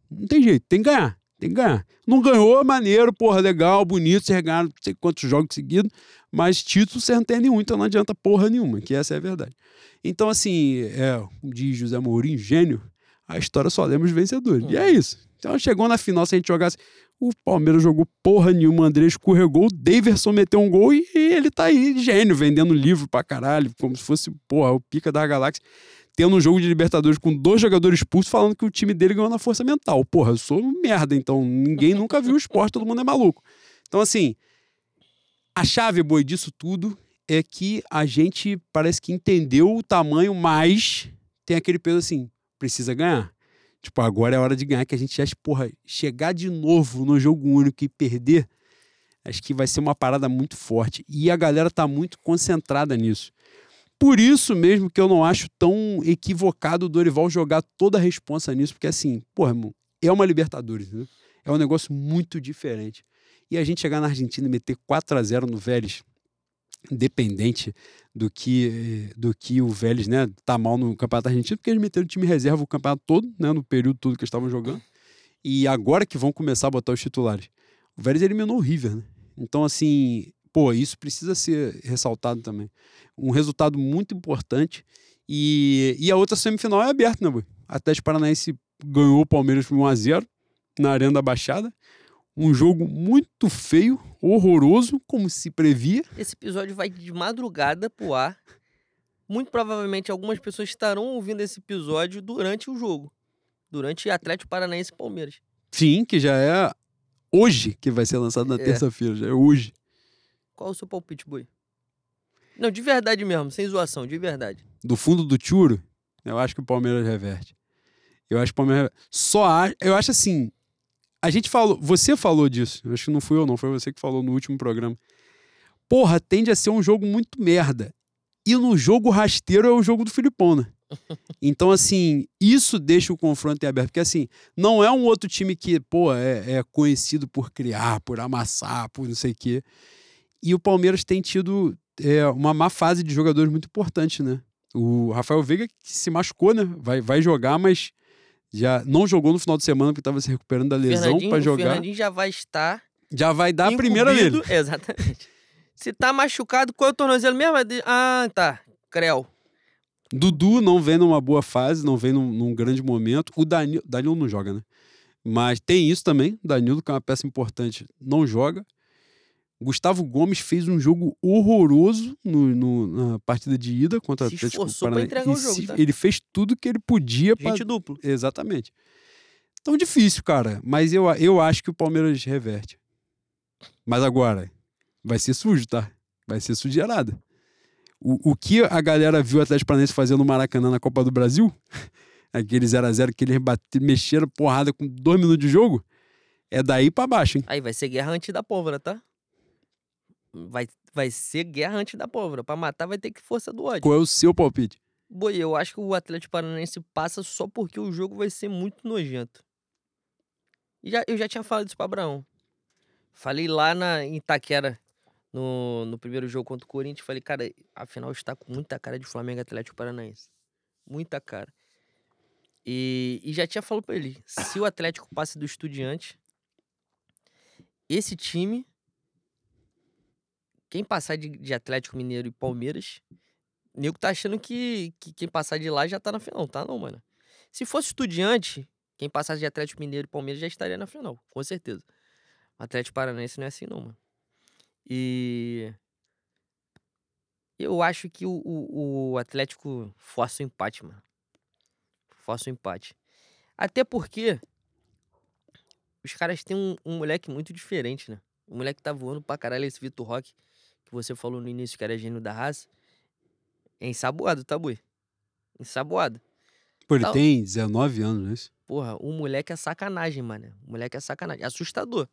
Não tem jeito, tem que ganhar. Tem que ganhar. Não ganhou, maneiro, porra, legal, bonito, vocês ganharam não sei quantos jogos seguidos, mas título você não tem nenhum, então não adianta porra nenhuma, que essa é a verdade. Então, assim, é, diz José Mourinho, gênio, a história só lembra os vencedores. Hum. E é isso. Então chegou na final, se a gente jogasse. O Palmeiras jogou porra nenhuma, o André escorregou, o Daverson meteu um gol e, ele tá aí, gênio, vendendo livro pra caralho, como se fosse, porra, o pica da galáxia. Tendo um jogo de Libertadores com dois jogadores expulsos, falando que o time dele ganhou na força mental. Porra, eu sou merda, então ninguém [LAUGHS] nunca viu o esporte, todo mundo é maluco. Então, assim, a chave, boi, disso tudo é que a gente parece que entendeu o tamanho, mas tem aquele peso assim, precisa ganhar. Tipo, agora é hora de ganhar, que a gente acha, porra, chegar de novo no jogo único e perder, acho que vai ser uma parada muito forte. E a galera tá muito concentrada nisso. Por isso mesmo que eu não acho tão equivocado o Dorival jogar toda a responsa nisso, porque assim, porra, irmão, é uma Libertadores, né? É um negócio muito diferente. E a gente chegar na Argentina e meter 4 a 0 no Vélez, independente do que do que o Vélez, né, tá mal no Campeonato Argentino, porque eles meteram o time reserva o campeonato todo, né, no período todo que eles estavam jogando. E agora que vão começar a botar os titulares. O Vélez eliminou o River, né? Então assim, pô, isso precisa ser ressaltado também. Um resultado muito importante e, e a outra semifinal é aberta, né, boy? Atlético Paranaense ganhou o Palmeiras por 1 a 0 na Arena da Baixada. Um jogo muito feio, horroroso, como se previa. Esse episódio vai de madrugada pro ar. Muito provavelmente algumas pessoas estarão ouvindo esse episódio durante o jogo. Durante Atlético Paranaense e Palmeiras. Sim, que já é hoje que vai ser lançado na É. terça-feira, já é hoje. Qual o seu palpite, Boi? Não, de verdade mesmo, sem zoação, de verdade. Do fundo do tiro, eu acho que o Palmeiras reverte. Eu acho que o Palmeiras só acho, eu acho assim, A gente falou, você falou disso, acho que não fui eu, não, foi você que falou no último programa. Porra, tende a ser um jogo muito merda. E no jogo rasteiro é o jogo do Filipão, né? [LAUGHS] Então, assim, isso deixa o confronto em aberto. Porque, assim, não é um outro time que, pô, é, é conhecido por criar, por amassar, por não sei o quê. E o Palmeiras tem tido é, uma má fase de jogadores muito importante, né? O Rafael Veiga que se machucou, né? Vai, vai jogar, mas já não jogou no final de semana porque estava se recuperando da lesão para O jogar. Fernandinho já vai estar. Já vai dar a primeira dele. [LAUGHS] Exatamente. Se tá machucado, qual é o tornozelo mesmo? É Ah, tá. Creu. Dudu não vem numa boa fase, não vem num, num grande momento. O Danilo, Danilo não joga, né? Mas tem isso também. Danilo, que é uma peça importante, não joga. Gustavo Gomes fez um jogo horroroso no- no- na partida de ida contra o Se Atlético esforçou pra Paranaense. entregar o jogo, se- tá? Ele fez tudo que ele podia para Gente duplo. Exatamente. Tão difícil, cara. Mas eu, eu acho que o Palmeiras reverte. Mas agora, vai ser sujo, tá? Vai ser sujeirada. O, o que a galera viu o Atlético Paranaense fazendo no Maracanã na Copa do Brasil, [LAUGHS] aquele 0x0 que eles bate- mexeram porrada com dois minutos de jogo, é daí pra baixo, hein? Aí vai ser guerra antes da pólvora, tá? Vai, vai ser guerra antes da pólvora. Pra matar vai ter que força do ódio. Qual é o seu palpite? Boi, eu acho que o Atlético Paranaense passa só porque o jogo vai ser muito nojento. E Já, eu já tinha falado isso pra Abraão. Falei lá na, em Itaquera, no, no primeiro jogo contra o Corinthians. Falei, cara, afinal está com muita cara de Flamengo Atlético Paranaense. Muita cara. E, e já tinha falado pra ele: se o Atlético passe do Estudiante, esse time. Quem passar de, de Atlético Mineiro e Palmeiras, nego tá achando que, que quem passar de lá já tá na final, tá não, mano. Se fosse estudiante, quem passasse de Atlético Mineiro e Palmeiras já estaria na final, com certeza. O Atlético Paranaense não é assim não, mano. E eu acho que o, o, o Atlético força o empate, mano. Força o empate. Até porque os caras têm um, um moleque muito diferente, né? O moleque tá voando pra caralho, esse Vitor Roque, que você falou no início que era gênio da raça. É ensaboado, tá, boi? Ensaboado. Pô, ele Tá- tem 19 anos, é isso? Porra, o moleque é sacanagem, mano. O moleque é sacanagem. É assustador.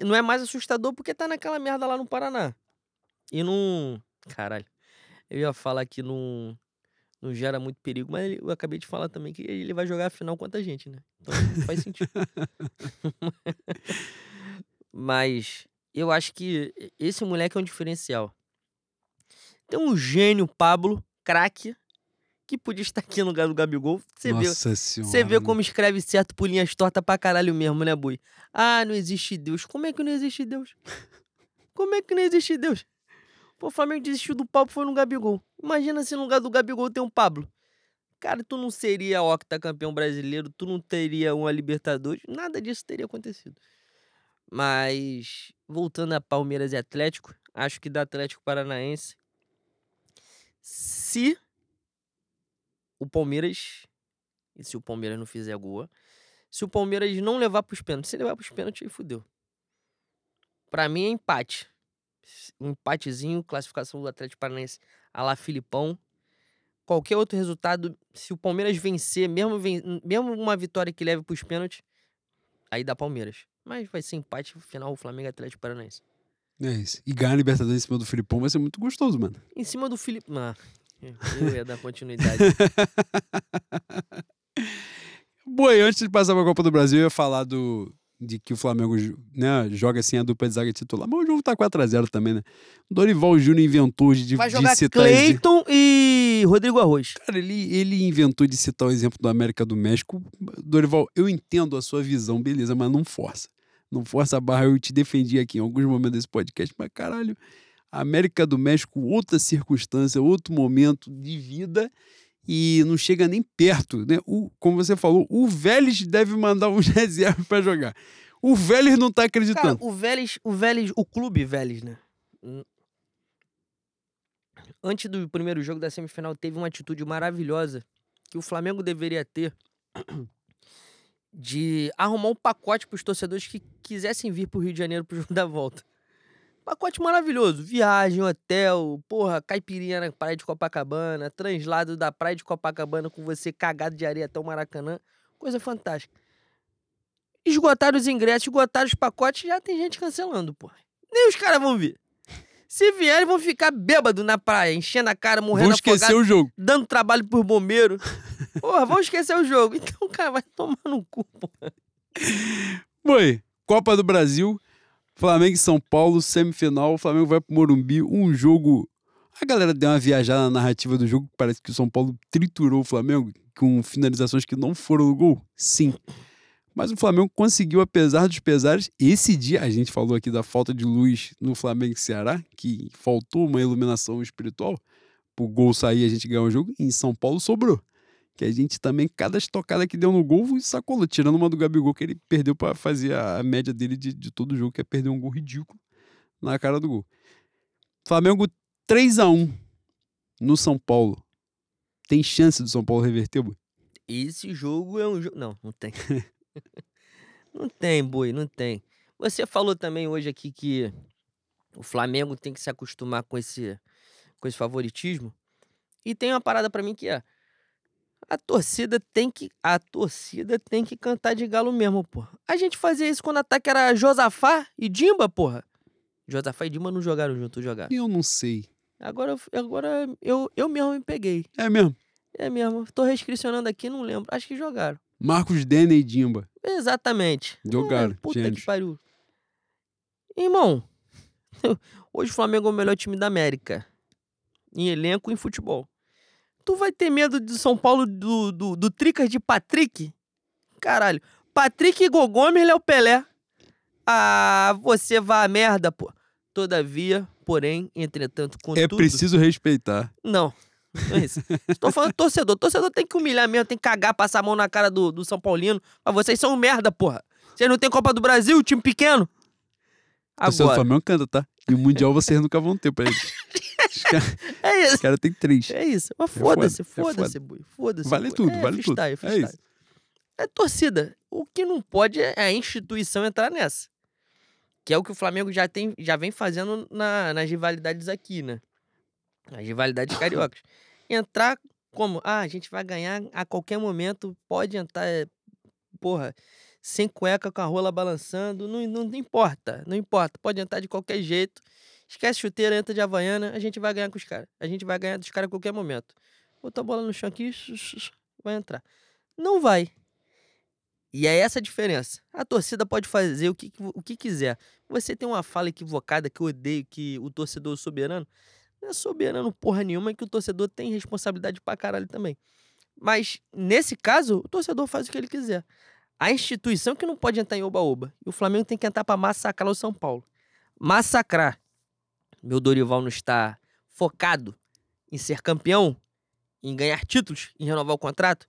Não é mais assustador porque tá naquela merda lá no Paraná. E não. Caralho. Eu ia falar que não. Não gera muito perigo, mas eu acabei de falar também que ele vai jogar a final contra a gente, né? Então faz sentido. [LAUGHS] [LAUGHS] mas eu acho que esse moleque é um diferencial. Tem um gênio, Pablo, craque, que podia estar aqui no lugar do Gabigol. Você vê, Nossa senhora. você vê como escreve certo por linhas tortas pra caralho mesmo, né, Bui? Ah, não existe Deus. Como é que não existe Deus? Como é que não existe Deus? Pô, o Flamengo desistiu do Pablo foi no Gabigol. Imagina se no lugar do Gabigol tem um Pablo. Cara, tu não seria octacampeão brasileiro, tu não teria uma Libertadores, nada disso teria acontecido. Mas, voltando a Palmeiras e Atlético, acho que da Atlético Paranaense, se o Palmeiras e se o Palmeiras não fizer gol, se o Palmeiras não levar pros pênaltis, se levar pros pênaltis, aí fudeu. Pra mim é empate. Um empatezinho, classificação do Atlético Paranaense a lá Filipão. Qualquer outro resultado, se o Palmeiras vencer, mesmo, ven- mesmo uma vitória que leve pros pênaltis, aí dá Palmeiras. Mas vai ser empate final o Flamengo Atlético Paranaense. É isso. E ganhar a Libertadores em cima do Filipão vai ser muito gostoso, mano. Em cima do Felipe. Ah, eu ia dar continuidade. [LAUGHS] Boi, antes de passar pra Copa do Brasil, eu ia falar do, de que o Flamengo né, joga assim a dupla de zaga titular. Mas o jogo tá 4x0 também, né? O Dorival Júnior inventou de, Vai de jogar citar. Cleiton e Rodrigo Arroz. Cara, ele, ele inventou de citar o exemplo do América do México. Dorival, eu entendo a sua visão, beleza, mas não força. Não força a barra. Eu te defendi aqui em alguns momentos desse podcast, mas caralho, América do México, outra circunstância, outro momento de vida e não chega nem perto, né? O, como você falou, o Vélez deve mandar [LAUGHS] uns reservas para jogar. O Vélez não tá Cara, acreditando. o Vélez, o Vélez, o clube Vélez, né? Hum. Antes do primeiro jogo da semifinal, teve uma atitude maravilhosa que o Flamengo deveria ter de arrumar um pacote para os torcedores que quisessem vir pro Rio de Janeiro pro [LAUGHS] jogo da volta. Pacote maravilhoso. Viagem, hotel, porra, caipirinha na praia de Copacabana, translado da praia de Copacabana com você cagado de areia até o Maracanã. Coisa fantástica. Esgotaram os ingressos, esgotaram os pacotes, já tem gente cancelando, porra. Nem os caras vão vir. Se vierem, vão ficar bêbado na praia, enchendo a cara, morrendo Vamos esquecer afogado, o jogo. dando trabalho por bombeiro. Porra, vão esquecer o jogo. [LAUGHS] Então, cara, vai tomar no cu, porra. Foi. Copa do Brasil, Flamengo e São Paulo, semifinal. O Flamengo vai pro Morumbi. Um jogo. A galera deu uma viajada na narrativa do jogo. Parece que o São Paulo triturou o Flamengo com finalizações que não foram no gol. Sim. Mas o Flamengo conseguiu, apesar dos pesares, esse dia, a gente falou aqui da falta de luz no Flamengo e Ceará, que faltou uma iluminação espiritual pro gol sair a gente ganhar o jogo. Em São Paulo sobrou. Que a gente também, cada estocada que deu no gol, sacolou, tirando uma do Gabigol, que ele perdeu para fazer a, média dele de, de todo jogo, que é perder um gol ridículo na cara do gol. Flamengo 3 a 1 no São Paulo. Tem chance do São Paulo reverter, Boi? Esse jogo é um jogo. Não, não tem. [LAUGHS] não tem, boi, não tem. Você falou também hoje aqui que o Flamengo tem que se acostumar com esse, com esse favoritismo. E tem uma parada pra mim que é. A torcida tem que. A torcida tem que cantar de galo mesmo, porra. A gente fazia isso quando o ataque era Josafá e Dimba, porra. Josafá e Dimba não jogaram junto, jogaram. Eu não sei. Agora, eu- agora eu, eu mesmo me peguei. É mesmo. É mesmo. Tô restricionando aqui, não lembro. Acho que jogaram. Marcos Dene e Dimba. Exatamente. Jogaram, É, puta gênios. que pariu. Irmão, [LAUGHS] hoje o Flamengo é o melhor time da América. Em elenco e em futebol. Tu vai ter medo de São Paulo do, do, do Tricas de Patrick? Caralho. Patrick Gogomes, Léo Pelé. Ah, você vai a merda, pô. Todavia, porém, entretanto, É contudo... preciso respeitar. Não. Não é isso. Estou falando torcedor. Torcedor tem que humilhar mesmo, tem que cagar, passar a mão na cara do, do São Paulino. Mas vocês são merda, porra. Vocês não tem Copa do Brasil, time pequeno? Torcedor do Agora. Flamengo canta, tá? E o Mundial vocês nunca vão ter pra eles. Os caras [LAUGHS] É isso. cara têm três. É isso. Mas foda, foda-se, é foda-se, boi. Foda-se. Vale tudo, é, vale tudo. freestyle, É isso. É torcida. O que não pode é a instituição entrar nessa. Que é o que o Flamengo já, tem, já vem fazendo na- nas rivalidades aqui, né? As rivalidades cariocas. [LAUGHS] Entrar como? Ah, a gente vai ganhar a qualquer momento, pode entrar, é, porra, sem cueca, com a rola balançando, não, não, não importa, não importa. Pode entrar de qualquer jeito. Esquece chuteira, entra de Havaiana, a gente vai ganhar com os caras. A gente vai ganhar dos caras a qualquer momento. Botou a bola no chão aqui, vai entrar. Não vai. E é essa a diferença. A torcida pode fazer o que, o que quiser. Você tem uma fala equivocada que eu odeio, que o torcedor soberano. Não é soberano porra nenhuma, é que o torcedor tem responsabilidade pra caralho também. Mas, nesse caso, o torcedor faz o que ele quiser. A instituição que não pode entrar em oba-oba. E o Flamengo tem que entrar pra massacrar o São Paulo. Massacrar. Meu Dorival não está focado em ser campeão, em ganhar títulos, em renovar o contrato.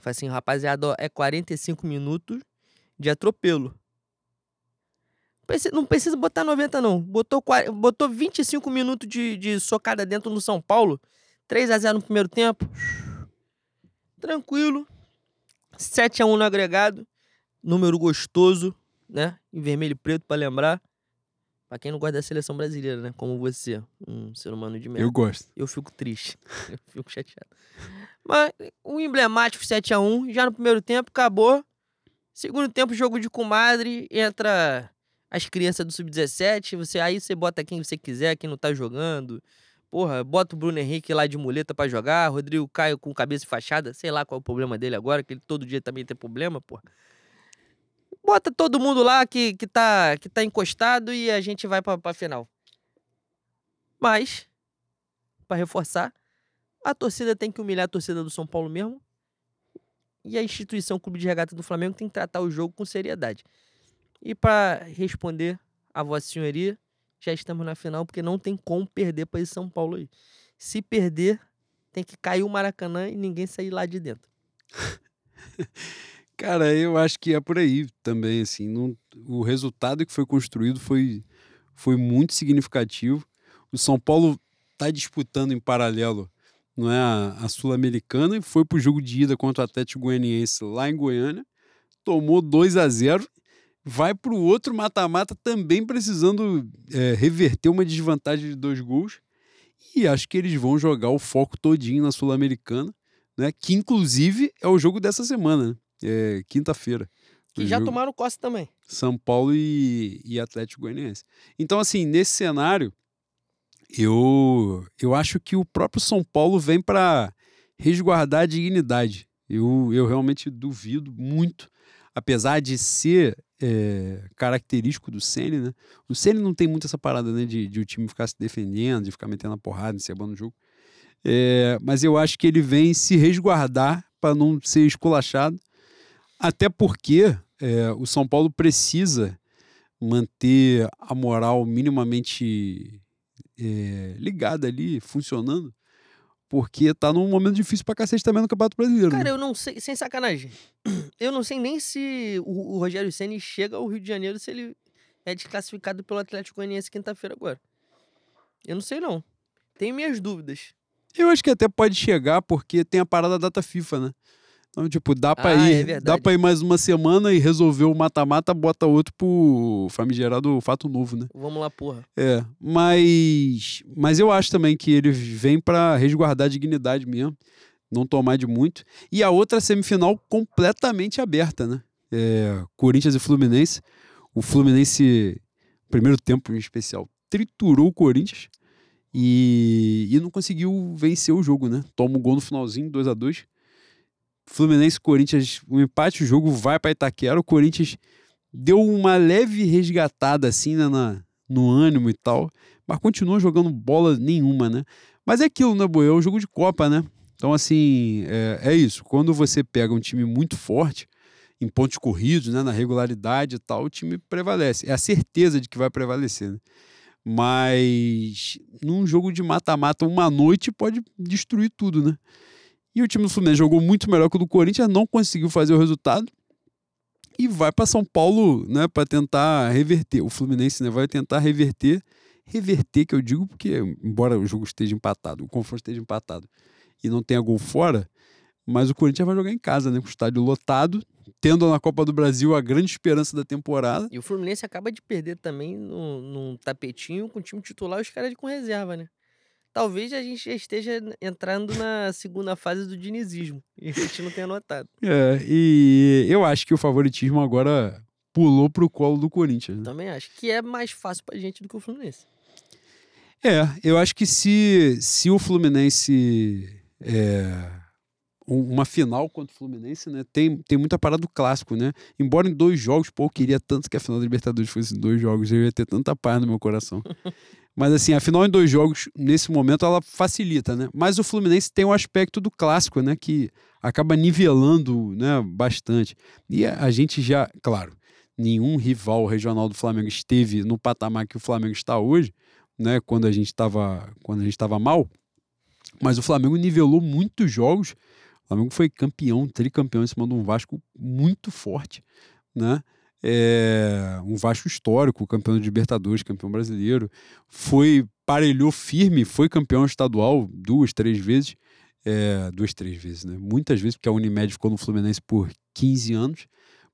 Fala assim, rapaziada, ó, é 45 minutos de atropelo. Não precisa botar 90, não. Botou, botou 25 minutos de, de socada dentro no São Paulo. 3 a 0 no primeiro tempo. Tranquilo. 7 a 1 no agregado. Número gostoso, né? Em vermelho e preto, pra lembrar. Pra quem não gosta da seleção brasileira, né? Como você, um ser humano de merda Eu gosto. eu fico triste. [LAUGHS] Eu fico chateado. Mas o emblemático 7x1, já no primeiro tempo, acabou. Segundo tempo, jogo de comadre, entra as crianças do Sub-17, você, aí você bota quem você quiser, quem não tá jogando. Porra, bota o Bruno Henrique lá de muleta pra jogar, Rodrigo Caio com cabeça fachada, sei lá qual é o problema dele agora, que ele todo dia também tem problema, porra. Bota todo mundo lá que, que, tá, que tá encostado e a gente vai pra, pra final. Mas, pra reforçar, a torcida tem que humilhar a torcida do São Paulo mesmo. E a instituição Clube de Regata do Flamengo tem que tratar o jogo com seriedade. E para responder a Vossa Senhoria, já estamos na final, porque não tem como perder para esse São Paulo aí. Se perder, tem que cair o Maracanã e ninguém sair lá de dentro. [LAUGHS] Cara, eu acho que é por aí também, assim. não- o resultado que foi construído foi, foi muito significativo. O São Paulo está disputando em paralelo não é, a, a Sul-Americana e foi pro jogo de ida contra o Atlético Goianiense lá em Goiânia. Tomou 2 a 0 vai pro outro mata-mata também precisando é, reverter uma desvantagem de dois gols. E acho que eles vão jogar o foco todinho na Sul-Americana, né? Que inclusive é o jogo dessa semana, né? É, quinta-feira. Que já tomaram Costa também. São Paulo e, e Atlético Goianiense. Então, assim, nesse cenário, eu, eu acho que o próprio São Paulo vem para resguardar a dignidade. Eu, eu realmente duvido muito, apesar de ser é, característico do Ceni, né? O Ceni não tem muito essa parada, né, de, de o time ficar se defendendo, de ficar metendo a porrada, encebando o jogo. É, mas eu acho que ele vem se resguardar para não ser esculachado, até porque é, o São Paulo precisa manter a moral minimamente é, ligada ali, funcionando, porque tá num momento difícil pra cacete também no Campeonato Brasileiro. Cara, né? eu não sei, sem sacanagem. [CLEARS THROAT] Eu não sei nem se o, o Rogério Ceni chega ao Rio de Janeiro se ele é desclassificado pelo Atlético Goianiense quinta-feira agora. Eu não sei não. Tenho minhas dúvidas. Eu acho que até pode chegar, porque tem a parada da data FIFA, né? Então, tipo, dá pra Ah, é ir, dá verdade. pra ir mais uma semana e resolver o mata-mata, bota outro pro famigerado fato novo, né? Vamos lá, porra. É, mas, mas eu acho também que ele vem pra resguardar a dignidade mesmo, não tomar de muito. E a outra semifinal completamente aberta, né? É, Corinthians e Fluminense. O Fluminense, primeiro tempo em especial, triturou o Corinthians e, e não conseguiu vencer o jogo, né? Toma um gol no finalzinho, 2 a 2 Fluminense Corinthians, um empate, o jogo vai para Itaquera. O Corinthians deu uma leve resgatada assim né, na, no ânimo e tal, mas continua jogando bola nenhuma, né? Mas é aquilo, né, Boi? É um jogo de Copa, né? Então, assim, é, é isso. Quando você pega um time muito forte, em pontos corridos, né, na regularidade e tal, o time prevalece. É a certeza de que vai prevalecer, né? Mas num jogo de mata-mata, uma noite pode destruir tudo, né? E o time do Fluminense jogou muito melhor que o do Corinthians, não conseguiu fazer o resultado e vai para São Paulo, né, para tentar reverter. O Fluminense né, vai tentar reverter, reverter que eu digo porque embora o jogo esteja empatado, o confronto esteja empatado e não tenha gol fora, mas o Corinthians vai jogar em casa, né, com o estádio lotado, tendo na Copa do Brasil a grande esperança da temporada. E o Fluminense acaba de perder também num tapetinho com o time titular e os caras com reserva, né? Talvez a gente já esteja entrando na segunda fase do dinizismo. E a gente não tenha notado. É, e eu acho que o favoritismo agora pulou pro colo do Corinthians. Né? Também acho que é mais fácil pra gente do que o Fluminense. É, eu acho que se, se o Fluminense. É, um- uma final contra o Fluminense, né? Tem, tem muita parada do clássico, né? Embora em dois jogos, pô, eu queria tanto que a final da Libertadores fosse em dois jogos, eu ia ter tanta paz no meu coração. [LAUGHS] Mas assim, a final em dois jogos, nesse momento, ela facilita, né? Mas o Fluminense tem o aspecto do clássico, né? Que acaba nivelando né, bastante. E a, a gente já, claro, nenhum rival regional do Flamengo esteve no patamar que o Flamengo está hoje, né? Quando a gente estava quando a gente estava mal. Mas o Flamengo nivelou muitos jogos. O Flamengo foi campeão, tricampeão em cima de um Vasco muito forte, né? É, um Vasco histórico, campeão de Libertadores, campeão brasileiro. Foi, parelhou firme, foi campeão estadual duas, três vezes. É, duas, três vezes, né? Muitas vezes, porque a Unimed ficou no Fluminense por 15 anos.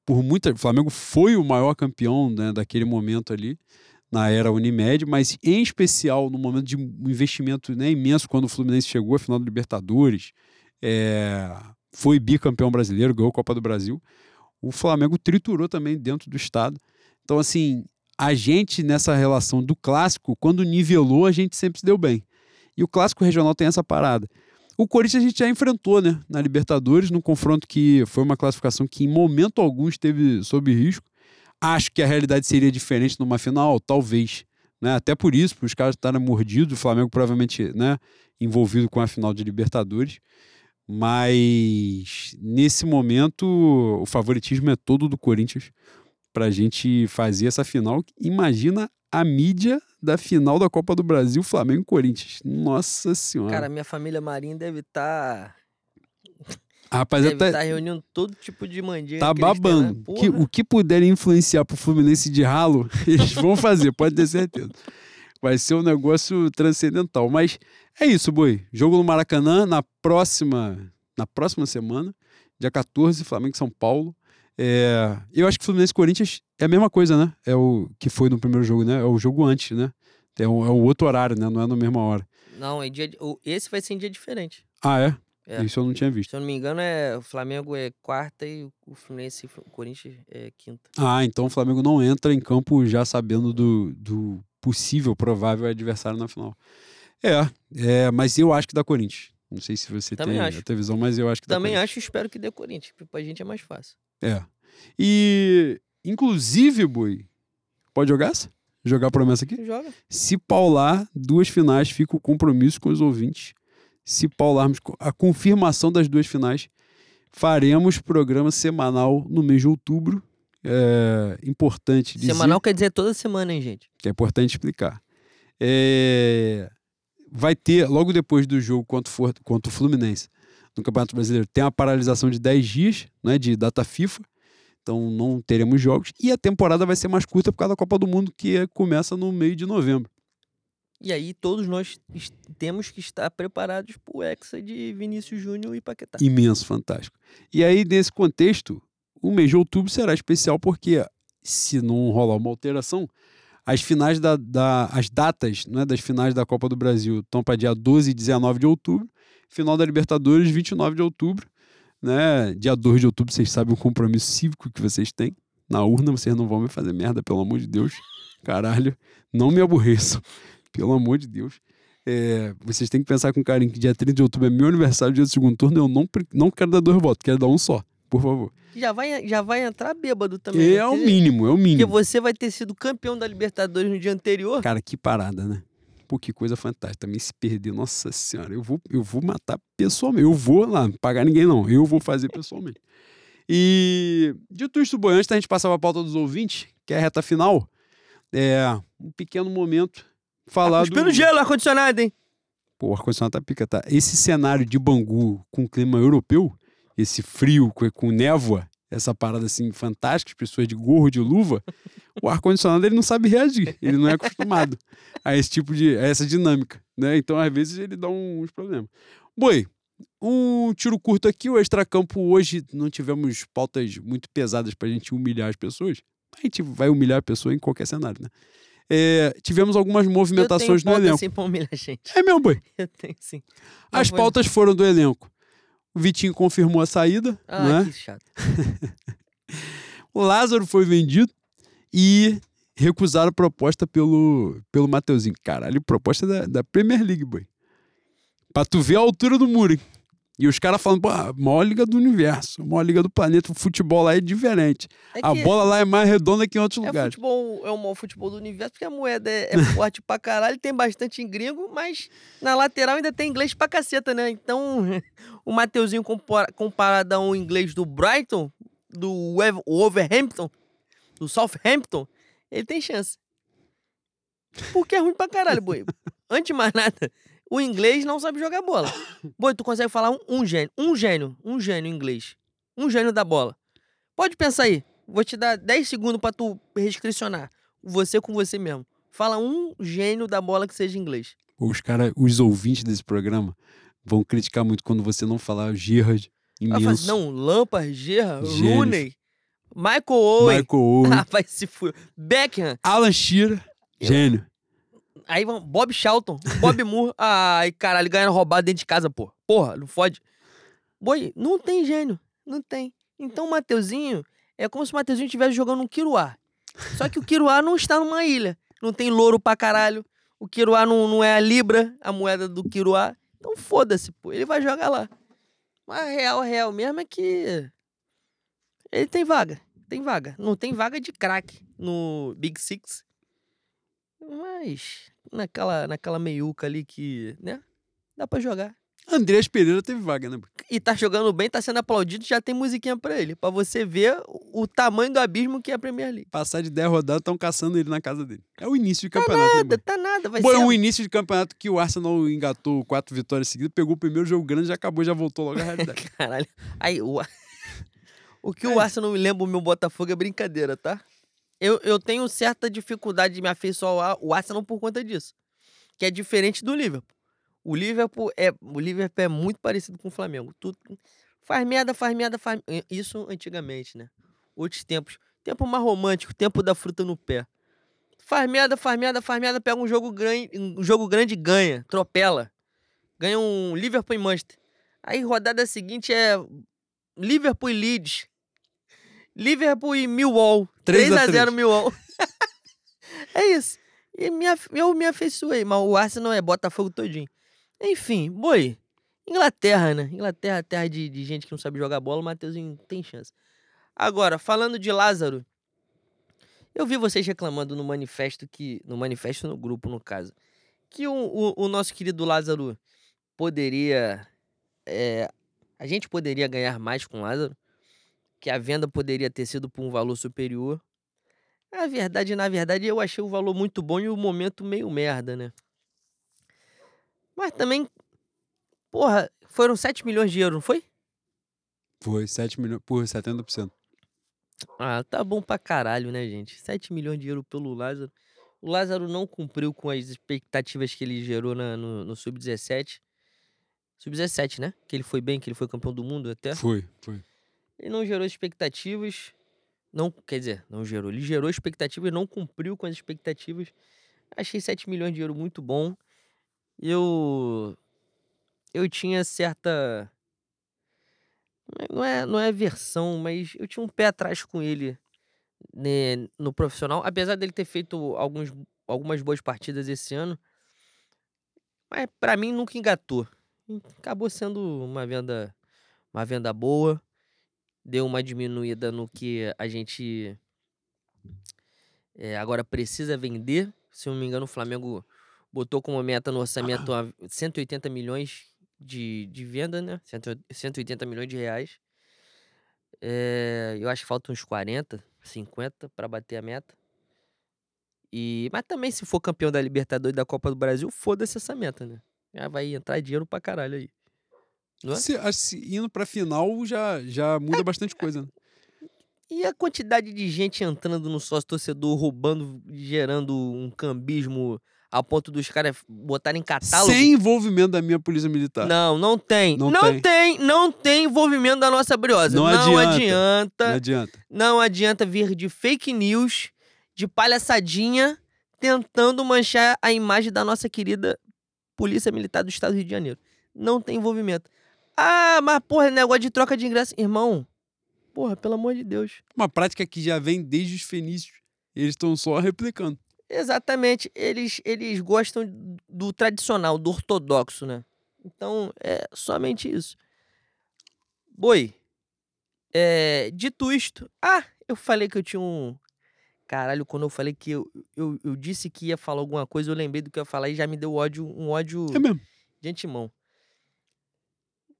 Por muita, o Flamengo foi o maior campeão né, daquele momento ali, na era Unimed, mas em especial no momento de um investimento né, imenso, quando o Fluminense chegou à final da Libertadores, é, foi bicampeão brasileiro, ganhou a Copa do Brasil. O Flamengo triturou também dentro do estado. Então, assim, a gente nessa relação do clássico, quando nivelou, a gente sempre se deu bem. E o clássico regional tem essa parada. O Corinthians a gente já enfrentou, né, na Libertadores, num confronto que foi uma classificação que em momento algum esteve sob risco. Acho que a realidade seria diferente numa final, talvez. Né? Até por isso, os caras estarem mordidos, o Flamengo provavelmente né, envolvido com a final de Libertadores. Mas nesse momento, o favoritismo é todo do Corinthians para a gente fazer essa final. Imagina a mídia da final da Copa do Brasil, Flamengo e Corinthians. Nossa Senhora. Cara, minha família Marinho deve estar. a rapaziada deve tá, estar reunindo todo tipo de mandiga. tá têm lá. babando. Que- o que puderem influenciar pro Fluminense de ralo, [LAUGHS] eles vão fazer, pode ter certeza. Vai ser um negócio transcendental. Mas é isso, Boi. Jogo no Maracanã na próxima, na próxima semana, dia 14, Flamengo e São Paulo. É, eu acho que Fluminense e Corinthians é a mesma coisa, né? É o que foi no primeiro jogo, né? É o jogo antes, né? É um, é um outro horário, né? Não é na mesma hora. Não, é dia. Esse vai ser em dia diferente. Ah, é? É. Isso eu não tinha visto. Se eu não me engano, é, o Flamengo é quarta e o Fluminense e o Corinthians é quinta. Ah, então o Flamengo não entra em campo já sabendo do, do possível, provável adversário na final. É, é, mas eu acho que dá Corinthians. Não sei se você Também tem acho. a televisão, mas eu acho que dá Também acho e espero que dê Corinthians, porque pra gente é mais fácil. É. E, inclusive, Boi, pode jogar essa? Jogar a promessa aqui? Joga. Se paular, duas finais, fica o compromisso com os ouvintes. Se paularmos a confirmação das duas finais, faremos programa semanal no mês de outubro. É importante dizer Semanal quer dizer toda semana, hein, gente? que é importante explicar. É, Vai ter, logo depois do jogo contra o, For- contra o Fluminense, no Campeonato Brasileiro, tem uma paralisação de 10 dias, né, de data FIFA. Então não teremos jogos. E a temporada vai ser mais curta por causa da Copa do Mundo, que começa no meio de novembro. E aí todos nós temos que estar preparados pro Hexa de Vinícius Júnior e Paquetá. Imenso, fantástico. E aí, nesse contexto, o mês de outubro será especial porque, se não rolar uma alteração, as finais da, da- as datas né, das finais da Copa do Brasil estão para dia 12 e 19 de outubro, final da Libertadores, 29 de outubro. Né? Dia 2 de outubro, vocês sabem o compromisso cívico que vocês têm. Na urna, vocês não vão me fazer merda, pelo amor de Deus. Caralho, não me aborreçam, pelo amor de Deus. É, vocês têm que pensar com carinho que dia 30 de outubro é meu aniversário, dia do segundo turno. Eu não, não quero dar dois votos, quero dar um só, por favor. Já vai, já vai entrar bêbado também. É né? o Porque- mínimo, é o Porque mínimo. você vai ter sido campeão da Libertadores no dia anterior. Cara, que parada, né? Pô, que coisa fantástica. Também se perder, nossa senhora, eu vou, eu vou matar pessoalmente. Eu vou lá, pagar ninguém não. Eu vou fazer pessoalmente. E dito isso, Boi, antes da gente passar para a pauta dos ouvintes, que é a reta final, é um pequeno momento falar do... Cuspindo gelo, ar-condicionado, hein? Pô, o ar-condicionado tá pica, tá? Esse cenário de Bangu com clima europeu, esse frio com, com névoa, essa parada assim fantástica, as pessoas de gorro, de luva, o ar-condicionado ele não sabe reagir, ele não é acostumado a esse tipo de, a essa dinâmica, né? Então, às vezes, ele dá uns problemas. Boi, um tiro curto aqui, o extracampo hoje não tivemos pautas muito pesadas pra gente humilhar as pessoas. A gente vai humilhar a pessoa em qualquer cenário, né? É, tivemos algumas movimentações eu tenho no elenco. assim pra humilhar a gente. É mesmo, boi. Eu tenho sim. As pautas foram do elenco. O Vitinho confirmou a saída, Ah, né? que chato. [LAUGHS] O Lázaro foi vendido e recusaram a proposta pelo, pelo Mateuzinho. Caralho, proposta da, da Premier League, boy. Pra tu ver a altura do muro, hein? E os caras falando, pô, a maior liga do universo, a maior liga do planeta, o futebol lá é diferente. É a bola lá é mais redonda que em outros é lugares. futebol, é o maior futebol do universo, porque a moeda é, é [LAUGHS] forte pra caralho, tem bastante em gringo, mas na lateral ainda tem inglês pra caceta, né? Então, [LAUGHS] o Mateuzinho compara- comparado ao inglês do Brighton, do Wolverhampton, do Southampton, ele tem chance. Porque é ruim pra caralho, boi. [LAUGHS] Antes de mais nada, o inglês não sabe jogar bola. Boi, tu consegue falar um, um gênio, um gênio, um gênio inglês. Um gênio da bola. Pode pensar aí. Vou te dar 10 segundos pra tu restricionar. Você com você mesmo. Fala um gênio da bola que seja inglês. Os cara, os ouvintes desse programa vão criticar muito quando você não falar Gerrard imenso. não, Lampard, Gerrard. Rooney, Michael Owen. Michael Owen, [LAUGHS] vai se fuder. Beckham. Alan Shearer, gênio. Aí vão Bob Charlton, Bob [LAUGHS] Moore. Ai, caralho, ganhando roubado dentro de casa, pô. Porra, não fode. Boi, não tem gênio. Não tem. Então o Mateuzinho é como se o Mateuzinho estivesse jogando um Kiruá. Só que o Kiruá não está numa ilha. Não tem louro pra caralho. O Kiruá não, não é a Libra, a moeda do Kiruá. Então foda-se, pô. Ele vai jogar lá. Mas a real, a real mesmo é que. Ele tem vaga. Tem vaga. Não tem vaga de craque no Big Six. Mas naquela, naquela meiuca ali que, né? Dá pra jogar. Andrés Pereira teve vaga, né? E tá jogando bem, tá sendo aplaudido, já tem musiquinha pra ele. Pra você ver o, tamanho do abismo que é a Premier League. Passar de 10 rodadas, estão caçando ele na casa dele. É o início de campeonato. né, Nada, Boi? tá nada. Vai Bom, é ser. um início de campeonato que o Arsenal engatou quatro vitórias seguidas, pegou o primeiro jogo grande, já acabou, já voltou logo à [LAUGHS] realidade. Caralho. Aí, o, [LAUGHS] o que É. o Arsenal me lembra o meu Botafogo é brincadeira, tá? Eu, eu tenho certa dificuldade de me afeiçoar o Arsenal por conta disso. Que é diferente do Liverpool. O Liverpool é, o Liverpool é muito parecido com o Flamengo. Tudo, faz merda, faz merda, faz. Isso antigamente, né? Outros tempos. Tempo mais romântico, tempo da fruta no pé. Faz merda, faz merda, faz merda, pega um jogo grande, um jogo grande ganha, atropela. Ganha um Liverpool e Manchester. Aí rodada seguinte é Liverpool e Leeds. Liverpool e Millwall. 3 a 3x0 Millwall. [LAUGHS] é isso. E minha, eu me afeiçoei, mas o Arsenal é Botafogo todinho. Enfim, boi. Inglaterra, né? Inglaterra, terra de, de gente que não sabe jogar bola, o Matheusinho tem chance. Agora, falando de Lázaro, eu vi vocês reclamando no manifesto que. No manifesto no grupo, no caso. Que o, o, o nosso querido Lázaro poderia. é, a gente poderia ganhar mais com Lázaro. Que a venda poderia ter sido por um valor superior. A verdade, na verdade, eu achei o valor muito bom e o momento meio merda, né? Mas também. Porra, foram 7 milhões de euros, não foi? Foi 7 milhões por 70%. Ah, tá bom pra caralho, né, gente? 7 milhões de euros pelo Lázaro. O Lázaro não cumpriu com as expectativas que ele gerou na- no, no Sub-17. Sub-17, né? Que ele foi bem, que ele foi campeão do mundo até. Foi, foi. Ele não gerou expectativas. Não, quer dizer, não gerou. Ele gerou expectativas, não cumpriu com as expectativas. Achei 7 milhões de euros muito bom. Eu. Eu tinha certa. Não é, não é versão, mas eu tinha um pé atrás com ele né, no profissional. Apesar dele ter feito alguns, algumas boas partidas esse ano. Mas pra mim nunca engatou. Acabou sendo uma venda, uma venda boa deu uma diminuída no que a gente eh, agora precisa vender. Se não me engano, o Flamengo botou como meta no orçamento a 180 milhões de, de venda, né? 180 milhões de reais. Eh, eu acho que faltam uns 40, 50 para bater a meta. E, mas também, se for campeão da Libertadores e da Copa do Brasil, foda-se essa meta, né? Já vai entrar dinheiro pra caralho aí. É? Se, se indo pra final já, já muda bastante coisa. né? E a quantidade de gente entrando no sócio torcedor, roubando, gerando um cambismo a ponto dos caras botarem catálogo? Sem envolvimento da minha polícia militar. Não, não tem. Não Não, tem. tem. não tem envolvimento da nossa briosa. Não não adianta. adianta. Não adianta. Não adianta vir de fake news, de palhaçadinha, tentando manchar a imagem da nossa querida Polícia Militar do Estado do Rio de Janeiro. Não tem envolvimento. Ah, mas porra, negócio de troca de ingresso. Irmão, porra, pelo amor de Deus. Uma prática que já vem desde os fenícios. Eles estão só replicando. Exatamente. Eles, eles gostam do tradicional, do ortodoxo, né? Então, é somente isso. Boi, é, dito isto... Ah, eu falei que eu tinha um... Caralho, quando eu falei que eu, eu, eu disse que ia falar alguma coisa, eu lembrei do que eu ia falar e já me deu ódio, um ódio É mesmo. de antemão.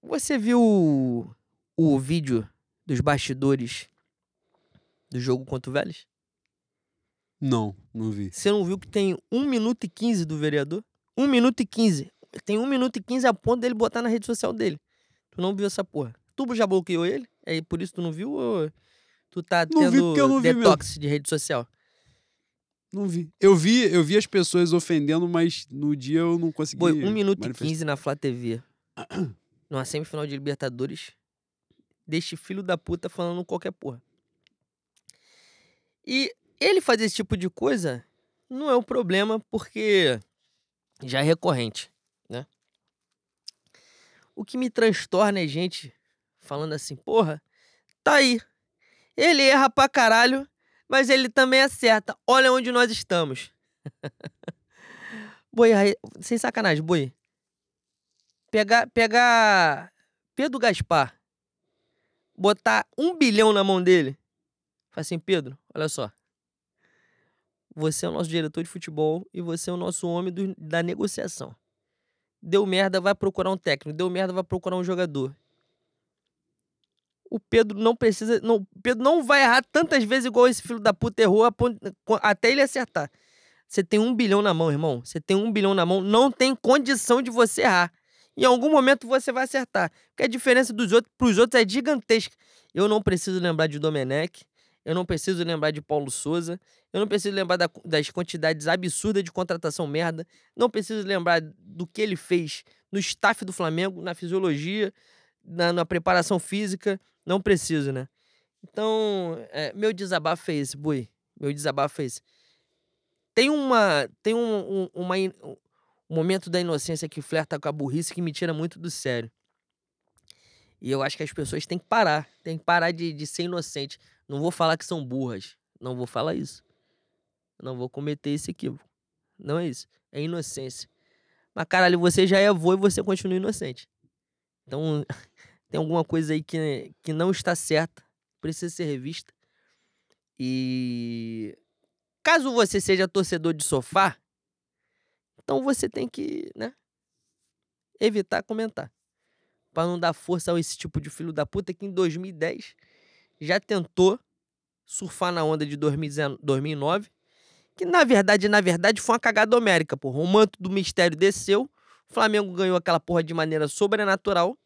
Você viu o, o vídeo dos bastidores do jogo contra o Vélez? Não, não vi. Você não viu que tem 1 minuto e 15 do vereador? 1 minuto e 15. Tem 1 minuto e 15 a ponto dele botar na rede social dele. Tu não viu essa porra. Tu já bloqueou ele? É por isso que tu não viu ou tu tá Não tendo porque eu não vi detox de rede social? Não vi. Eu vi, eu vi as pessoas ofendendo, mas no dia eu não consegui. Foi 1 minuto manifestar. e 15 na Flá TV. [COUGHS] Numa semifinal de Libertadores. Deste filho da puta falando qualquer porra. E ele fazer esse tipo de coisa não é um problema porque já é recorrente, né? O que me transtorna é gente falando assim, porra, tá aí. Ele erra pra caralho, mas ele também acerta. Olha onde nós estamos. [LAUGHS] Boi, sem sacanagem, boi. Pegar, pegar Pedro Gaspar, botar um bilhão na mão dele. Fala assim, Pedro, olha só. Você é o nosso diretor de futebol e você é o nosso homem do- da negociação. Deu merda, vai procurar um técnico. Deu merda, vai procurar um jogador. O Pedro não precisa. Não, Pedro não vai errar tantas vezes igual esse filho da puta errou até ele acertar. Você tem um bilhão na mão, irmão. Você tem um bilhão na mão, não tem condição de você errar. Em algum momento você vai acertar. Porque a diferença dos outros pros outros é gigantesca. Eu não preciso lembrar de Domenech. Eu não preciso lembrar de Paulo Souza. Eu não preciso lembrar da- das quantidades absurdas de contratação merda. Não preciso lembrar do que ele fez no staff do Flamengo, na fisiologia, na, na preparação física. Não preciso, né? Então, é, meu desabafo é esse, Bui. Meu desabafo é esse. Tem uma. Tem um, um, uma um momento da inocência que flerta com a burrice que me tira muito do sério. E eu acho que as pessoas têm que parar. Tem que parar de, de ser inocente. Não vou falar que são burras. Não vou falar isso. Não vou cometer esse equívoco. Não é isso. É inocência. Mas, caralho, você já é avô e você continua inocente. Então, [LAUGHS] tem alguma coisa aí que, que não está certa. Precisa ser revista. E caso você seja torcedor de sofá, então você tem que, né, evitar comentar. Pra não dar força a esse tipo de filho da puta que em 2010 já tentou surfar na onda de 2019, 2009, que na verdade, na verdade foi uma cagada homérica, porra. O manto do mistério desceu, o Flamengo ganhou aquela porra de maneira sobrenatural.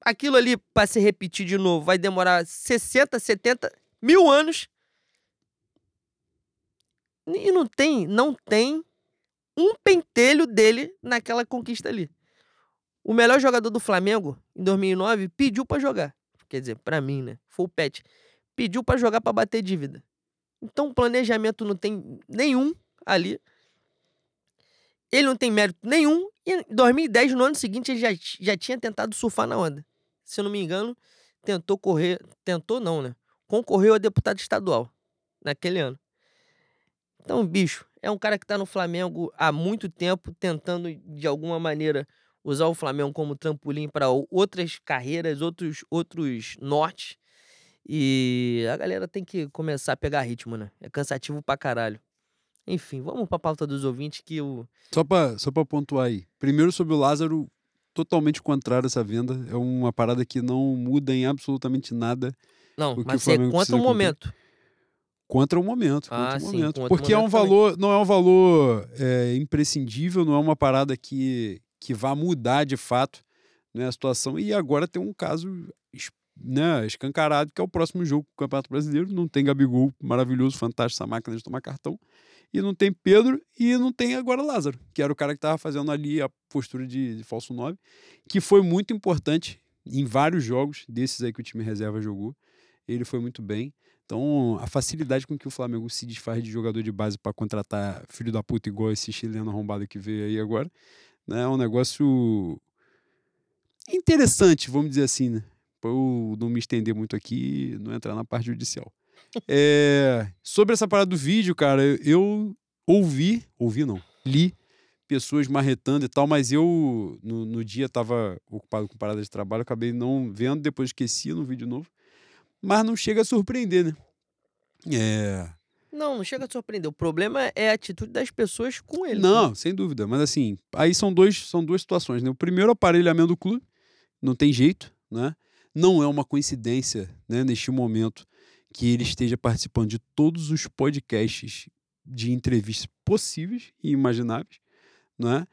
Aquilo ali, pra se repetir de novo, vai demorar 60, 70 mil anos. E não tem, não tem um pentelho dele naquela conquista ali. O melhor jogador do Flamengo, em 2009, pediu pra jogar. Quer dizer, pra mim, né? Foi o Pet. Pediu pra jogar pra bater dívida. Então, planejamento não tem nenhum ali. Ele não tem mérito nenhum. E em 2010, no ano seguinte, ele já, já tinha tentado surfar na onda. Se eu não me engano, tentou correr. Tentou não, né? Concorreu a deputado estadual naquele ano. Então, bicho, é um cara que tá no Flamengo há muito tempo, tentando, de alguma maneira, usar o Flamengo como trampolim para outras carreiras, outros, outros nortes. E a galera tem que começar a pegar ritmo, né? É cansativo pra caralho. Enfim, vamos pra pauta dos ouvintes que o. Só pra, só pra pontuar aí. Primeiro sobre o Lázaro, totalmente contrário essa venda. É uma parada que não muda em absolutamente nada. Não, mas é contra o momento. Contra o momento. Contra ah, o momento. Porque é um momento também. valor, não é um valor é, imprescindível, não é uma parada que, que vá mudar de fato né, a situação. E agora tem um caso né, escancarado, que é o próximo jogo do Campeonato Brasileiro. Não tem Gabigol, maravilhoso, fantástico, essa máquina de tomar cartão. E não tem Pedro e não tem agora Lázaro, que era o cara que estava fazendo ali a postura de, de falso 9, que foi muito importante em vários jogos desses aí que o time reserva jogou. Ele foi muito bem. Então, a facilidade com que o Flamengo se desfaz de jogador de base para contratar filho da puta igual esse chileno arrombado que veio aí agora, né, é um negócio interessante, vamos dizer assim, né? Pra eu não me estender muito aqui e não entrar na parte judicial. É, sobre essa parada do vídeo, cara, eu, ouvi, ouvi não, li pessoas marretando e tal, mas eu no, no dia tava ocupado com parada de trabalho, acabei não vendo, depois esqueci no vídeo novo. Mas não chega a surpreender, né? É. Não, não chega a surpreender. O problema é a atitude das pessoas com ele. Não, sem dúvida. Mas assim, aí são, dois, são duas situações, né? O primeiro aparelhamento do clube, não tem jeito, né? Não é uma coincidência, né, neste momento, que ele esteja participando de todos os podcasts de entrevistas possíveis e imagináveis, né?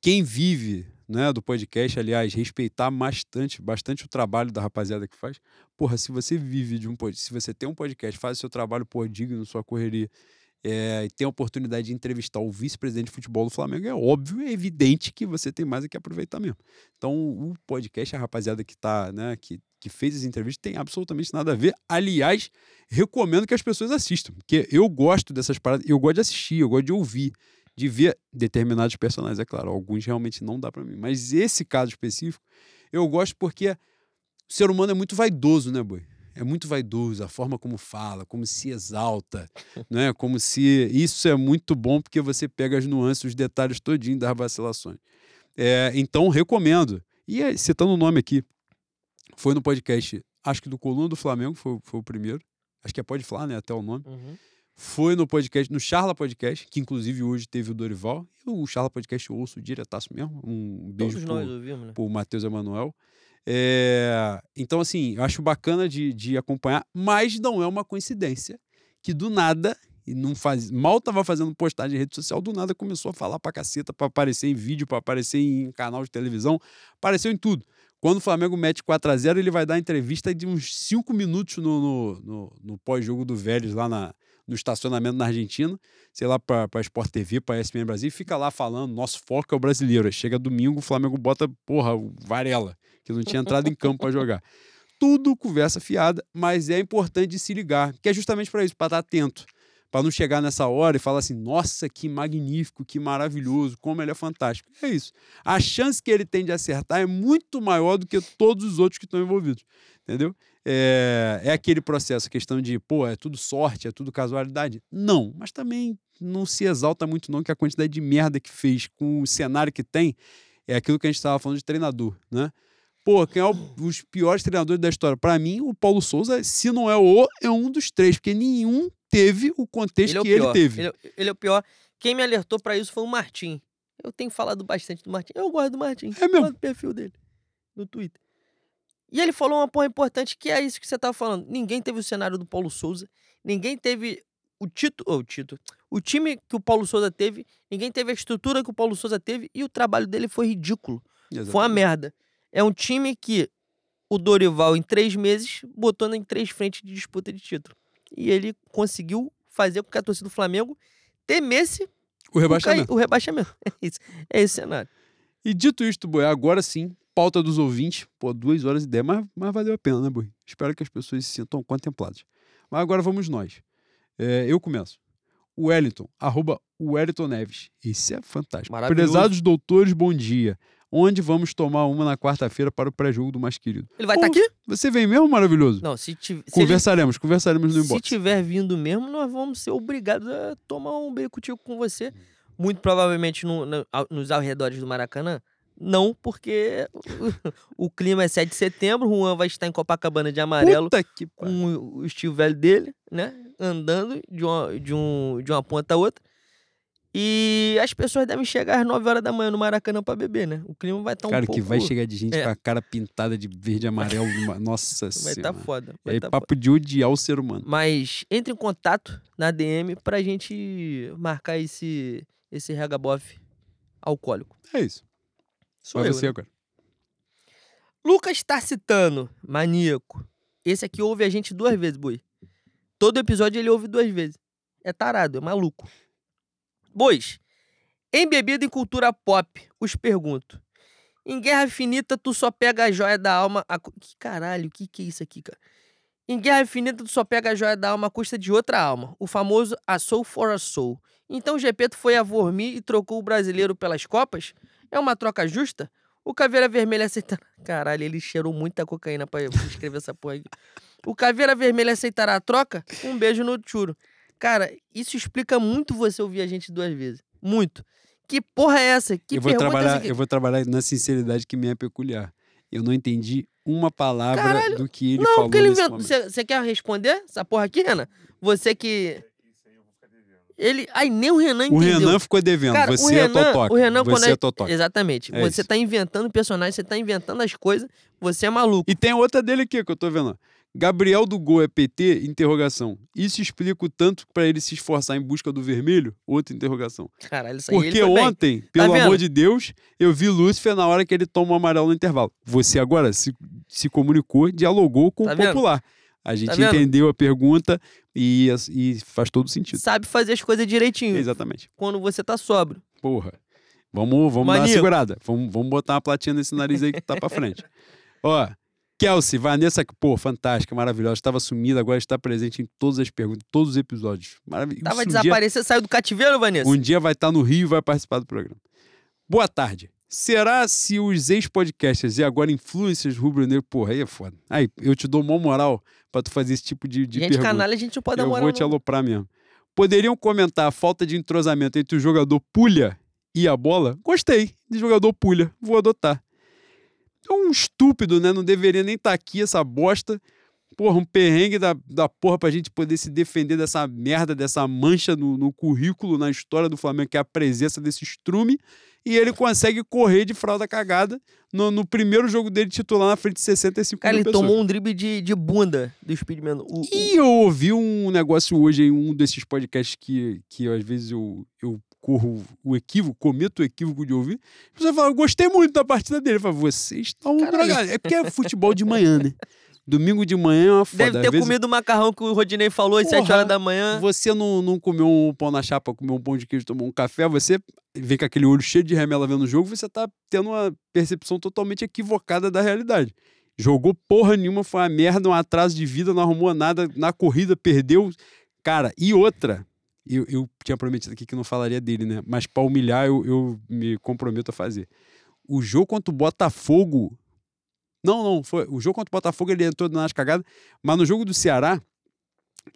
Quem vive né, do podcast, aliás, respeitar bastante, bastante o trabalho da rapaziada que faz. Porra, se você vive de um podcast, se você tem um podcast, faz o seu trabalho por digno, sua correria, é, e tem a oportunidade de entrevistar o vice-presidente de futebol do Flamengo, é óbvio, é evidente que você tem mais é que aproveitar mesmo. Então, o podcast, a rapaziada que tá, né, que, que fez as entrevistas, tem absolutamente nada a ver. Aliás, recomendo que as pessoas assistam, porque eu gosto dessas paradas, eu gosto de assistir, eu gosto de ouvir, de ver determinados personagens, é claro, alguns realmente não dá para mim, mas esse caso específico, eu gosto porque o ser humano é muito vaidoso, né, boi? é muito vaidoso, a forma como fala, como se exalta, [LAUGHS] né? Como se isso é muito bom porque você pega as nuances, os detalhes todinho das vacilações. É, então recomendo. E citando o nome aqui, foi no podcast, acho que do Coluna do Flamengo, foi, foi o primeiro. Acho que é Pode Falar, né? Até o nome. Uhum. Foi no podcast, no Charla Podcast, que inclusive hoje teve o Dorival. E o Charla Podcast eu ouço diretaço mesmo. Um beijo Todos pro, nós ouvimos, né? pro Matheus Emanuel. É, então, assim, eu acho bacana de, de acompanhar, mas não é uma coincidência que do nada, e não faz, mal tava fazendo postagem em rede social, do nada começou a falar pra caceta, pra aparecer em vídeo, pra aparecer em canal de televisão, apareceu em tudo. Quando o Flamengo mete 4 a 0 ele vai dar entrevista de uns 5 minutos no, no, no, no pós-jogo do Vélez, lá na, no estacionamento na Argentina, sei lá, pra, pra Sport TV, pra ESPN Brasil, fica lá falando, nosso foco é o brasileiro. Aí chega domingo, o Flamengo bota, porra, o Varela, que não tinha entrado em campo para jogar. Tudo conversa fiada, mas é importante se ligar, que é justamente para isso, para estar atento. Pra não chegar nessa hora e falar assim, nossa, que magnífico, que maravilhoso, como ele é fantástico. É isso. A chance que ele tem de acertar é muito maior do que todos os outros que estão envolvidos. Entendeu? É, é aquele processo, a questão de, pô, é tudo sorte, é tudo casualidade. Não, mas também não se exalta muito, não, que a quantidade de merda que fez com o cenário que tem é aquilo que a gente estava falando de treinador, né? Pô, quem é o, os piores treinadores da história? Para mim, o Paulo Souza, se não é o, é um dos três, porque nenhum teve o contexto Ele é o que ele pior. teve. Ele, é- ele é o pior. Quem me alertou pra isso foi o Martim. Eu tenho falado bastante do Martim. Eu gosto do Martim. É? Gosto do perfil dele no Twitter. E ele falou uma porra importante que é isso que você tava falando. Ninguém teve o cenário do Paulo Souza. Ninguém teve o título. o título. O time que o Paulo Souza teve. Ninguém teve a estrutura que o Paulo Souza teve. E o trabalho dele foi ridículo. Foi uma Exatamente. merda. É um time que o Dorival, em três meses, botou em três frentes de disputa de título. E ele conseguiu fazer com que a torcida do Flamengo temesse O o, rebaixamento. cai- o rebaixamento. [LAUGHS] É isso. É esse cenário. E dito isto, Boi, agora sim, pauta dos ouvintes. Pô, duas horas e dez, mas, mas valeu a pena, né, Boi? Espero que as pessoas se sintam contempladas. Mas agora vamos nós. É, eu começo. Wellington, arroba Wellington Neves. Esse é fantástico. Prezados doutores, bom dia. Onde vamos tomar uma na quarta-feira para o pré-jogo do mais querido? Ele vai estar Pô, aqui? Você vem mesmo, maravilhoso? Não, se, tiv- se ele- conversaremos, conversaremos no se inbox. tiver vindo mesmo, nós vamos ser obrigados a tomar um beijo contigo com você. Muito provavelmente no- no- nos arredores do Maracanã. Não, porque o, [LAUGHS] clima é 7 de setembro, Juan vai estar em Copacabana de amarelo com o estilo velho dele, né? Andando de uma, de, um, de uma ponta a outra. E as pessoas devem chegar às 9 horas da manhã no Maracanã pra beber, né? O clima vai estar um Cara, pouco... que vai chegar de gente É. com a cara pintada de verde e amarelo. [LAUGHS] Nossa Vai estar senhora. foda. Vai aí, tá foda. papo de odiar o ser humano. Mas entre em contato na DM pra gente marcar esse, esse regabof alcoólico. É isso. Sou Vai eu, você né? agora. Lucas Tarcitano, maníaco. Esse aqui ouve a gente duas vezes, Boi. Todo episódio ele ouve duas vezes. É tarado, é maluco. Bois, em bebida e cultura pop, os pergunto. Em Guerra Finita, tu só pega a joia da alma. A... Que caralho, o que, que é isso aqui, cara? Em Guerra Infinita, tu só pega a joia da alma à custa de outra alma. O famoso A Soul for a Soul. Então o Gepeto foi a Vormir e trocou o brasileiro pelas copas? É uma troca justa? O Caveira Vermelha aceitará. [LAUGHS] Caralho, ele cheirou muita cocaína pra escrever essa porra aqui. O Caveira Vermelha aceitará a troca? Um beijo no churo. Cara, isso explica muito você ouvir a gente duas vezes. Muito. Que porra é essa? Que eu, vou pergunta é essa trabalhar, eu vou trabalhar na sinceridade que me é peculiar. Eu não entendi uma palavra Caralho, do que ele Não, falou porque ele inventou. você quer responder essa porra aqui, Renan? Você que. Ele. Ai, nem o Renan O entendeu. Renan ficou devendo. Cara, você o é Renan, totoca. o Renan quando você é, é totoca. Exatamente. É você isso. tá inventando personagem, você tá inventando as coisas, você é maluco. E tem outra dele aqui que eu tô vendo. Gabriel do Gol é PT? Interrogação. Isso explica o tanto pra ele se esforçar em busca do vermelho? Outra interrogação. Caralho, isso aí Porque foi bem. Tá ontem, pelo vendo? amor de Deus, eu vi Lúcifer na hora que ele toma o amarelo no intervalo. Você agora se, se comunicou, dialogou com Tá o vendo? popular. A gente vendo? entendeu a pergunta e, e faz todo sentido. Sabe fazer as coisas direitinho. Exatamente. Quando você tá sóbrio. Porra. Vamos, vamos dar uma segurada. Vamos, vamos botar uma platinha nesse nariz aí que tá pra frente. [LAUGHS] Ó, Kelsey, Vanessa, pô, fantástica, maravilhosa. Estava sumida, agora está presente em todas as perguntas, todos os episódios. Maravilhoso. Tava um dia, desaparecendo, saiu do cativeiro, Vanessa? um dia vai estar no Rio e vai participar do programa. Boa tarde. Será se os ex-podcasters e agora influencers rubro-negro, porra, aí é foda. Aí, eu te dou uma moral pra tu fazer esse tipo de, de gente pergunta. canalha, a gente não pode Eu namorar. vou te aloprar mesmo. Poderiam comentar a falta de entrosamento entre o jogador Pulha e a bola? Gostei de jogador Pulha, vou adotar. É um estúpido, né? Não deveria nem estar aqui essa bosta. Porra, um perrengue da, da porra pra gente poder se defender dessa merda, dessa mancha no, no currículo, na história do Flamengo, que é a presença desse estrume. E ele consegue correr de fralda cagada no, no primeiro jogo dele titular na frente de 65 Cara, mil ele pessoas. tomou um drible de, de bunda do Speed Man. O, E eu ouvi um negócio hoje em um desses podcasts que, que às vezes eu, eu corro o equívoco, cometo o equívoco de ouvir. Pessoa fala, gostei muito da partida dele. Eu falo, vocês estão drogados. É porque é futebol de manhã, né? [LAUGHS] Domingo de manhã é uma foda. Deve ter vezes comido o macarrão que o Rodinei falou às 7 Porra, horas da manhã. Você não, não comeu um pão na chapa, comeu um pão de queijo, tomou um café, você vê com aquele olho cheio de remela vendo o jogo, você tá tendo uma percepção totalmente equivocada da realidade. Jogou porra nenhuma, foi uma merda, um atraso de vida, não arrumou nada, na corrida perdeu. Cara, e outra, Eu, eu tinha prometido aqui que não falaria dele, né? Mas pra humilhar, eu, eu me comprometo a fazer. O jogo contra o Botafogo. Não, não, foi. O jogo contra o Botafogo ele entrou nas cagadas, mas no jogo do Ceará,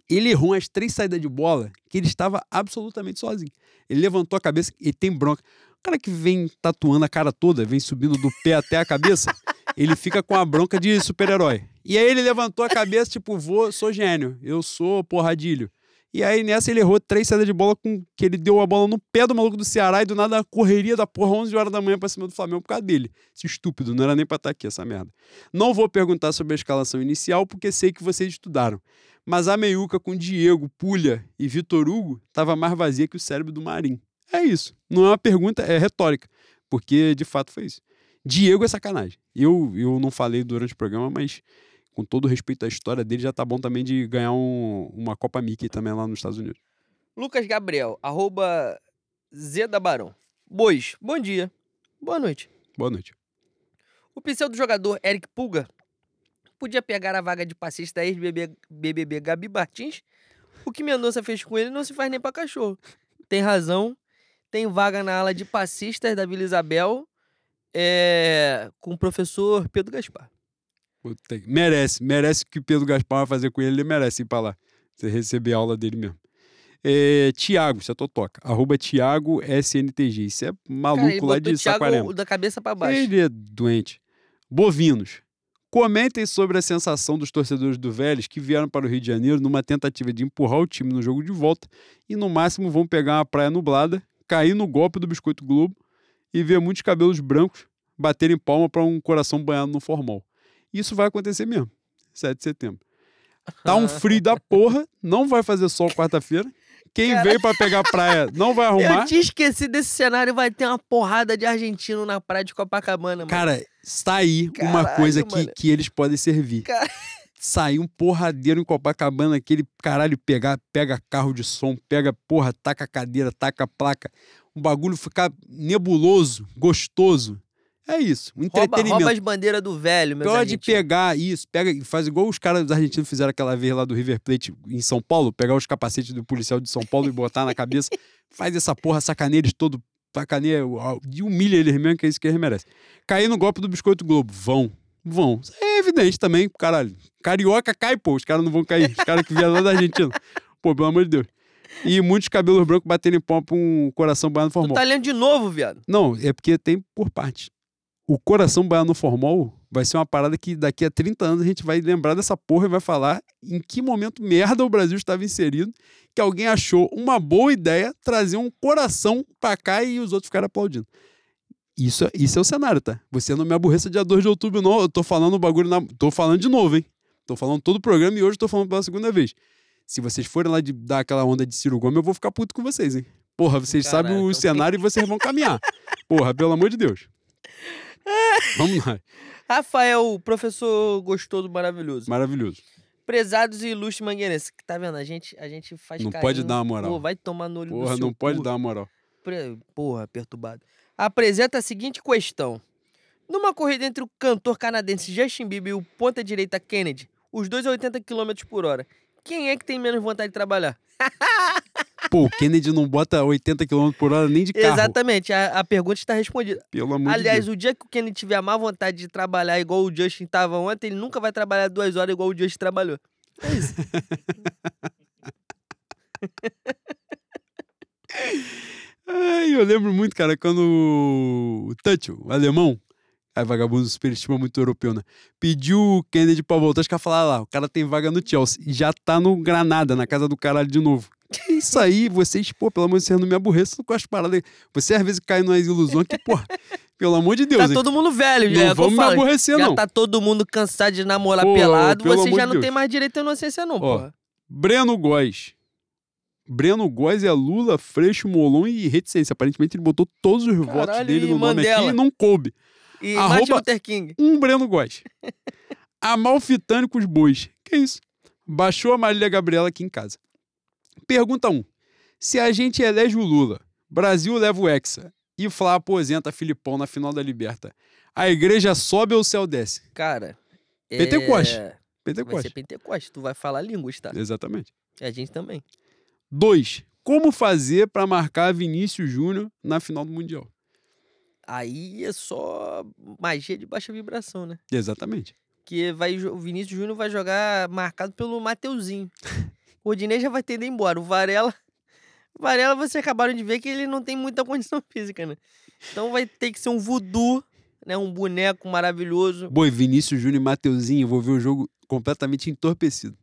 ele errou umas três saídas de bola que ele estava absolutamente sozinho. Ele levantou a cabeça e tem bronca. O cara que vem tatuando a cara toda, vem subindo do pé até a cabeça, [LAUGHS] ele fica com a bronca de super-herói. E aí ele levantou a cabeça, tipo, vou, sou gênio, eu sou porradilho. E aí nessa ele errou três saídas de bola com que ele deu a bola no pé do maluco do Ceará e do nada a correria da porra 11 horas da manhã pra cima do Flamengo por causa dele. Esse estúpido, não era nem pra estar aqui essa merda. Não vou perguntar sobre a escalação inicial porque sei que vocês estudaram. Mas a meiuca com Diego, Pulha e Vitor Hugo tava mais vazia que o cérebro do Marim. É isso. Não é uma pergunta, é retórica. Porque de fato foi isso. Diego é sacanagem. Eu, eu não falei durante o programa, mas com todo respeito à história dele, já tá bom também de ganhar um- uma Copa Mickey também lá nos Estados Unidos. Lucas Gabriel, arroba Zeda Barão. Bois, bom dia. Boa noite. Boa noite. O pseudo jogador Eric Pulga podia pegar a vaga de passista da ex-BBB Gabi Martins. O que Mendonça fez com ele não se faz nem pra cachorro. Tem razão. Tem vaga na ala de passistas da Vila Isabel é, com o professor Pedro Gaspar. Merece, merece o que o Pedro Gaspar vai fazer com ele, ele merece ir pra lá. Você receber a aula dele mesmo. É, Tiago, isso é Totoca. Arroba Tiago SNTG. Isso é maluco Cara, lá de Saquarema. da cabeça pra baixo. Ele é doente. Bovinos. Comentem sobre a sensação dos torcedores do Vélez que vieram para o Rio de Janeiro numa tentativa de empurrar o time no jogo de volta e no máximo vão pegar uma praia nublada, cair no golpe do Biscoito Globo e ver muitos cabelos brancos baterem palma para um coração banhado no formal. Isso vai acontecer mesmo, 7 de setembro. [LAUGHS] Tá um frio da porra, não vai fazer sol quarta-feira. Quem Cara. veio para pegar praia não vai [LAUGHS] arrumar. Eu tinha esquecido desse cenário. Vai ter uma porrada de argentino na praia de Copacabana, mano. Cara, está aí uma Caralho, coisa que, que eles podem servir. Cara. [LAUGHS] Sair um porradeiro em Copacabana, aquele caralho pegar, pega carro de som, pega, porra, taca cadeira, taca placa. Um bagulho ficar nebuloso, gostoso. É isso, um rouba, entretenimento. rouba as bandeiras do velho, meus Pode pegar isso, pega e faz igual os caras argentinos fizeram aquela vez lá do River Plate em São Paulo, pegar os capacetes do policial de São Paulo e botar na cabeça. [LAUGHS] Faz essa porra, sacaneia eles todo, sacaneia e humilha eles mesmo, que é isso que eles merecem. Cair no golpe do Biscoito Globo, vão, vão. Isso é evidente também, caralho. Carioca cai, pô, os caras não vão cair, os caras que vieram lá da Argentina. Pô, pelo amor de Deus. E muitos cabelos brancos baterem pau pra um coração Tu formal. tá lendo de novo, viado. Não, é porque tem por parte. O coração baiano formal vai ser uma parada que daqui a 30 anos a gente vai lembrar dessa porra e vai falar em que momento merda o Brasil estava inserido, que alguém achou uma boa ideia trazer um coração pra cá e os outros ficaram aplaudindo. Isso, isso é o cenário, tá? Você não me aborreça dia 2 de outubro, não. Eu tô falando o bagulho na. Tô falando de novo, hein? Tô falando todo o programa e hoje tô falando pela segunda vez. Se vocês forem lá de dar aquela onda de Ciro Gomes, eu vou ficar puto com vocês, hein? Porra, vocês Caralho, sabem o então cenário e vocês vão caminhar. [LAUGHS] Porra, pelo amor de Deus. [LAUGHS] Vamos lá. Rafael, professor gostoso, maravilhoso. Maravilhoso. Prezados e ilustres mangueirenses. Que Tá vendo? A gente, a gente faz Não carinho. pode dar uma moral. Pô, vai tomar no olho do Porra, seu não pode cu. dar uma moral. Pre- Porra, perturbado. Apresenta a seguinte questão. Numa corrida entre o cantor canadense Justin Bieber e o ponta-direita Kennedy, os dois a 80 km por hora, quem é que tem menos vontade de trabalhar? [LAUGHS] Pô, o Kennedy não bota 80 km por hora nem de carro. Exatamente, a, a pergunta está respondida. Pelo amor Aliás, de Deus. o dia que o Kennedy tiver a má vontade de trabalhar igual o Justin tava ontem, ele nunca vai trabalhar duas horas igual o Justin trabalhou. É isso. [LAUGHS] Ai, eu lembro muito, cara, quando o Tuchel, o alemão, aí vagabundo superestima muito europeu, né? Pediu o Kennedy pra voltar, os caras falaram "Ah lá, o cara tem vaga no Chelsea e já tá no Granada, na casa do caralho de novo. Que isso aí, vocês, pô, pelo amor de Deus, não me aborreçam com as paradas. Você às vezes cai nas ilusões que, pô, [LAUGHS] pelo amor de Deus, tá hein? todo mundo velho, não já. é o que eu vamos me aborrecer, Já não. tá todo mundo cansado de namorar Pô, pelado, você já não Deus. tem mais direito à inocência, não, porra. Breno Góes. Breno Góes é Lula, Freixo, Molon e reticência. Aparentemente ele botou todos os votos Caralho, dele e no nome aqui e não coube. E arroba- Martin Luther King. Um Breno Góes. [LAUGHS] Os bois. Que isso? Baixou a Marília Gabriela aqui em casa. Pergunta 1. Se a gente elege o Lula, Brasil leva o Hexa e Flá aposenta Filipão na final da Liberta, a igreja sobe ou o céu desce? Cara. Pentecoste. É... Vai ser Pentecoste. Pentecoste. Tu vai falar línguas, tá? Exatamente. E a gente também. 2. Como fazer para marcar Vinícius Júnior na final do Mundial? Aí é só magia de baixa vibração, né? Exatamente. Que vai, o Vinícius Júnior vai jogar marcado pelo Mateuzinho. [LAUGHS] O Odinei já vai ter ido embora. O Varela. O Varela, vocês acabaram de ver que ele não tem muita condição [LAUGHS] física, né? Então vai ter que ser um voodoo, né? Um boneco maravilhoso. Boi, Vinícius Júnior e Mateuzinho, eu vou ver o jogo completamente entorpecido.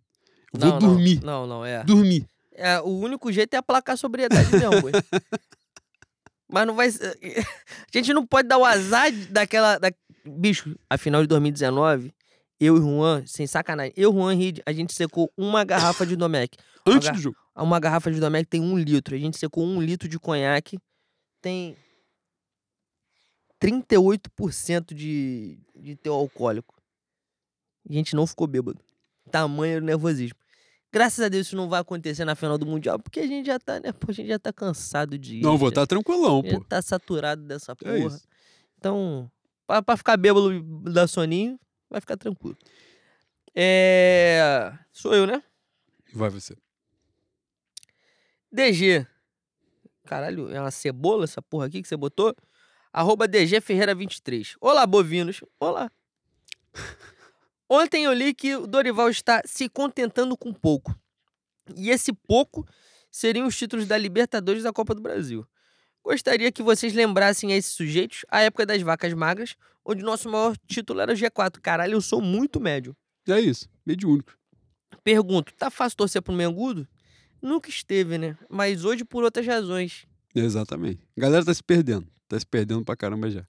Eu vou Não, dormir. Não, não, não, é. Dormir. É, o único jeito é aplacar a sobriedade mesmo, boi. [LAUGHS] Mas não vai. ser- [LAUGHS] A gente não pode dar o azar daquela. Da... Bicho, a final de 2019, eu e Juan, sem sacanagem, eu, Juan e Reed, a gente secou uma garrafa de Domec. Antes H- do jogo. Uma garrafa de Domec tem um litro. A gente secou um litro de conhaque. Tem 38% de, de teu alcoólico. A gente não ficou bêbado. Tamanho o nervosismo. Graças a Deus isso não vai acontecer na final do Mundial, porque a gente já tá, né? Pô, a gente já tá cansado de ir. Não, vou estar tranquilão, já pô. tá saturado dessa É porra. isso. Então, pra, pra ficar bêbado dar soninho, vai ficar tranquilo. É. Sou eu, né? Vai você. DG. Caralho, é uma cebola essa porra aqui que você botou? Arroba DG Ferreira 23. Olá, bovinos. Olá. [LAUGHS] Ontem eu li que o Dorival está se contentando com pouco. E esse pouco seriam os títulos da Libertadores e da Copa do Brasil. Gostaria que vocês lembrassem a esses sujeitos a época das vacas magras, onde nosso maior título era o G4. Caralho, eu sou muito médio. É isso. Mediúnico. Pergunto, tá fácil torcer pro Mengudo? Nunca esteve, né? Mas hoje por outras razões. Exatamente. A galera tá se perdendo. Tá se perdendo pra caramba já.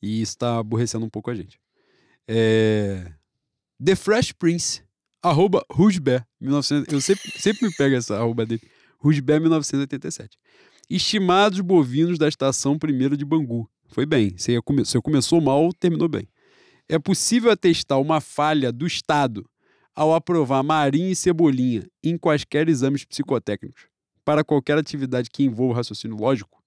E isso tá aborrecendo um pouco a gente. É... The Fresh Prince. Arroba Rujber. 1900... Eu sempre, sempre me pego essa arroba dele. Rujber 1987. Estimados bovinos da estação primeira de Bangu. Foi bem. Você, come... Você começou mal, terminou bem. É possível atestar uma falha do Estado ao aprovar Marinho e Cebolinha em quaisquer exames psicotécnicos para qualquer atividade que envolva raciocínio lógico,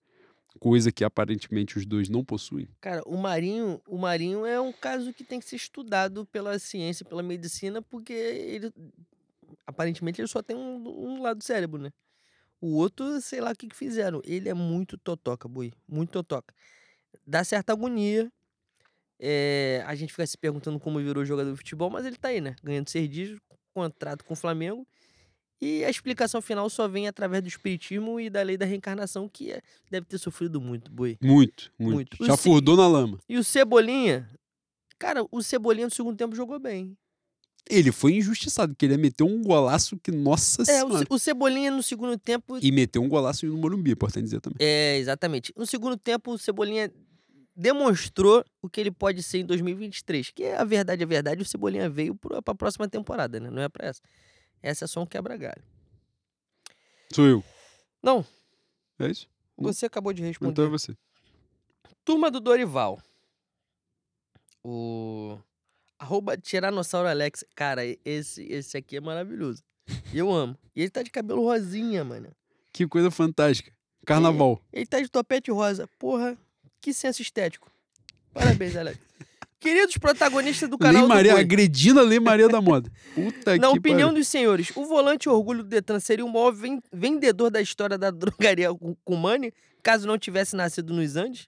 coisa que aparentemente os dois não possuem. Cara, o Marinho, o Marinho é um caso que tem que ser estudado pela ciência, pela medicina, porque ele aparentemente ele só tem um, um lado do cérebro, né? O outro, sei lá o que, que fizeram. Ele é muito totoca, boi. Muito totoca. Dá certa agonia. É, a gente fica se perguntando como virou jogador de futebol, mas ele tá aí, né? Ganhando seis contrato com o Flamengo. E a explicação final só vem através do espiritismo e da lei da reencarnação, que é- deve ter sofrido muito, boi. Muito, muito. Muito. Já furdou na lama. E o Cebolinha, cara, o Cebolinha no segundo tempo jogou bem. Ele foi injustiçado, queria meter um golaço que, nossa É, o, senhora. O Cebolinha no segundo tempo. E meteu um golaço no Morumbi, importante dizer também. É, exatamente. No segundo tempo, o Cebolinha demonstrou o que ele pode ser em 2023. Que é a verdade, a verdade, o Cebolinha veio para a próxima temporada, né? Não é pra essa. Essa é só um quebra-galho. Sou eu. Não, É isso? você acabou de responder. Então é você. Turma do Dorival. O. Arroba Tiranossauro Alex. Cara, esse, esse aqui é maravilhoso. Eu amo. E ele tá de cabelo rosinha, mano. Que coisa fantástica. Carnaval. Ele tá de topete rosa. Porra, que senso estético. Parabéns, Alex. [LAUGHS] Queridos protagonistas do canal Lei Maria, do Boi, agredindo a Lei Maria da Moda. Puta na opinião pariu. dos senhores, o volante orgulho do Detran seria o maior ven- vendedor da história da drogaria [LAUGHS] Money, caso não tivesse nascido nos Andes?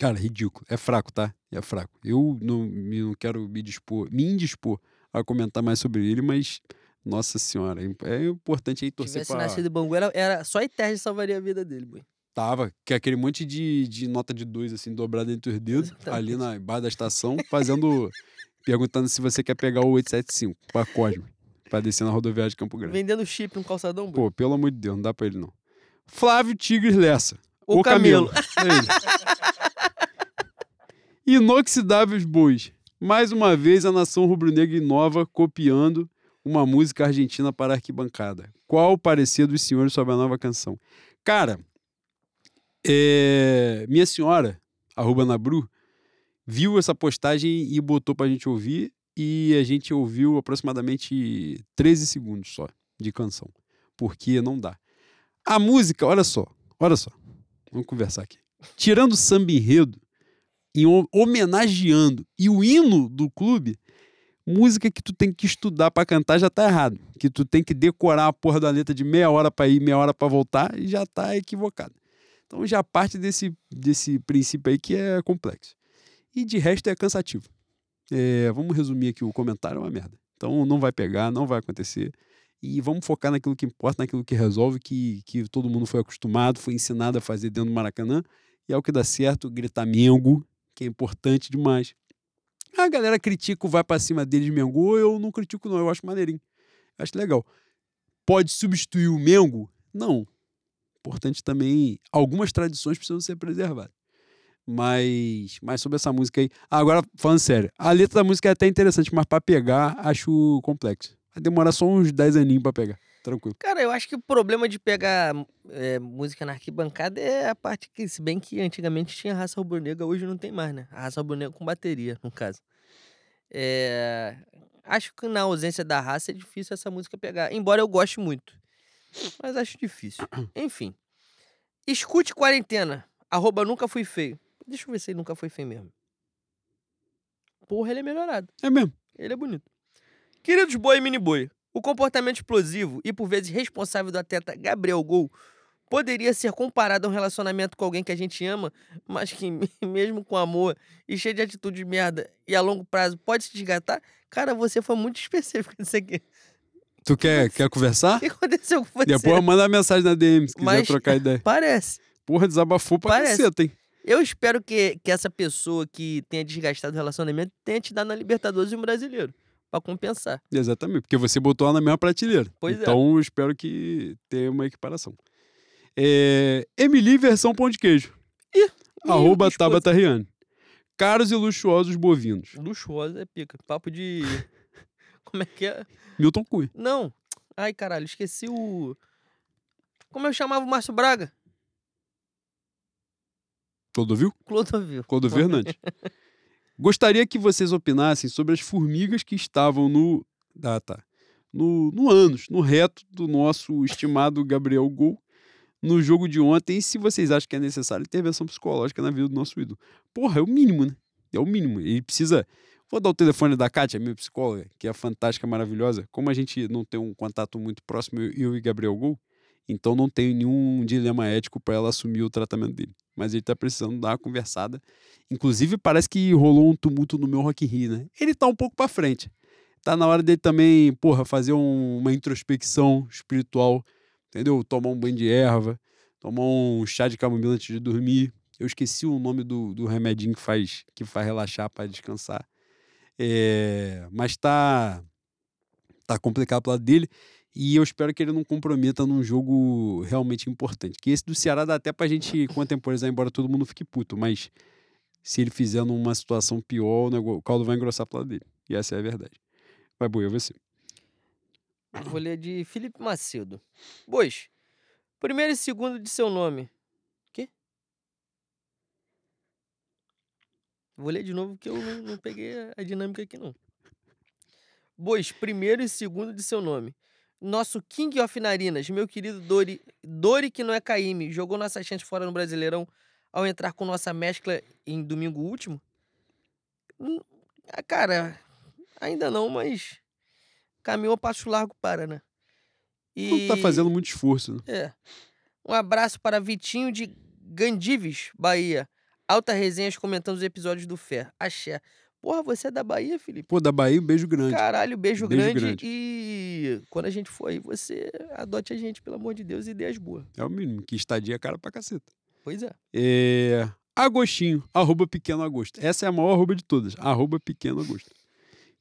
Cara, ridículo. É fraco, tá? É fraco. Eu não, não quero me dispor, me indispor a comentar mais sobre ele, mas, nossa senhora, é é importante aí Se torcer tivesse pra... nascido Bangu, era, era só a Eterno salvaria a vida dele, boi. Tava, que é aquele monte de, de nota de dois, assim, dobrada entre os dedos, ali na barra da estação, fazendo. perguntando se você quer pegar o 875 pra Cosme, pra descer na rodoviária de Campo Grande. Vendendo chip no calçadão, boi. Pô, pelo amor de Deus, não dá pra ele não. Flávio Tigres Lessa. O Camelo. É ele. [LAUGHS] Inoxidáveis Bois. Mais uma vez a nação rubro-negra inova copiando uma música argentina para a arquibancada. Qual o parecer dos senhores sobre a nova canção? Cara, é, minha senhora, arroba Nabru, viu essa postagem e botou pra gente ouvir e a gente ouviu aproximadamente 13 segundos só de canção. Porque não dá. A música, olha só, olha só. Vamos conversar aqui. Tirando samba enredo, ho- homenageando e o hino do clube, Música que tu tem que estudar pra cantar já tá errado. Que tu tem que decorar a porra da letra de meia hora pra ir, meia hora pra voltar e já tá equivocado. Então já parte desse, desse princípio aí que é complexo. E de resto é cansativo. É, vamos resumir aqui, o comentário é uma merda. Então não vai pegar, não vai acontecer. E vamos focar naquilo que importa, naquilo que resolve, que, que todo mundo foi acostumado, foi ensinado a fazer dentro do Maracanã. E é o que dá certo, gritar Mengo, que é importante demais. A galera critica vai pra cima deles Mengo, eu não critico não, eu acho maneirinho. Acho legal. Pode substituir o Mengo? Não. Importante também, algumas tradições precisam ser preservadas. Mas, mas sobre essa música aí. Ah, agora, falando sério, a letra da música é até interessante, mas pra pegar, acho complexo. Vai demorar só uns 10 aninhos pra pegar. Tranquilo. Cara, eu acho que o problema de pegar é, música na arquibancada é a parte que, se bem que antigamente tinha raça rubro-negra, hoje não tem mais, né? A raça rubro-negra com bateria, no caso. É, acho que na ausência da raça é difícil essa música pegar, embora eu goste muito. Mas acho difícil. Enfim. Escute quarentena. Arroba nunca fui feio. Deixa eu ver se ele nunca foi feio mesmo. Porra, ele é melhorado. É mesmo. Ele é bonito. Queridos boi e mini boi, o comportamento explosivo e por vezes responsável do atleta Gabriel Gol poderia ser comparado a um relacionamento com alguém que a gente ama, mas que [LAUGHS] mesmo com amor e cheio de atitude de merda e a longo prazo pode se desgastar? Cara, você foi muito específico nisso aqui. Tu quer, quer conversar? O [LAUGHS] que aconteceu com você? Depois manda mensagem na DM se quiser Mas- trocar ideia. [LAUGHS] Parece. Porra, desabafou pra Parece. caceta, hein? Eu espero que, que essa pessoa que tenha desgastado o relacionamento tenha te dado na Libertadores e um brasileiro. Pra compensar. Exatamente, porque você botou ela na mesma prateleira. Pois é. então eu espero que tenha uma equiparação. É... Emily versão pão de queijo. Ih, Arroba. Tabata Riane. Caros e luxuosos bovinos. Luxuosa é pica. Papo de. [LAUGHS] Como é que é? Milton Cui. Não. Ai, caralho, esqueci o. Como eu chamava o Márcio Braga? Clodovil? Clodovil. Clodovil Hernandes. [LAUGHS] Gostaria que vocês opinassem sobre as formigas que estavam no. Ah, tá. No, no ânus, no reto do nosso estimado Gabriel Gol no jogo de ontem e se vocês acham que é necessário intervenção psicológica na vida do nosso ídolo. Porra, é o mínimo, né? É o mínimo. Ele precisa. Vou dar o telefone da Kátia, minha psicóloga, que é fantástica, maravilhosa. Como a gente não tem um contato muito próximo, eu e Gabriel Gol, então não tenho nenhum dilema ético para ela assumir o tratamento dele. Mas ele tá precisando dar uma conversada. Inclusive, parece que rolou um tumulto no meu Rock Rio, né? Ele tá um pouco para frente. Tá na hora dele também, porra, fazer um- uma introspecção espiritual, entendeu? Tomar um banho de erva, tomar um chá de camomila antes de dormir. Eu esqueci o nome do, do remedinho que faz, que faz relaxar para descansar. É, mas tá, tá complicado pro lado dele. E eu espero que ele não comprometa num jogo realmente importante. Que esse do Ceará dá até pra gente contemporizar, embora todo mundo fique puto. Mas se ele fizer numa situação pior, o, caldo vai engrossar pro lado dele. E essa é a verdade. Vai, Boi, você. Vou ler de Felipe Macedo. Bois, primeiro e segundo de seu nome. Quê? Vou ler de novo porque eu não, não peguei a dinâmica aqui, não. Bois, primeiro e segundo de seu nome. Nosso King of Narinas, meu querido Dori, Dori que não é Caíme, jogou nossa chance fora no Brasileirão ao entrar com nossa mescla em domingo último? Hum, ah, Cara, ainda não, mas caminhou a passo largo para, né? Não tá fazendo muito esforço, né? É. Um abraço para Vitinho de Gandives, Bahia. Alta resenhas comentando os episódios do Fé. Axé. Porra, você é da Bahia, Felipe? Pô, da Bahia, um beijo grande. Caralho, beijo, Beijo grande. grande. E quando a gente for aí, você adote a gente, pelo amor de Deus, ideias boas. É o mínimo, que estadia é cara pra caceta. Pois é. É... Agostinho, arroba pequeno agosto. Essa é a maior arroba de todas, arroba pequeno agosto.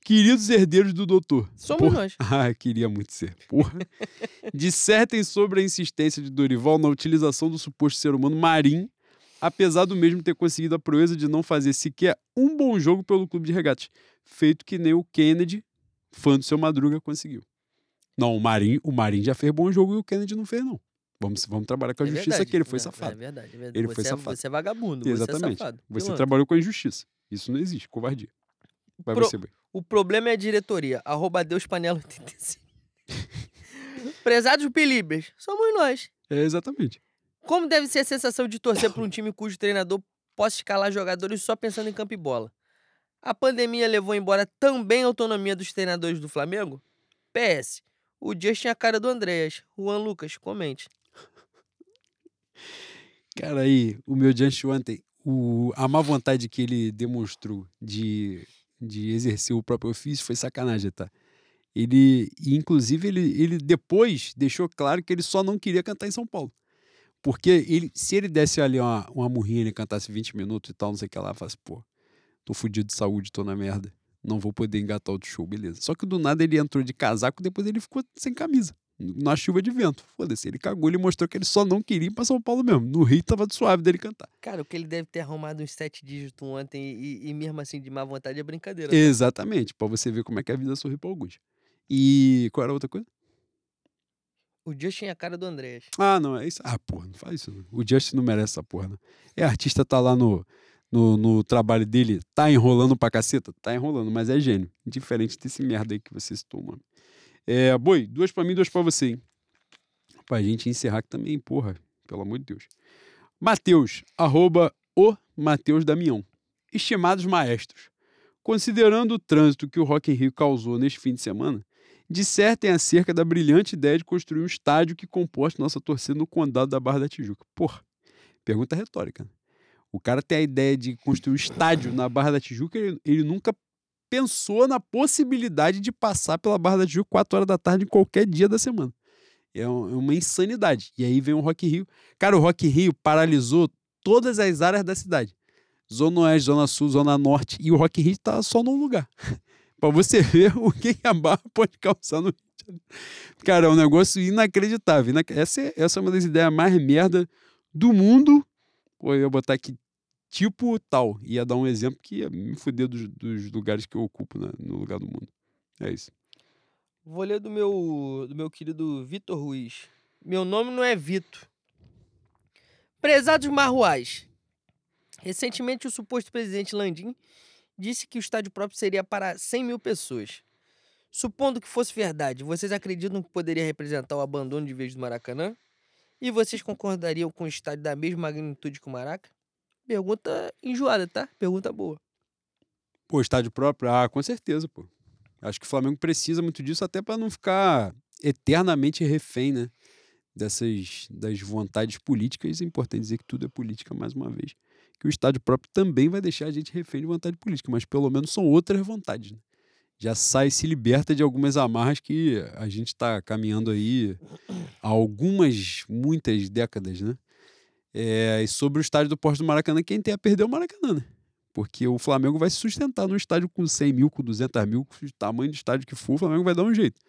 Queridos herdeiros do doutor. Somos Porra. nós. [LAUGHS] Ah, queria muito ser. Porra. Dissertem sobre a insistência de Dorival na utilização do suposto ser humano marim, apesar do mesmo ter conseguido a proeza de não fazer sequer um bom jogo pelo clube de regatas, feito que nem o Kennedy, fã do seu Madruga, conseguiu. Não, o Marim, o Marim já fez bom jogo e o Kennedy não fez, não. Vamos, vamos trabalhar com a É justiça verdade. aqui, ele foi Não, safado. É verdade, é verdade. Ele você foi é, safado. Você é vagabundo, você é Exatamente. safado. Você Pilantra. trabalhou com a injustiça. Isso não existe, covardia. Vai Pro- você, Boi. O problema é a diretoria. Arroba Deus Panela 85. [LAUGHS] Prezados Pilibers, somos nós. É, exatamente. Como deve ser a sensação de torcer para um time cujo treinador possa escalar jogadores só pensando em campo e bola? A pandemia levou embora também a autonomia dos treinadores do Flamengo? PS. O Justin é a cara do Andréas. Juan Lucas, comente. Cara, aí, o meu diante ontem, o, a má vontade que ele demonstrou de, de exercer o próprio ofício foi sacanagem, tá? Ele, inclusive, ele, ele depois deixou claro que ele só não queria cantar em São Paulo. Porque ele, se ele desse ali uma, uma murrinha, ele cantasse 20 minutos e tal, não sei o que lá, falasse, pô, tô fudido de saúde, tô na merda, não vou poder engatar outro show, beleza. Só que do nada ele entrou de casaco, depois ele ficou sem camisa, na chuva de vento. Foda-se, ele cagou, ele mostrou que ele só não queria ir pra São Paulo mesmo. No Rio tava suave dele cantar. Cara, o que ele deve ter arrumado uns sete dígitos ontem e, e mesmo assim de má vontade é brincadeira. tá? Exatamente, pra você ver como é que a vida sorri pra alguns. E qual era a outra coisa? O Justin é a cara do Andréas. Ah, não, é isso. Ah, porra, não faz isso. Não. O Justin não merece essa porra, não. É, artista tá lá no, no, no trabalho dele, tá enrolando pra caceta? Tá enrolando, mas é gênio. Diferente desse merda aí que você citou, mano. É, boi, duas pra mim, duas pra você, hein? Pra gente encerrar aqui também, porra. Pelo amor de Deus. Mateus, arroba o Mateus Damião. Estimados maestros, considerando o trânsito que o Rock in Rio causou neste fim de semana, dissertem acerca da brilhante ideia de construir um estádio que composte nossa torcida no condado da Barra da Tijuca. Porra, pergunta retórica. O cara tem a ideia de construir um estádio na Barra da Tijuca, ele, ele nunca pensou na possibilidade de passar pela Barra da Tijuca 4 horas da tarde em qualquer dia da semana. É é uma insanidade. E aí vem o Rock Rio. Cara, o Rock Rio paralisou todas as áreas da cidade. Zona Oeste, Zona Sul, Zona Norte. E o Rock Rio tá só num lugar. [LAUGHS] pra você [LAUGHS] ver o que a barra pode causar no. Cara, é um negócio inacreditável. inac- Essa é, essa é uma das ideias mais merda do mundo. Pô, eu ia botar aqui tipo tal. Ia dar um exemplo que ia me fuder dos, dos lugares que eu ocupo né, no lugar do mundo. É isso. Vou ler do meu, do meu querido Vitor Ruiz. Meu nome não é Vito. Prezados marruais. Recentemente, o suposto presidente Landim disse que o estádio próprio seria para 100 mil pessoas. Supondo que fosse verdade, vocês acreditam que poderia representar o abandono de vez do Maracanã? E vocês concordariam com o estádio da mesma magnitude que o Maraca? Pergunta enjoada, tá? Pergunta boa. Pô, estádio próprio? Ah, com certeza, pô. Acho que o Flamengo precisa muito disso até para não ficar eternamente refém, né? Dessas das vontades políticas. É importante dizer que tudo é política mais uma vez. Que o estádio próprio também vai deixar a gente refém de vontade política, mas pelo menos são outras vontades. Né? Já sai, se liberta de algumas amarras que a gente está caminhando aí há algumas, muitas décadas, né? É, e sobre o estádio do Porto do Maracanã, quem tem a perder é o Maracanã, né? Porque o Flamengo vai se sustentar no estádio com 100 mil, com 200 mil, com o tamanho do estádio que for, o Flamengo vai dar um jeito.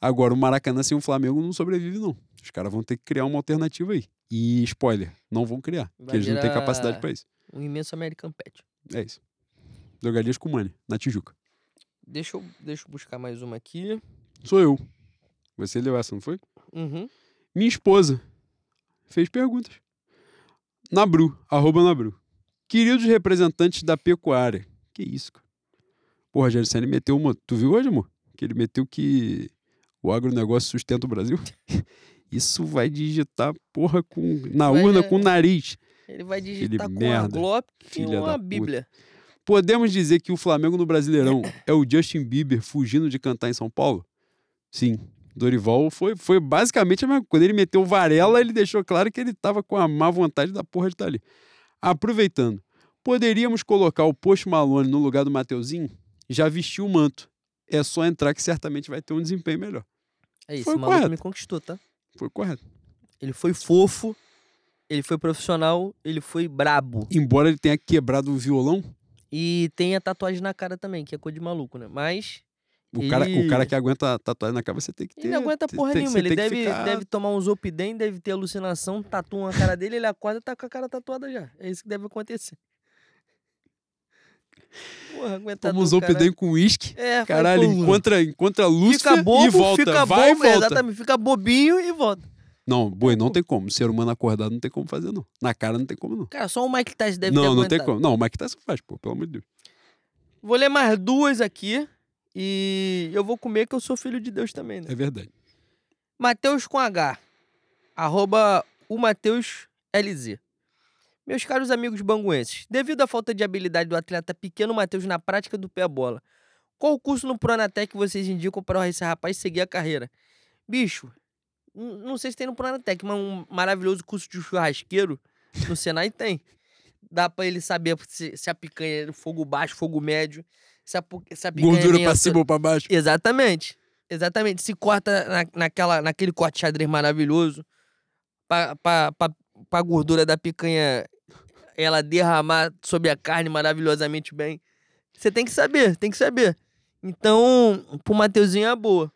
Agora, o Maracanã sem o Flamengo não sobrevive, não. Os caras vão ter que criar uma alternativa aí. E, spoiler, não vão criar, porque eles não têm capacidade para isso. Um imenso American Pet. É isso. Drogadias com money, na Tijuca. Deixa eu, deixa eu buscar mais uma aqui. Sou eu. Você leu essa, não foi? Uhum. Minha esposa fez perguntas. Nabru, arroba Nabru. Queridos representantes da pecuária. Que isso, cara? Pô, Rogério Senna meteu uma. Tu viu hoje, amor? Que ele meteu que o agronegócio sustenta o Brasil. [LAUGHS] Isso vai digitar, porra, com, na Vai, urna com o nariz. Ele vai digitar com merda, Glock e filha da uma. Bíblia. Podemos dizer que o Flamengo no Brasileirão [COUGHS] é o Justin Bieber fugindo de cantar em São Paulo? Sim. Dorival foi, foi basicamente a mesma coisa. Quando ele meteu o Varela, ele deixou claro que ele estava com a má vontade da porra de estar ali. Aproveitando, poderíamos colocar o Post Malone no lugar do Mateuzinho? Já vestiu o manto. É só entrar que certamente vai ter um desempenho melhor. É isso, Foi o maluco correto. me conquistou, tá? Foi correto. Ele foi fofo, ele foi profissional, ele foi brabo. Embora ele tenha quebrado o violão, E tem a tatuagem na cara também, que é coisa de maluco, né? Mas o, cara, o cara Ele- que aguenta a tatuagem na cara, você tem que ter. ele não aguenta porra tem- nenhuma. Ele deve, ficar- deve tomar um Zopidem, deve ter alucinação, tatua na cara dele, ele acorda e tá com a cara tatuada já. É isso que deve acontecer. Porra, aguentador, Toma um Zolpidem com uísque. É, Caralho, encontra, encontra Lúcifer bobo, e volta. fica Vai bobo, e volta. exatamente, fica bobinho e volta. Não, boi, não tem como. Ser humano acordado não tem como fazer, não. Na cara não tem como, não. Cara, só o Mike Tyson deve ter não, não tem como. Não, o Mike Tyson faz, pô, pelo amor de Deus. Vou ler mais duas aqui e eu vou comer que eu sou filho de Deus também, né? É verdade. Mateus com H. Arroba o Mateus LZ. Meus caros amigos banguenses, devido à falta de habilidade do atleta pequeno Matheus na prática do pé a bola, qual curso no Pronatec vocês indicam para esse rapaz seguir a carreira? Bicho, não sei se tem no Pronatec, mas um maravilhoso curso de churrasqueiro no Senai tem. Dá pra ele saber se, se a picanha é fogo baixo, fogo médio, se a, se a picanha Gordura vem pra cima ou pra baixo. Exatamente. Exatamente. Se corta na, naquela, naquele corte xadrez maravilhoso, pra, pra, pra, pra gordura da picanha ela derramar sobre a carne maravilhosamente bem. Você tem que saber, tem que saber. Então, pro Mateuzinho é boa.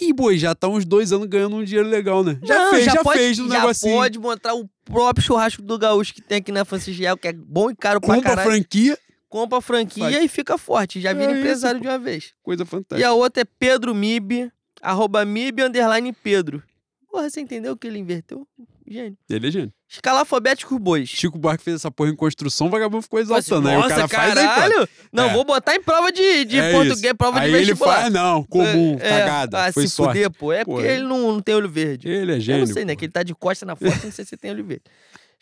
Ih, boi, já tá uns dois anos ganhando um dinheiro legal, né? Já Não, fez, já, pode, fez no já negocinho. pode montar o próprio churrasco do gaúcho que tem aqui na Francis Giel, que é bom e caro pra Compra a caralho. franquia, Compra a franquia Faz. e fica forte. Já vira É isso, empresário pô. de uma vez. coisa E fantástica. a outra é Pedro Mib, arroba Mib, underline Pedro. Porra, você entendeu que ele inverteu? Gênio. Ele é gênio. Escalafobéticos bois. Chico Buarque fez essa porra em construção, o vagabundo ficou assim, exaltando. Aí o cara faz caralho! pode. Não, É. vou botar em prova de, de É português, isso. prova aí de ele vestibular. faz, não, comum, É, cagada. Ah, foi se sorte. fuder, pô. É Pô, porque é. ele não, não tem olho verde. Ele é Eu gênio. não sei, né? pô. Que ele tá de costa na foto, não sei se tem olho verde.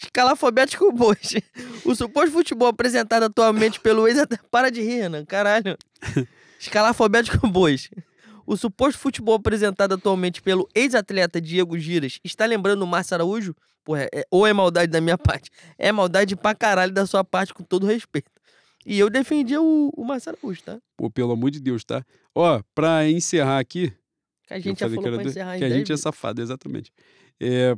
Escalafobético bois. [LAUGHS] O suposto futebol apresentado atualmente pelo ex... [LAUGHS] Para de rir, Renan, caralho. [LAUGHS] Escalafobético bois. O suposto futebol apresentado atualmente pelo ex-atleta Diego Giras está lembrando o Márcio Araújo? Porra, é- ou é maldade da minha parte? É maldade pra caralho da sua parte, com todo respeito. E eu defendia o, o Márcio Araújo, tá? Pô, pelo amor de Deus, tá? Ó, pra encerrar aqui, Que a gente já falou que, pra encerrar que a 10 gente é safado, exatamente. É,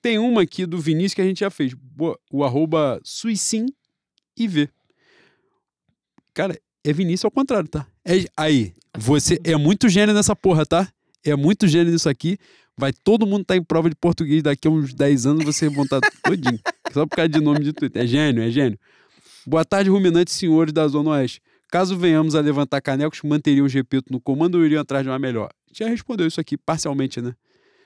tem uma aqui do Vinícius que a gente já fez. Boa, O arroba Suicim IV. Cara, é Vinícius ao contrário, tá? É, aí, você é muito gênio nessa porra, tá? É muito gênio nisso aqui. Vai todo mundo estar em prova de português daqui a uns 10 anos, você montar [LAUGHS] todinho. Só por causa de nome de Twitter. É gênio, é gênio. Boa tarde, ruminantes senhores da Zona Oeste. Caso venhamos a levantar canecos, manteriam o Gepeto no comando ou iriam atrás de uma melhor? Já respondeu isso aqui parcialmente, né?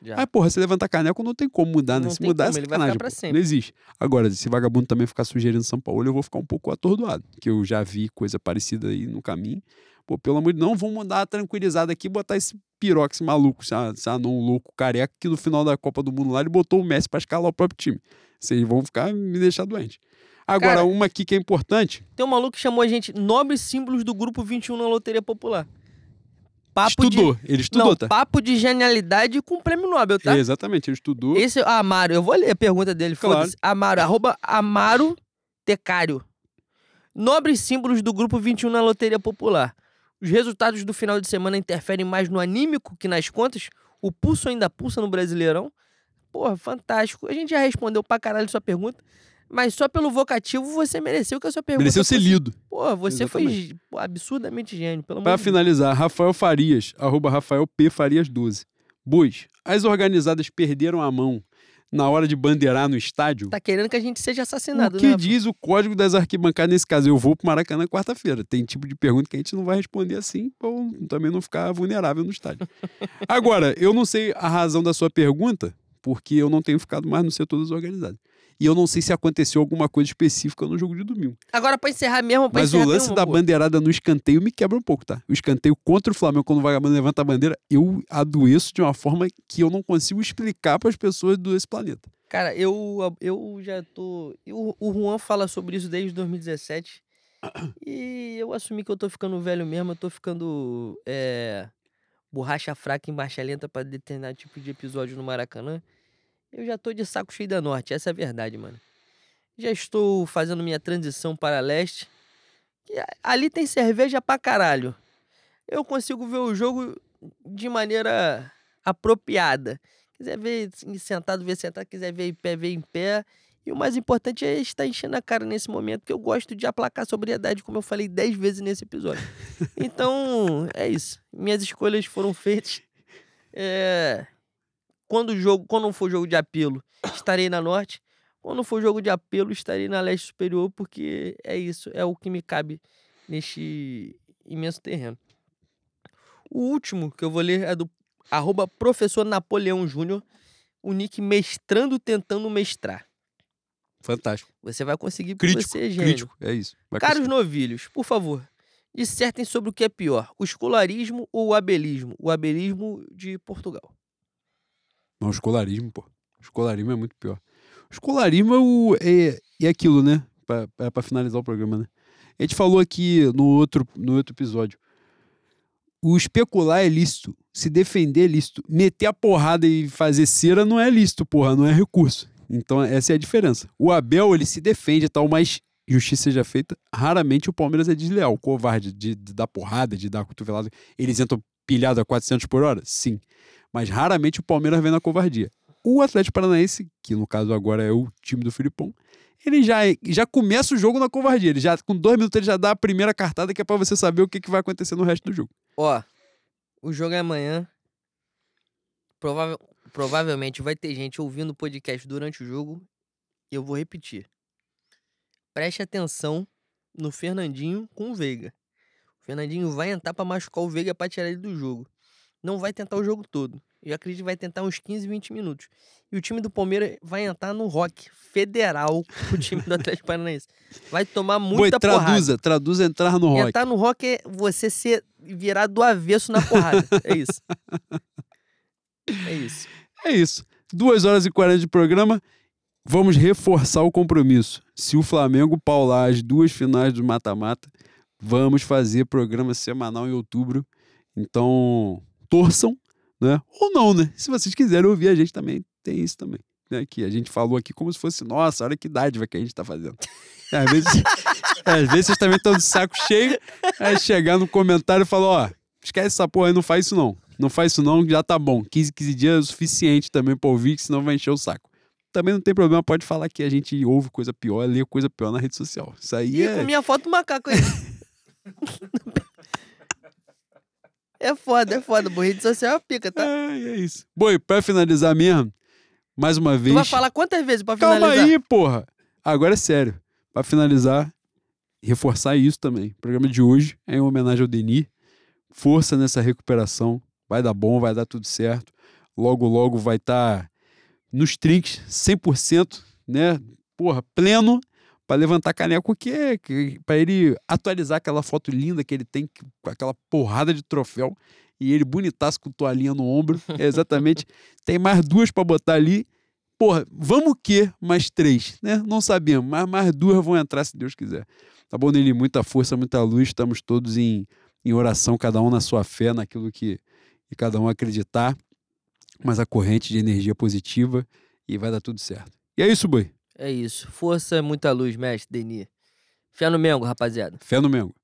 Já. Ah, porra, se levantar caneco não tem como mudar, né? Não Se mudar, como, ele vai ficar pra sempre. Não existe. Agora, se vagabundo também ficar sugerindo São Paulo, eu vou ficar um pouco atordoado. Que eu já vi coisa parecida aí no caminho. Pô, pelo amor de Deus, não, vamos dar uma tranquilizada aqui e botar esse pirox maluco, esse, ah, esse anão louco careca, que no final da Copa do Mundo lá ele botou o Messi pra escalar o próprio time. Vocês vão ficar me deixar doente. Agora, Cara, uma aqui que é importante. Tem um maluco que chamou a gente nobres símbolos do grupo 21 na Loteria Popular. Papo estudou. de. Ele estudou, não, tá? papo de genialidade com prêmio Nobel, tá? Exatamente, ele estudou. Esse Amaro, eu vou ler a pergunta dele, Claro. foda-se. Amaro, arroba Amaro Tecário. Nobres símbolos do grupo 21 na Loteria Popular. Os resultados do final de semana interferem mais no anímico que nas contas? O pulso ainda pulsa no Brasileirão? Porra, fantástico. A gente já respondeu pra caralho sua pergunta, mas só pelo vocativo você mereceu que a sua pergunta Mereceu ser fosse- lido. Porra, você foi Exatamente. pô, absurdamente gênio, pelo Para finalizar, Rafael Farias, arroba Rafael P. Farias 12. Bois, as organizadas perderam a mão na hora de bandeirar no estádio? Tá querendo que a gente seja assassinado, o que né? diz o código das arquibancadas nesse caso? Eu vou pro Maracanã quarta-feira. Tem tipo de pergunta que a gente não vai responder assim, pra eu também não ficar vulnerável no estádio. [LAUGHS] Agora, eu não sei a razão da sua pergunta, porque eu não tenho ficado mais no setor das organizadas. E eu não sei se aconteceu alguma coisa específica no jogo de domingo. Agora, pra encerrar mesmo, pra Mas o encerrar lance tem uma, da pô. bandeirada no escanteio me quebra um pouco, tá? O escanteio contra o Flamengo, quando o vagabundo levanta a bandeira, eu adoeço de uma forma que eu não consigo explicar para as pessoas desse planeta. Cara, eu, eu já tô. eu- o Juan fala sobre isso desde 2017. [COUGHS] E eu assumi que eu tô ficando velho mesmo, eu tô ficando. é, borracha fraca em marcha lenta pra determinado tipo de episódio no Maracanã. Eu já tô de saco cheio da norte, essa é a verdade, mano. Já estou fazendo minha transição para leste. Ali tem cerveja pra caralho. Eu consigo ver o jogo de maneira apropriada. Quiser ver sentado, ver sentado. Quiser ver em pé, ver em pé. E o mais importante é estar enchendo a cara nesse momento, que eu gosto de aplacar a sobriedade, como eu falei dez vezes nesse episódio. [LAUGHS] Então, é isso. Minhas escolhas foram feitas. É, Quando o jogo, quando não for jogo de apelo, estarei na norte. Quando for jogo de apelo, estarei na leste superior, porque é isso, é o que me cabe neste imenso terreno. O último que eu vou ler é do arroba professor Napoleão Júnior, o nick mestrando tentando mestrar. Fantástico. Você vai conseguir porque Crítico, você é gênio. crítico. É isso. Vai Caros conseguir. novilhos, por favor, dissertem sobre o que é pior, o escolarismo ou o abelismo? O abelismo de Portugal. Não, o escolarismo, pô. Escolarismo é muito pior. Escolarismo é, o, é, é aquilo, né? Pra, pra finalizar o programa, né? A gente falou aqui no outro, no outro episódio. O especular é lícito. Se defender é lícito. Meter a porrada e fazer cera não é lícito, porra, não é recurso. Então essa é a diferença. O Abel, ele se defende e tal, mas justiça seja feita, raramente o Palmeiras é desleal, covarde, de, de dar porrada, de dar cotovelada. Eles entram pilhado a 400 por hora? Sim. Mas raramente o Palmeiras vem na covardia. O Atlético Paranaense, que no caso agora é o time do Filipão, ele já, já começa o jogo na covardia. Ele já, com dois minutos, ele já dá a primeira cartada que é pra você saber o que, que vai acontecer no resto do jogo. Ó, o jogo é amanhã. Provável, provavelmente vai ter gente ouvindo o podcast durante o jogo. E eu vou repetir. Preste atenção no Fernandinho com o Veiga. O Fernandinho vai entrar pra machucar o Veiga pra tirar ele do jogo. Não vai tentar o jogo todo. Eu acredito que vai tentar uns 15, 20 minutos. E o time do Palmeiras vai entrar no rock federal o time do Atlético Paranaense. Vai tomar Boi, muita porrada. traduza, traduza entrar no rock. Entrar no rock é você ser virado do avesso na porrada. é isso. É isso. É isso. Duas horas e 40 de programa. Vamos reforçar o compromisso. Se o Flamengo paular as duas finais do mata-mata, vamos fazer programa semanal em outubro. Então, torçam, né? Ou não, né? Se vocês quiserem ouvir a gente também, tem isso também. Né? Que a gente falou aqui como se fosse, nossa, olha que dádiva que a gente tá fazendo. É, às, vezes, é, às vezes vocês também estão de saco cheio, aí chegar no comentário e falar, ó, esquece essa porra aí, não faz isso não. Não faz isso não, já tá bom. 15, 15 dias é o suficiente também pra ouvir, que senão vai encher o saco. Também não tem problema, pode falar que a gente ouve coisa pior, lê coisa pior na rede social. Isso aí E é... com minha foto do macaco aí. [LAUGHS] é foda, é foda. Rede social é pica, tá? Ai, é isso. Boi, pra finalizar mesmo, mais uma vez... Tu vai falar quantas vezes pra Calma finalizar? aí, porra. Agora é sério. Pra finalizar, reforçar isso também. O programa de hoje é em homenagem ao Denis. Força nessa recuperação. Vai dar bom, vai dar tudo certo. Logo, logo vai estar nos trinks, 100%, né? Porra, pleno pra levantar caneco que é que, pra ele atualizar aquela foto linda que ele tem com aquela porrada de troféu e ele bonitaço com toalhinha no ombro. [LAUGHS] É exatamente. tem mais duas pra botar ali. Porra, vamos o quê? Mais três, né? Não sabemos, mas mais duas vão entrar se Deus quiser. Tá bom, Nelly? Muita força, muita luz. Estamos todos em, em oração, cada um na sua fé, naquilo que, que cada um acreditar. Mas a corrente de energia positiva e vai dar tudo certo. E é isso, boi. É isso. Força, muita luz, mestre Denis. Fé no Mengo, rapaziada. Fé no Mengo.